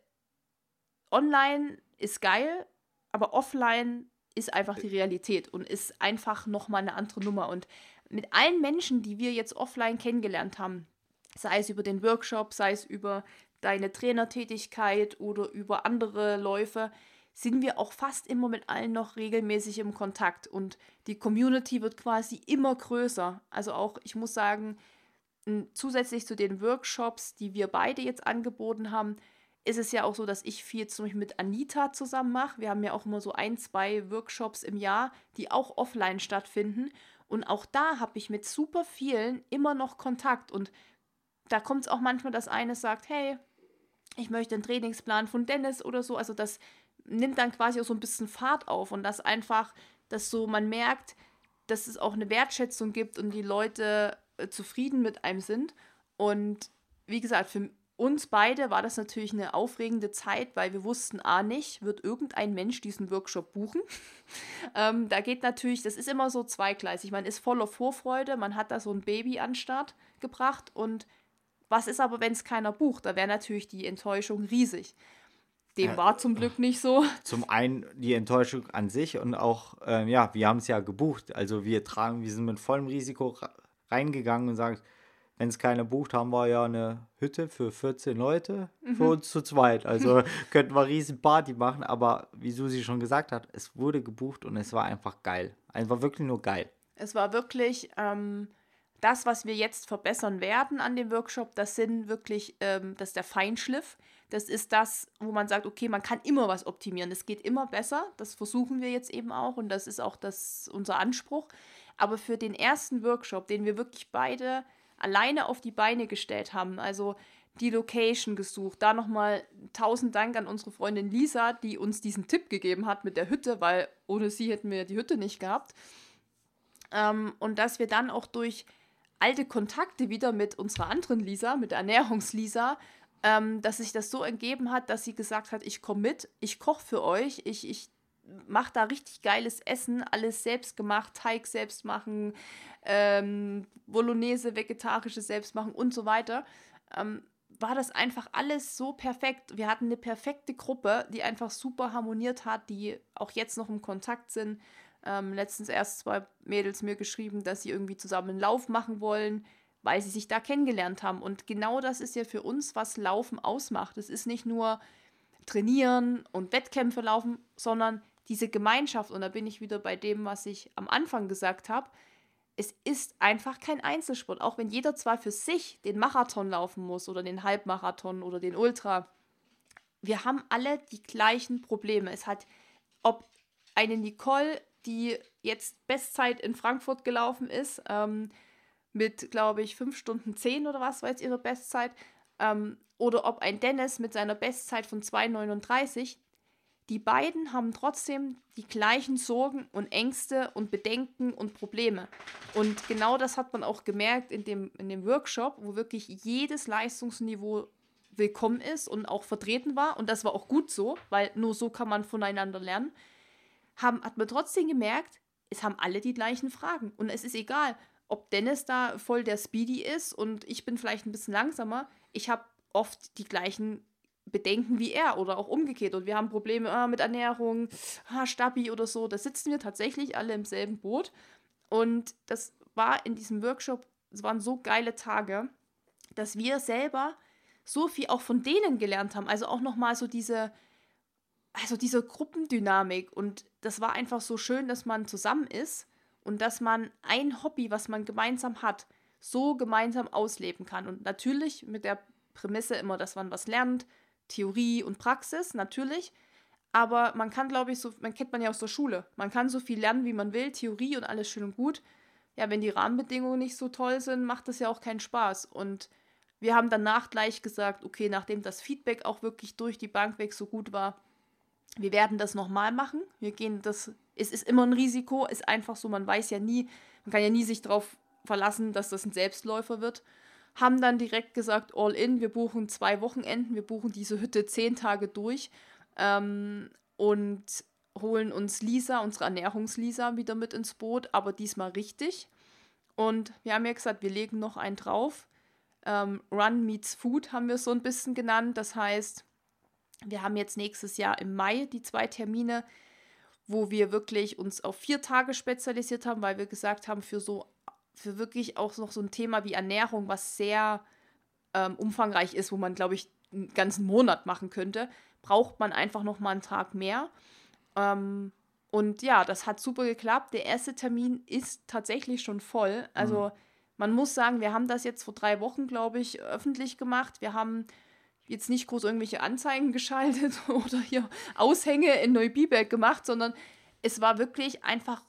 online ist geil, aber offline ist einfach die Realität und ist einfach nochmal eine andere Nummer. Und mit allen Menschen, die wir jetzt offline kennengelernt haben, sei es über den Workshop, sei es über deine Trainertätigkeit oder über andere Läufe, sind wir auch fast immer mit allen noch regelmäßig im Kontakt und die Community wird quasi immer größer. Also auch, ich muss sagen, zusätzlich zu den Workshops, die wir beide jetzt angeboten haben, ist es ja auch so, dass ich viel zum Beispiel mit Anita zusammen mache. Wir haben ja auch immer so ein, zwei Workshops im Jahr, die auch offline stattfinden. Und auch da habe ich mit super vielen immer noch Kontakt. Und da kommt es auch manchmal, dass eine sagt, hey, ich möchte einen Trainingsplan von Dennis oder so. Also das nimmt dann quasi auch so ein bisschen Fahrt auf und das einfach, dass so man merkt, dass es auch eine Wertschätzung gibt und die Leute äh, zufrieden mit einem sind. Und wie gesagt, für uns beide war das natürlich eine aufregende Zeit, weil wir wussten, A, nicht, wird irgendein Mensch diesen Workshop buchen. ähm, da geht natürlich, das ist immer so zweigleisig. Man ist voller Vorfreude, man hat da so ein Baby an Start gebracht und was ist aber, wenn es keiner bucht? Da wäre natürlich die Enttäuschung riesig. Dem war zum Glück nicht so. Zum einen die Enttäuschung an sich und auch, ähm, ja, wir haben es ja gebucht. Also wir tragen, wir sind mit vollem Risiko reingegangen und sagen, wenn es keiner bucht, haben wir ja eine Hütte für 14 Leute mhm. für uns zu zweit. Also könnten wir riesen Party machen, aber wie Susi schon gesagt hat, es wurde gebucht und es war einfach geil. Einfach wirklich nur geil. Es war wirklich ähm, das, was wir jetzt verbessern werden an dem Workshop, das sind wirklich, ähm, das ist der Feinschliff. Das ist das, wo man sagt, okay, man kann immer was optimieren. Es geht immer besser. Das versuchen wir jetzt eben auch und das ist auch das, unser Anspruch. Aber für den ersten Workshop, den wir wirklich beide alleine auf die Beine gestellt haben. Also die Location gesucht. Da nochmal tausend Dank an unsere Freundin Lisa, die uns diesen Tipp gegeben hat mit der Hütte, weil ohne sie hätten wir die Hütte nicht gehabt. Ähm, und dass wir dann auch durch alte Kontakte wieder mit unserer anderen Lisa, mit der Ernährungslisa, ähm, dass sich das so ergeben hat, dass sie gesagt hat, ich komme mit, ich koche für euch, ich, ich mache da richtig geiles Essen, alles selbst gemacht, Teig selbst machen, ähm, Bolognese, vegetarische selbst machen und so weiter, ähm, war das einfach alles so perfekt. Wir hatten eine perfekte Gruppe, die einfach super harmoniert hat, die auch jetzt noch im Kontakt sind. Ähm, letztens erst zwei Mädels mir geschrieben, dass sie irgendwie zusammen einen Lauf machen wollen, weil sie sich da kennengelernt haben. Und genau das ist ja für uns, was Laufen ausmacht. Es ist nicht nur trainieren und Wettkämpfe laufen, sondern diese Gemeinschaft. Und da bin ich wieder bei dem, was ich am Anfang gesagt habe es ist einfach kein Einzelsport. Auch wenn jeder zwar für sich den Marathon laufen muss oder den Halbmarathon oder den Ultra. Wir haben alle die gleichen Probleme. Es hat, ob eine Nicole, die jetzt Bestzeit in Frankfurt gelaufen ist, ähm, mit, glaube ich, 5 Stunden 10 oder was war jetzt ihre Bestzeit, ähm, oder ob ein Dennis mit seiner Bestzeit von 2,39, die beiden haben trotzdem die gleichen Sorgen und Ängste und Bedenken und Probleme. Und genau das hat man auch gemerkt in dem, in dem Workshop, wo wirklich jedes Leistungsniveau willkommen ist und auch vertreten war. Und das war auch gut so, weil nur so kann man voneinander lernen. Haben, hat man trotzdem gemerkt, es haben alle die gleichen Fragen. Und es ist egal, ob Dennis da voll der Speedy ist und ich bin vielleicht ein bisschen langsamer. Ich habe oft die gleichen Bedenken wie er oder auch umgekehrt. Und wir haben Probleme ah, mit Ernährung, ah, Stabi oder so. Da sitzen wir tatsächlich alle im selben Boot. Und das war in diesem Workshop, es waren so geile Tage, dass wir selber so viel auch von denen gelernt haben. Also auch nochmal so diese, also diese Gruppendynamik. Und das war einfach so schön, dass man zusammen ist und dass man ein Hobby, was man gemeinsam hat, so gemeinsam ausleben kann. Und natürlich mit der Prämisse immer, dass man was lernt, Theorie und Praxis, natürlich. Aber man kann, glaube ich, so, man kennt man ja aus der Schule. Man kann so viel lernen, wie man will, Theorie und alles schön und gut. Ja, wenn die Rahmenbedingungen nicht so toll sind, macht das ja auch keinen Spaß. Und wir haben danach gleich gesagt, okay, nachdem das Feedback auch wirklich durch die Bank weg so gut war, wir werden das nochmal machen. Wir gehen das, es ist immer ein Risiko, ist einfach so, man weiß ja nie, man kann ja nie sich darauf verlassen, dass das ein Selbstläufer wird. Haben dann direkt gesagt, all in, wir buchen zwei Wochenenden, wir buchen diese Hütte zehn Tage durch ähm, und holen uns Lisa, unsere Ernährungslisa, wieder mit ins Boot, aber diesmal richtig. Und wir haben ja gesagt, wir legen noch einen drauf. Ähm, Run meets Food haben wir so ein bisschen genannt. Das heißt, wir haben jetzt nächstes Jahr im Mai die zwei Termine, wo wir wirklich uns auf vier Tage spezialisiert haben, weil wir gesagt haben, für so, für wirklich auch noch so ein Thema wie Ernährung, was sehr ähm, umfangreich ist, wo man, glaube ich, einen ganzen Monat machen könnte, braucht man einfach noch mal einen Tag mehr. Ähm, und ja, das hat super geklappt. Der erste Termin ist tatsächlich schon voll. Also mhm. man muss sagen, wir haben das jetzt vor drei Wochen, glaube ich, öffentlich gemacht. Wir haben jetzt nicht groß irgendwelche Anzeigen geschaltet oder hier Aushänge in Neubiberg gemacht, sondern es war wirklich einfach,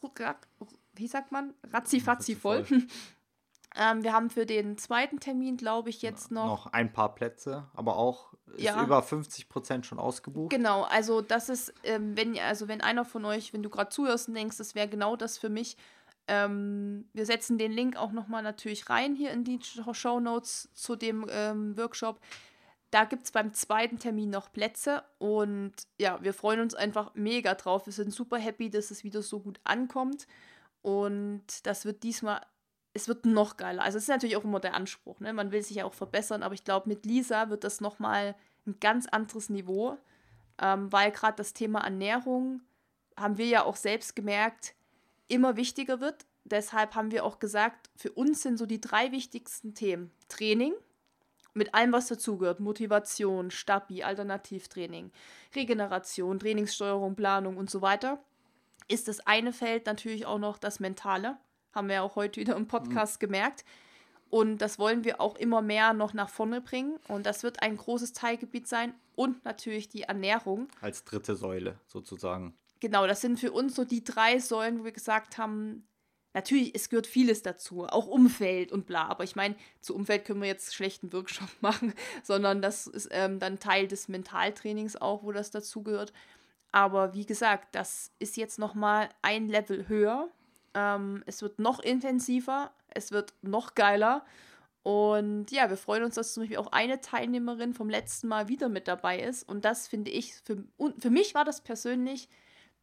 wie sagt man, ratzifatzi voll. ähm, wir haben für den zweiten Termin, glaube ich, jetzt noch. Noch ein paar Plätze, aber auch ist ja. über 50 Prozent schon ausgebucht. Genau, also das ist, ähm, wenn, also wenn einer von euch, wenn du gerade zuhörst und denkst, das wäre genau das für mich, ähm, wir setzen den Link auch nochmal natürlich rein hier in die Show Notes zu dem ähm, Workshop. Da gibt es beim zweiten Termin noch Plätze und ja, wir freuen uns einfach mega drauf. Wir sind super happy, dass es wieder so gut ankommt und das wird diesmal, es wird noch geiler. Also es ist natürlich auch immer der Anspruch, ne? man will sich ja auch verbessern, aber ich glaube, mit Lisa wird das nochmal ein ganz anderes Niveau, ähm, weil gerade das Thema Ernährung, haben wir ja auch selbst gemerkt, immer wichtiger wird. Deshalb haben wir auch gesagt, für uns sind so die drei wichtigsten Themen Training, mit allem, was dazugehört. Motivation, Stabi, Alternativtraining, Regeneration, Trainingssteuerung, Planung und so weiter. Ist das eine Feld natürlich auch noch das Mentale. Haben wir ja auch heute wieder im Podcast mhm. gemerkt. Und das wollen wir auch immer mehr noch nach vorne bringen. Und das wird ein großes Teilgebiet sein. Und natürlich die Ernährung. Als dritte Säule sozusagen. Genau, das sind für uns so die drei Säulen, wo wir gesagt haben, natürlich, es gehört vieles dazu, auch Umfeld und bla. Aber ich meine, zu Umfeld können wir jetzt schlechten Workshop machen, sondern das ist ähm, dann Teil des Mentaltrainings auch, wo das dazugehört. Aber wie gesagt, das ist jetzt nochmal ein Level höher. Ähm, es wird noch intensiver, es wird noch geiler. Und ja, wir freuen uns, dass zum Beispiel auch eine Teilnehmerin vom letzten Mal wieder mit dabei ist. Und das finde ich, für, für mich war das persönlich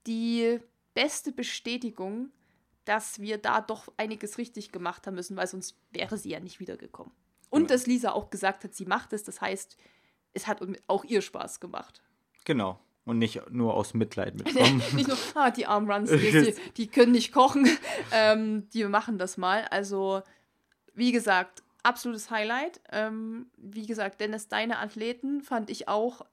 die beste Bestätigung, dass wir da doch einiges richtig gemacht haben müssen, weil sonst wäre sie ja nicht wiedergekommen. Und genau. dass Lisa auch gesagt hat, sie macht es. Das heißt, es hat auch ihr Spaß gemacht. Genau. Und nicht nur aus Mitleid mitkommen. nicht nur, ah, die Armruns, die, die können nicht kochen. Ähm, die machen das mal. Also, wie gesagt, absolutes Highlight. Ähm, wie gesagt, Dennis, deine Athleten fand ich auch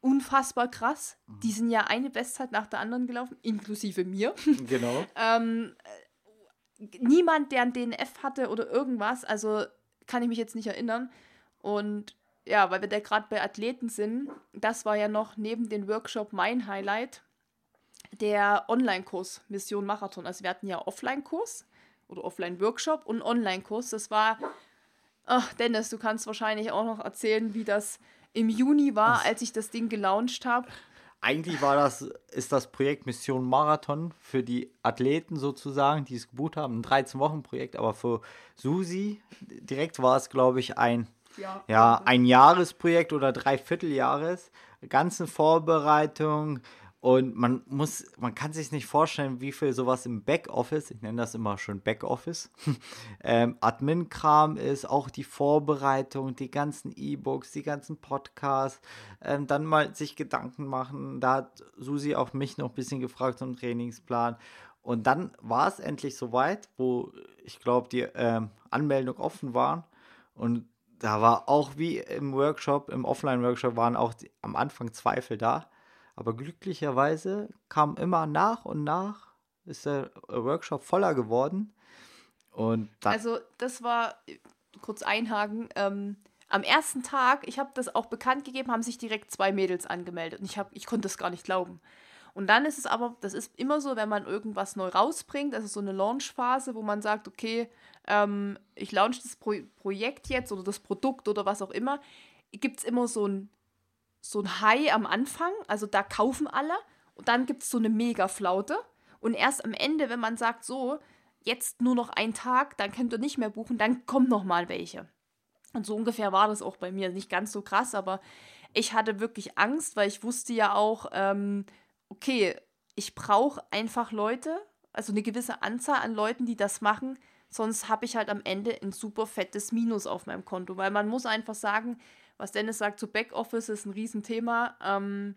unfassbar krass. Die mhm. sind ja eine Bestzeit nach der anderen gelaufen, inklusive mir. Genau. ähm, niemand, der ein DNF hatte oder irgendwas, also kann ich mich jetzt nicht erinnern. Und ja, weil wir da gerade bei Athleten sind, das war ja noch neben dem Workshop mein Highlight, der Online-Kurs Mission Marathon. Also wir hatten ja Offline-Kurs oder Offline-Workshop und Online-Kurs. Das war, ach Dennis, du kannst wahrscheinlich auch noch erzählen, wie das im Juni war, als ich das Ding gelauncht habe. Eigentlich war das, ist das Projekt Mission Marathon für die Athleten sozusagen, die es gebucht haben, ein 13-Wochen-Projekt, aber für Susi direkt war es, glaube ich, ein, ja, ein Jahresprojekt oder Dreivierteljahres. Ganze Vorbereitung, Und man muss, man kann sich nicht vorstellen, wie viel sowas im Backoffice, ich nenne das immer schon Backoffice, ähm, Admin-Kram ist, auch die Vorbereitung, die ganzen E-Books, die ganzen Podcasts, ähm, dann mal sich Gedanken machen. Da hat Susi auch mich noch ein bisschen gefragt zum Trainingsplan. Und dann war es endlich soweit, wo ich glaube, die ähm, Anmeldung offen waren. Und da war auch wie im Workshop, im Offline-Workshop waren auch die, am Anfang Zweifel da. Aber glücklicherweise kam immer nach und nach, ist der Workshop voller geworden. Und also das war, kurz einhaken, ähm, am ersten Tag, ich habe das auch bekannt gegeben, haben sich direkt zwei Mädels angemeldet. Und ich, hab, ich konnte das gar nicht glauben. Und dann ist es aber, das ist immer so, wenn man irgendwas neu rausbringt, also so eine Launch-Phase, wo man sagt, okay, ähm, ich launch das Pro Projekt jetzt oder das Produkt oder was auch immer, gibt es immer so ein, so ein High am Anfang, also da kaufen alle und dann gibt es so eine Mega-Flaute und erst am Ende, wenn man sagt, so, jetzt nur noch ein Tag, dann könnt ihr nicht mehr buchen, dann kommen noch mal welche. Und so ungefähr war das auch bei mir. Nicht ganz so krass, aber ich hatte wirklich Angst, weil ich wusste ja auch, ähm, okay, ich brauche einfach Leute, also eine gewisse Anzahl an Leuten, die das machen, sonst habe ich halt am Ende ein super fettes Minus auf meinem Konto, weil man muss einfach sagen, was Dennis sagt, so Backoffice ist ein Riesenthema. Ähm,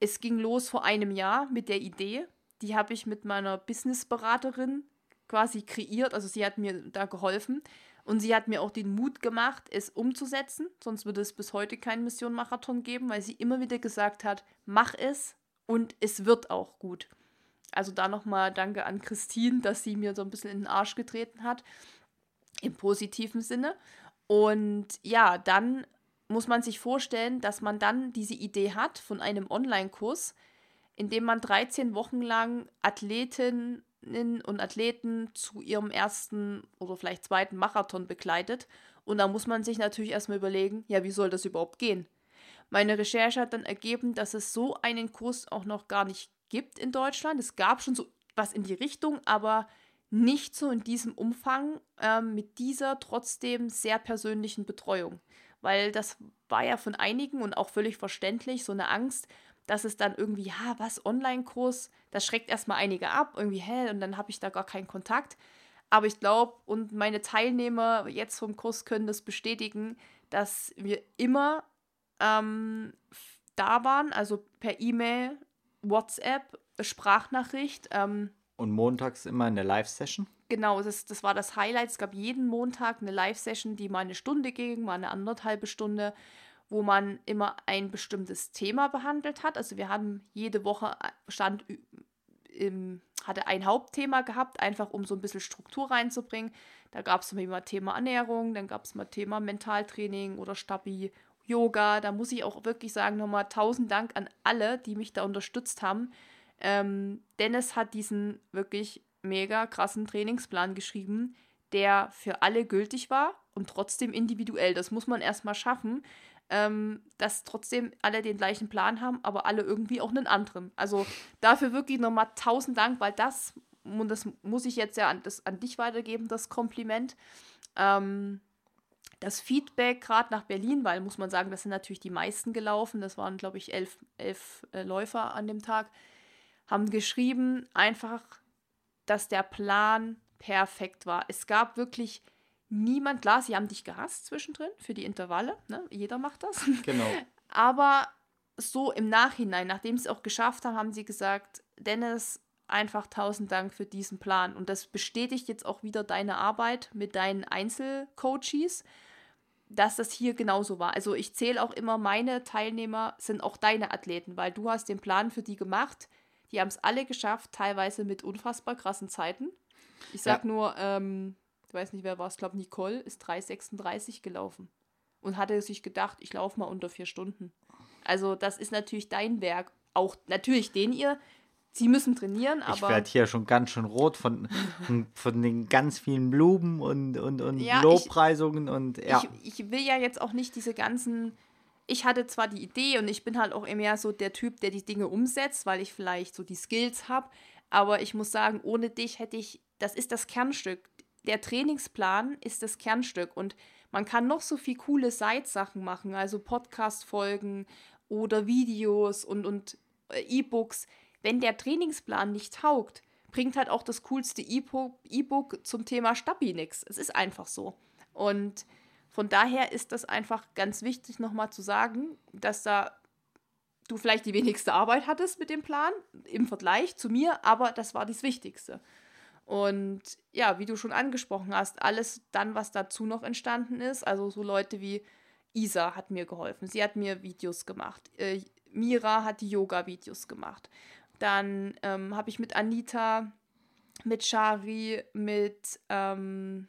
es ging los vor einem Jahr mit der Idee, die habe ich mit meiner Businessberaterin quasi kreiert, also sie hat mir da geholfen und sie hat mir auch den Mut gemacht, es umzusetzen, sonst würde es bis heute keinen Mission Marathon geben, weil sie immer wieder gesagt hat, mach es, und es wird auch gut. Also da nochmal danke an Christine, dass sie mir so ein bisschen in den Arsch getreten hat, im positiven Sinne. Und ja, dann muss man sich vorstellen, dass man dann diese Idee hat von einem Online-Kurs, in dem man 13 Wochen lang Athletinnen und Athleten zu ihrem ersten oder vielleicht zweiten Marathon begleitet. Und da muss man sich natürlich erstmal überlegen, ja, wie soll das überhaupt gehen? Meine Recherche hat dann ergeben, dass es so einen Kurs auch noch gar nicht gibt in Deutschland. Es gab schon so was in die Richtung, aber nicht so in diesem Umfang ähm, mit dieser trotzdem sehr persönlichen Betreuung. Weil das war ja von einigen und auch völlig verständlich so eine Angst, dass es dann irgendwie, ja, was, Online-Kurs, das schreckt erstmal einige ab, irgendwie, hä, und dann habe ich da gar keinen Kontakt. Aber ich glaube, und meine Teilnehmer jetzt vom Kurs können das bestätigen, dass wir immer ähm, da waren, also per E-Mail, WhatsApp, Sprachnachricht. Ähm, und montags immer eine Live-Session? Genau, das, das war das Highlight. Es gab jeden Montag eine Live-Session, die mal eine Stunde ging, mal eine anderthalbe Stunde, wo man immer ein bestimmtes Thema behandelt hat. Also wir haben jede Woche äh, stand im, hatte ein Hauptthema gehabt, einfach um so ein bisschen Struktur reinzubringen. Da gab es immer Thema Ernährung, dann gab es mal Thema Mentaltraining oder Stabi Yoga. Da muss ich auch wirklich sagen, nochmal tausend Dank an alle, die mich da unterstützt haben. Ähm, Dennis hat diesen wirklich mega krassen Trainingsplan geschrieben, der für alle gültig war und trotzdem individuell. Das muss man erstmal schaffen, ähm, dass trotzdem alle den gleichen Plan haben, aber alle irgendwie auch einen anderen. Also dafür wirklich nochmal tausend Dank, weil das, und das muss ich jetzt ja an, das, an dich weitergeben, das Kompliment. Ähm, das Feedback gerade nach Berlin, weil muss man sagen, das sind natürlich die meisten gelaufen, das waren, glaube ich, elf, elf äh, Läufer an dem Tag, haben geschrieben einfach, dass der Plan perfekt war. Es gab wirklich niemand, klar, sie haben dich gehasst zwischendrin für die Intervalle, ne? jeder macht das. Genau. Aber so im Nachhinein, nachdem sie es auch geschafft haben, haben sie gesagt, Dennis, einfach tausend Dank für diesen Plan. Und das bestätigt jetzt auch wieder deine Arbeit mit deinen Einzelcoaches dass das hier genauso war. Also ich zähle auch immer, meine Teilnehmer sind auch deine Athleten, weil du hast den Plan für die gemacht. Die haben es alle geschafft, teilweise mit unfassbar krassen Zeiten. Ich sag ja. nur, ähm, ich weiß nicht, wer war es, glaube Nicole ist 3,36 gelaufen und hatte sich gedacht, ich laufe mal unter vier Stunden. Also das ist natürlich dein Werk. Auch natürlich den ihr Sie müssen trainieren, aber. Ich werde hier schon ganz schön rot von, von den ganz vielen Blumen und, und, und ja, Lobpreisungen ich, und ja. Ich, ich will ja jetzt auch nicht diese ganzen. Ich hatte zwar die Idee und ich bin halt auch immer so der Typ, der die Dinge umsetzt, weil ich vielleicht so die Skills habe. Aber ich muss sagen, ohne dich hätte ich. Das ist das Kernstück. Der Trainingsplan ist das Kernstück und man kann noch so viel coole Side-Sachen machen, also Podcast-Folgen oder Videos und, und äh, E-Books. Wenn der Trainingsplan nicht taugt, bringt halt auch das coolste E-Book zum Thema Stabi nichts. Es ist einfach so. Und von daher ist das einfach ganz wichtig, nochmal zu sagen, dass da du vielleicht die wenigste Arbeit hattest mit dem Plan im Vergleich zu mir, aber das war das Wichtigste. Und ja, wie du schon angesprochen hast, alles dann, was dazu noch entstanden ist, also so Leute wie Isa hat mir geholfen, sie hat mir Videos gemacht, äh, Mira hat die Yoga-Videos gemacht. Dann ähm, habe ich mit Anita, mit Shari, mit ähm,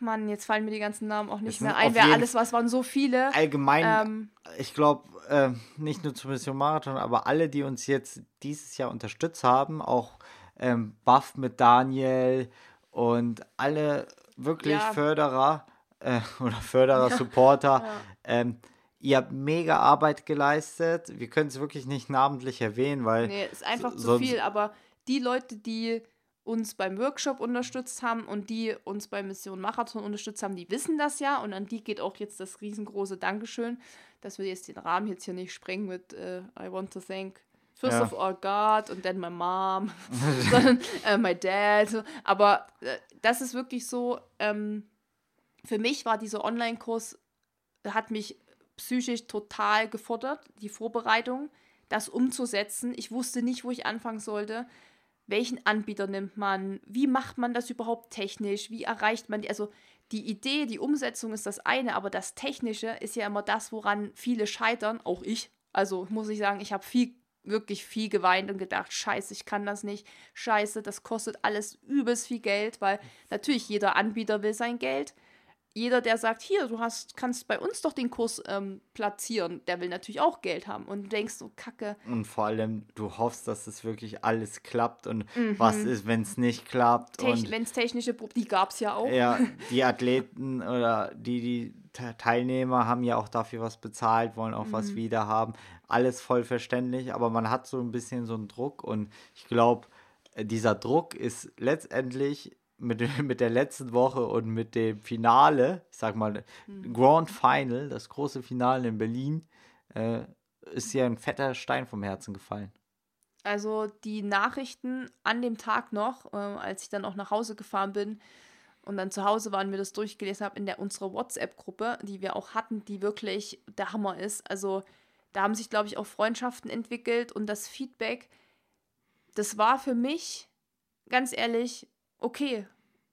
Mann, jetzt fallen mir die ganzen Namen auch nicht mehr ein. Wer alles was waren so viele. Allgemein, ähm, ich glaube, äh, nicht nur zur Mission Marathon, aber alle, die uns jetzt dieses Jahr unterstützt haben, auch ähm, Buff mit Daniel und alle wirklich ja. Förderer äh, oder Förderer. Supporter. Ja. Ähm, ihr habt mega Arbeit geleistet. Wir können es wirklich nicht namentlich erwähnen, weil. Nee, ist einfach zu viel, aber die Leute, die uns beim Workshop unterstützt haben und die uns bei Mission Marathon unterstützt haben, die wissen das ja und an die geht auch jetzt das riesengroße Dankeschön, dass wir jetzt den Rahmen jetzt hier nicht sprengen mit uh, I want to thank first ja. of all God und then my mom, sondern uh, my dad. Aber uh, das ist wirklich so, ähm, für mich war dieser Online-Kurs, hat mich psychisch total gefordert, die Vorbereitung, das umzusetzen. Ich wusste nicht, wo ich anfangen sollte. Welchen Anbieter nimmt man, wie macht man das überhaupt technisch, wie erreicht man die, also die Idee, die Umsetzung ist das eine, aber das Technische ist ja immer das, woran viele scheitern, auch ich. Also muss ich sagen, ich habe viel, wirklich viel geweint und gedacht, scheiße, ich kann das nicht, scheiße, das kostet alles übelst viel Geld, weil natürlich jeder Anbieter will sein Geld jeder, der sagt, hier, du hast, kannst bei uns doch den Kurs ähm, platzieren, der will natürlich auch Geld haben. Und du denkst so, Kacke. Und vor allem, du hoffst, dass es wirklich alles klappt. Und mhm. was ist, wenn es nicht klappt? wenn es technische Probleme, die gab es ja auch. Ja, die Athleten oder die, die Teilnehmer haben ja auch dafür was bezahlt, wollen auch mhm. was wieder haben. Alles voll verständlich, aber man hat so ein bisschen so einen Druck. Und ich glaube, dieser Druck ist letztendlich mit, mit der letzten Woche und mit dem Finale, ich sag mal, mhm. Grand Final, das große Finale in Berlin, äh, ist hier ein fetter Stein vom Herzen gefallen. Also die Nachrichten an dem Tag noch, äh, als ich dann auch nach Hause gefahren bin und dann zu Hause waren, mir das durchgelesen habe in der unserer WhatsApp-Gruppe, die wir auch hatten, die wirklich der Hammer ist. Also da haben sich, glaube ich, auch Freundschaften entwickelt und das Feedback, das war für mich, ganz ehrlich, okay,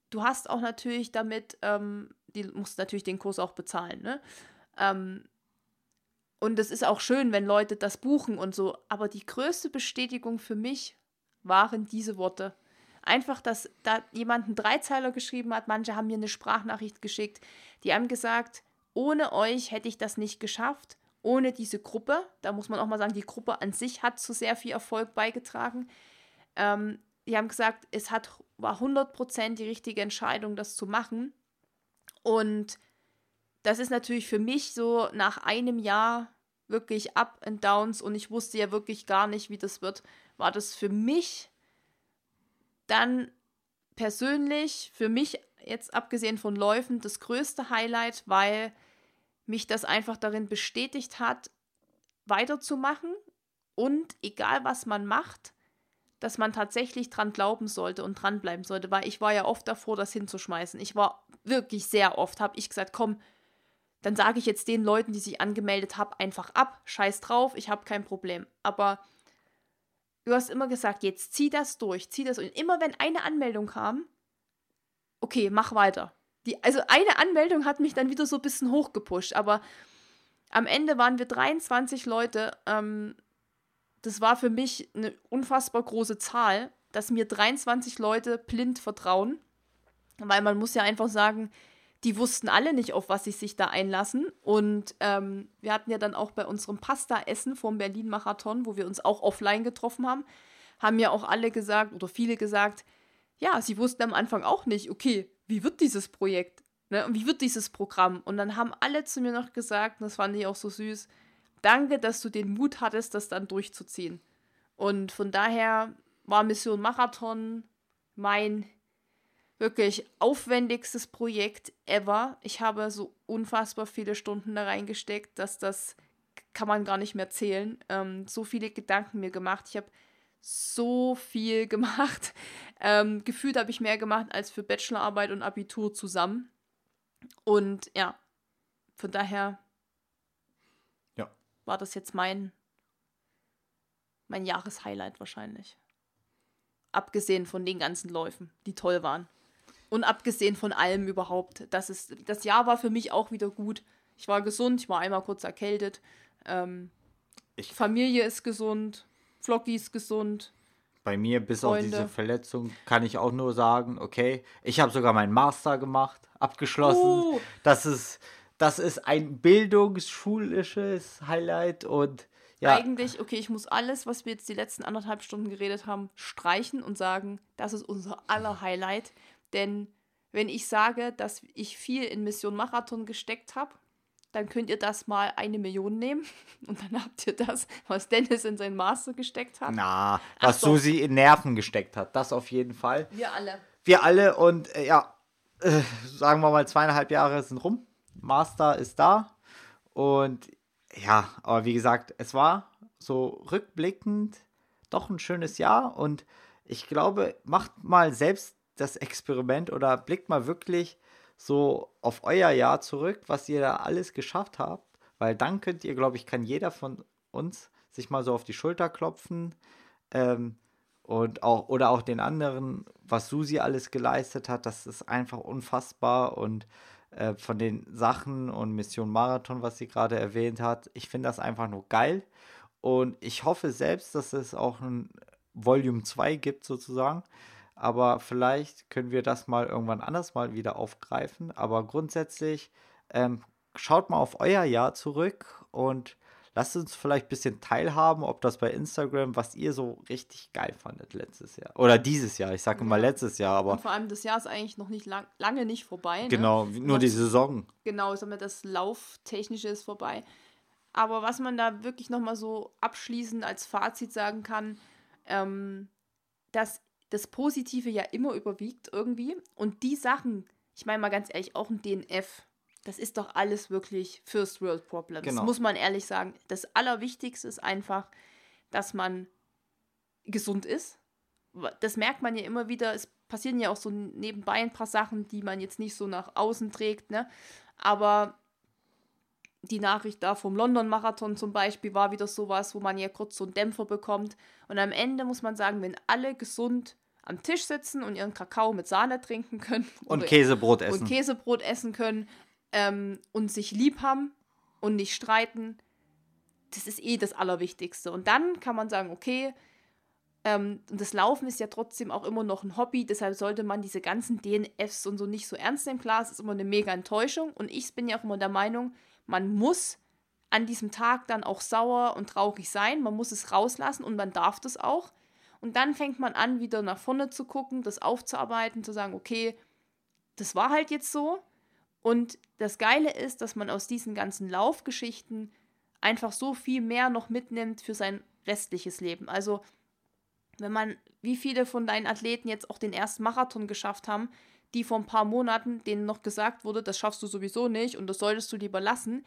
du hast auch natürlich damit, ähm, die musst natürlich den Kurs auch bezahlen, ne? Ähm, und es ist auch schön, wenn Leute das buchen und so. Aber die größte Bestätigung für mich waren diese Worte. Einfach, dass da jemand einen Dreizeiler geschrieben hat, manche haben mir eine Sprachnachricht geschickt. Die haben gesagt, ohne euch hätte ich das nicht geschafft. Ohne diese Gruppe, da muss man auch mal sagen, die Gruppe an sich hat zu sehr viel Erfolg beigetragen. Ähm, die haben gesagt, es hat war 100% die richtige Entscheidung, das zu machen. Und das ist natürlich für mich so nach einem Jahr wirklich Up and Downs und ich wusste ja wirklich gar nicht, wie das wird, war das für mich dann persönlich, für mich jetzt abgesehen von Läufen, das größte Highlight, weil mich das einfach darin bestätigt hat, weiterzumachen und egal was man macht, dass man tatsächlich dran glauben sollte und dranbleiben sollte, weil ich war ja oft davor, das hinzuschmeißen. Ich war wirklich sehr oft, habe ich gesagt, komm, dann sage ich jetzt den Leuten, die sich angemeldet haben, einfach ab, scheiß drauf, ich habe kein Problem. Aber du hast immer gesagt, jetzt zieh das durch, zieh das. Und immer wenn eine Anmeldung kam, okay, mach weiter. Die, also eine Anmeldung hat mich dann wieder so ein bisschen hochgepusht, aber am Ende waren wir 23 Leute, ähm, das war für mich eine unfassbar große Zahl, dass mir 23 Leute blind vertrauen. Weil man muss ja einfach sagen, die wussten alle nicht, auf was sie sich da einlassen. Und ähm, wir hatten ja dann auch bei unserem Pasta-Essen vom Berlin-Marathon, wo wir uns auch offline getroffen haben, haben ja auch alle gesagt oder viele gesagt, ja, sie wussten am Anfang auch nicht, okay, wie wird dieses Projekt? Ne? Und wie wird dieses Programm? Und dann haben alle zu mir noch gesagt, und das fand ich auch so süß, danke, dass du den Mut hattest, das dann durchzuziehen. Und von daher war Mission Marathon mein wirklich aufwendigstes Projekt ever. Ich habe so unfassbar viele Stunden da reingesteckt, dass das kann man gar nicht mehr zählen. Ähm, so viele Gedanken mir gemacht. Ich habe so viel gemacht. Ähm, gefühlt habe ich mehr gemacht als für Bachelorarbeit und Abitur zusammen. Und ja, von daher. War das jetzt mein, mein Jahreshighlight wahrscheinlich. Abgesehen von den ganzen Läufen, die toll waren. Und abgesehen von allem überhaupt. Das, ist, das Jahr war für mich auch wieder gut. Ich war gesund, ich war einmal kurz erkältet. Ähm, ich, Familie ist gesund, Flocky ist gesund. Bei mir, bis Freunde. auf diese Verletzung, kann ich auch nur sagen, okay, ich habe sogar meinen Master gemacht, abgeschlossen. Uh. Das ist, das ist ein bildungsschulisches Highlight und ja. Eigentlich, okay, ich muss alles, was wir jetzt die letzten anderthalb Stunden geredet haben, streichen und sagen, das ist unser aller Highlight. Denn wenn ich sage, dass ich viel in Mission Marathon gesteckt habe, dann könnt ihr das mal eine Million nehmen und dann habt ihr das, was Dennis in sein Master gesteckt hat. Na, was Ach, Susi in Nerven gesteckt hat, das auf jeden Fall. Wir alle. Wir alle und äh, ja, äh, sagen wir mal zweieinhalb Jahre sind rum. Master ist da. Und ja, aber wie gesagt, es war so rückblickend doch ein schönes Jahr. Und ich glaube, macht mal selbst das Experiment oder blickt mal wirklich so auf euer Jahr zurück, was ihr da alles geschafft habt, weil dann könnt ihr, glaube ich, kann jeder von uns sich mal so auf die Schulter klopfen ähm, und auch oder auch den anderen, was Susi alles geleistet hat, das ist einfach unfassbar. Und äh, von den Sachen und Mission Marathon, was sie gerade erwähnt hat, ich finde das einfach nur geil. Und ich hoffe selbst, dass es auch ein Volume 2 gibt sozusagen. Aber vielleicht können wir das mal irgendwann anders mal wieder aufgreifen. Aber grundsätzlich ähm, schaut mal auf euer Jahr zurück und lasst uns vielleicht ein bisschen teilhaben, ob das bei Instagram, was ihr so richtig geil fandet letztes Jahr. Oder dieses Jahr, ich sage ja. mal letztes Jahr, aber. Und vor allem das Jahr ist eigentlich noch nicht lang, lange nicht vorbei. Ne? Genau, nur die Saison. Genau, sagen wir, das Lauftechnische ist vorbei. Aber was man da wirklich nochmal so abschließend als Fazit sagen kann, ähm, dass das Positive ja immer überwiegt irgendwie. Und die Sachen, ich meine mal ganz ehrlich, auch ein DNF, das ist doch alles wirklich First World Problems. Genau. Muss man ehrlich sagen. Das Allerwichtigste ist einfach, dass man gesund ist. Das merkt man ja immer wieder. Es passieren ja auch so nebenbei ein paar Sachen, die man jetzt nicht so nach außen trägt. Ne? Aber die Nachricht da vom London-Marathon zum Beispiel war wieder sowas, wo man ja kurz so einen Dämpfer bekommt. Und am Ende muss man sagen, wenn alle gesund am Tisch sitzen und ihren Kakao mit Sahne trinken können. Und Käsebrot essen. Und Käsebrot essen können ähm, und sich lieb haben und nicht streiten. Das ist eh das Allerwichtigste. Und dann kann man sagen, okay, ähm, das Laufen ist ja trotzdem auch immer noch ein Hobby, deshalb sollte man diese ganzen DNFs und so nicht so ernst nehmen. Klar, es ist immer eine mega Enttäuschung und ich bin ja auch immer der Meinung, man muss an diesem Tag dann auch sauer und traurig sein, man muss es rauslassen und man darf das auch. Und dann fängt man an, wieder nach vorne zu gucken, das aufzuarbeiten, zu sagen, okay, das war halt jetzt so. Und das Geile ist, dass man aus diesen ganzen Laufgeschichten einfach so viel mehr noch mitnimmt für sein restliches Leben. Also, wenn man, wie viele von deinen Athleten jetzt auch den ersten Marathon geschafft haben, die vor ein paar Monaten, denen noch gesagt wurde, das schaffst du sowieso nicht und das solltest du lieber lassen,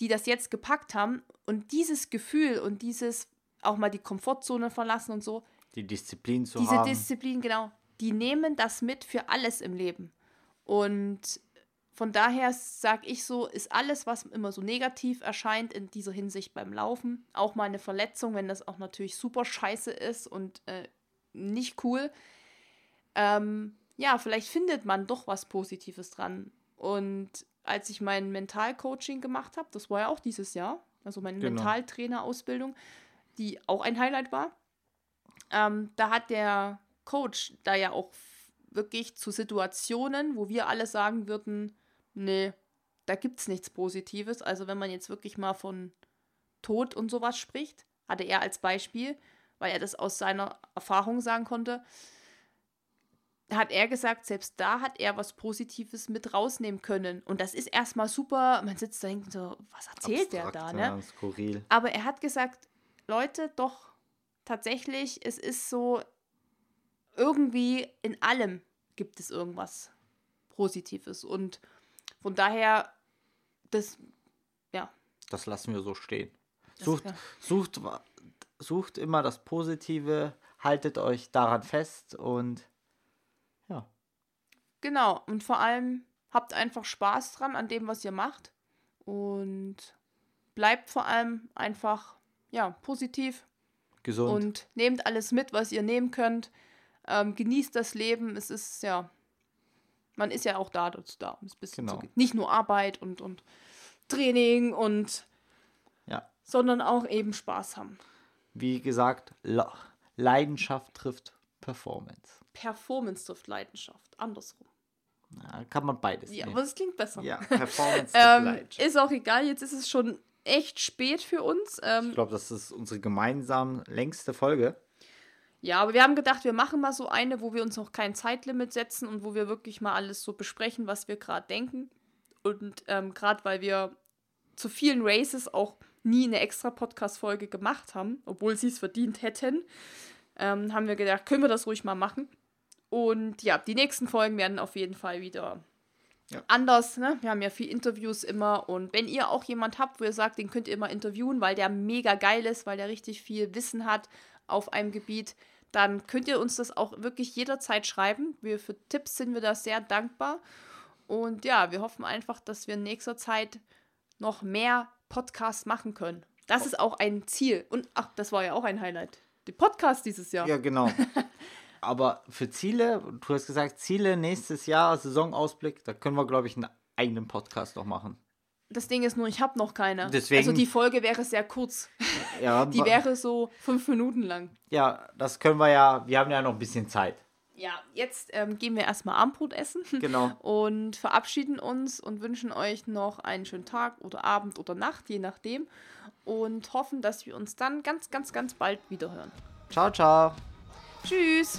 die das jetzt gepackt haben und dieses Gefühl und dieses auch mal die Komfortzone verlassen und so, die Disziplin zu diese haben. Diese Disziplin, genau. Die nehmen das mit für alles im Leben. Und von daher sage ich so, ist alles, was immer so negativ erscheint in dieser Hinsicht beim Laufen, auch mal eine Verletzung, wenn das auch natürlich super scheiße ist und äh, nicht cool. Ähm, ja, vielleicht findet man doch was Positives dran. Und als ich mein Mentalcoaching gemacht habe, das war ja auch dieses Jahr, also meine genau. Mentaltrainer-Ausbildung, die auch ein Highlight war, ähm, da hat der Coach da ja auch wirklich zu Situationen, wo wir alle sagen würden, nee, da gibt es nichts Positives. Also wenn man jetzt wirklich mal von Tod und sowas spricht, hatte er als Beispiel, weil er das aus seiner Erfahrung sagen konnte, hat er gesagt, selbst da hat er was Positives mit rausnehmen können. Und das ist erstmal super. Man sitzt da und denkt so, was erzählt Abstrakt, der da, ne? Ja, skurril. Aber er hat gesagt, Leute, doch, tatsächlich, es ist so, irgendwie in allem gibt es irgendwas Positives. Und von daher, das, ja. Das lassen wir so stehen. Sucht, sucht, sucht immer das Positive, haltet euch daran fest und ja, Genau, und vor allem habt einfach Spaß dran an dem, was ihr macht. Und bleibt vor allem einfach, ja, positiv gesund. und nehmt alles mit, was ihr nehmen könnt. Ähm, genießt das Leben. Es ist ja, man ist ja auch da, dazu da, um es ein bisschen Genau. zu, nicht nur Arbeit und, und Training und, ja, sondern auch eben Spaß haben. wie gesagt, Le Leidenschaft trifft Performance. Performance trifft Leidenschaft, andersrum. Ja, kann man beides Ja, nehmen. aber es klingt besser. Ja, Performance trifft Ähm, Leidenschaft. ist auch egal, jetzt ist es schon echt spät für uns. Ähm, Ich glaube, das ist unsere gemeinsam längste Folge. Ja, aber wir haben gedacht, wir machen mal so eine, wo wir uns noch kein Zeitlimit setzen und wo wir wirklich mal alles so besprechen, was wir gerade denken. Und ähm, gerade weil wir zu vielen Races auch nie eine extra Podcast-Folge gemacht haben, obwohl sie es verdient hätten, ähm, haben wir gedacht, können wir das ruhig mal machen. Und ja, die nächsten Folgen werden auf jeden Fall wieder Ja. anders. Ne? Wir haben ja viel Interviews immer. Und wenn ihr auch jemand habt, wo ihr sagt, den könnt ihr immer interviewen, weil der mega geil ist, weil der richtig viel Wissen hat auf einem Gebiet, dann könnt ihr uns das auch wirklich jederzeit schreiben. Wir, für Tipps sind wir da sehr dankbar. Und ja, wir hoffen einfach, dass wir in nächster Zeit noch mehr Podcasts machen können. Das ist auch ein Ziel. Und ach, das war ja auch ein Highlight. Die Podcasts dieses Jahr. Ja, genau. Aber für Ziele, du hast gesagt, Ziele nächstes Jahr, Saisonausblick, da können wir, glaube ich, einen eigenen Podcast noch machen. Das Ding ist nur, ich habe noch keine. Deswegen- also die Folge wäre sehr kurz. Ja, Die wäre so fünf Minuten lang. ja, das können wir ja, wir haben ja noch ein bisschen Zeit. Ja, jetzt ähm, gehen wir erstmal Abendbrot essen Genau. und verabschieden uns und wünschen euch noch einen schönen Tag oder Abend oder Nacht, je nachdem. Und hoffen, dass wir uns dann ganz, ganz, ganz bald wiederhören. Ciao, ciao. Tschüss!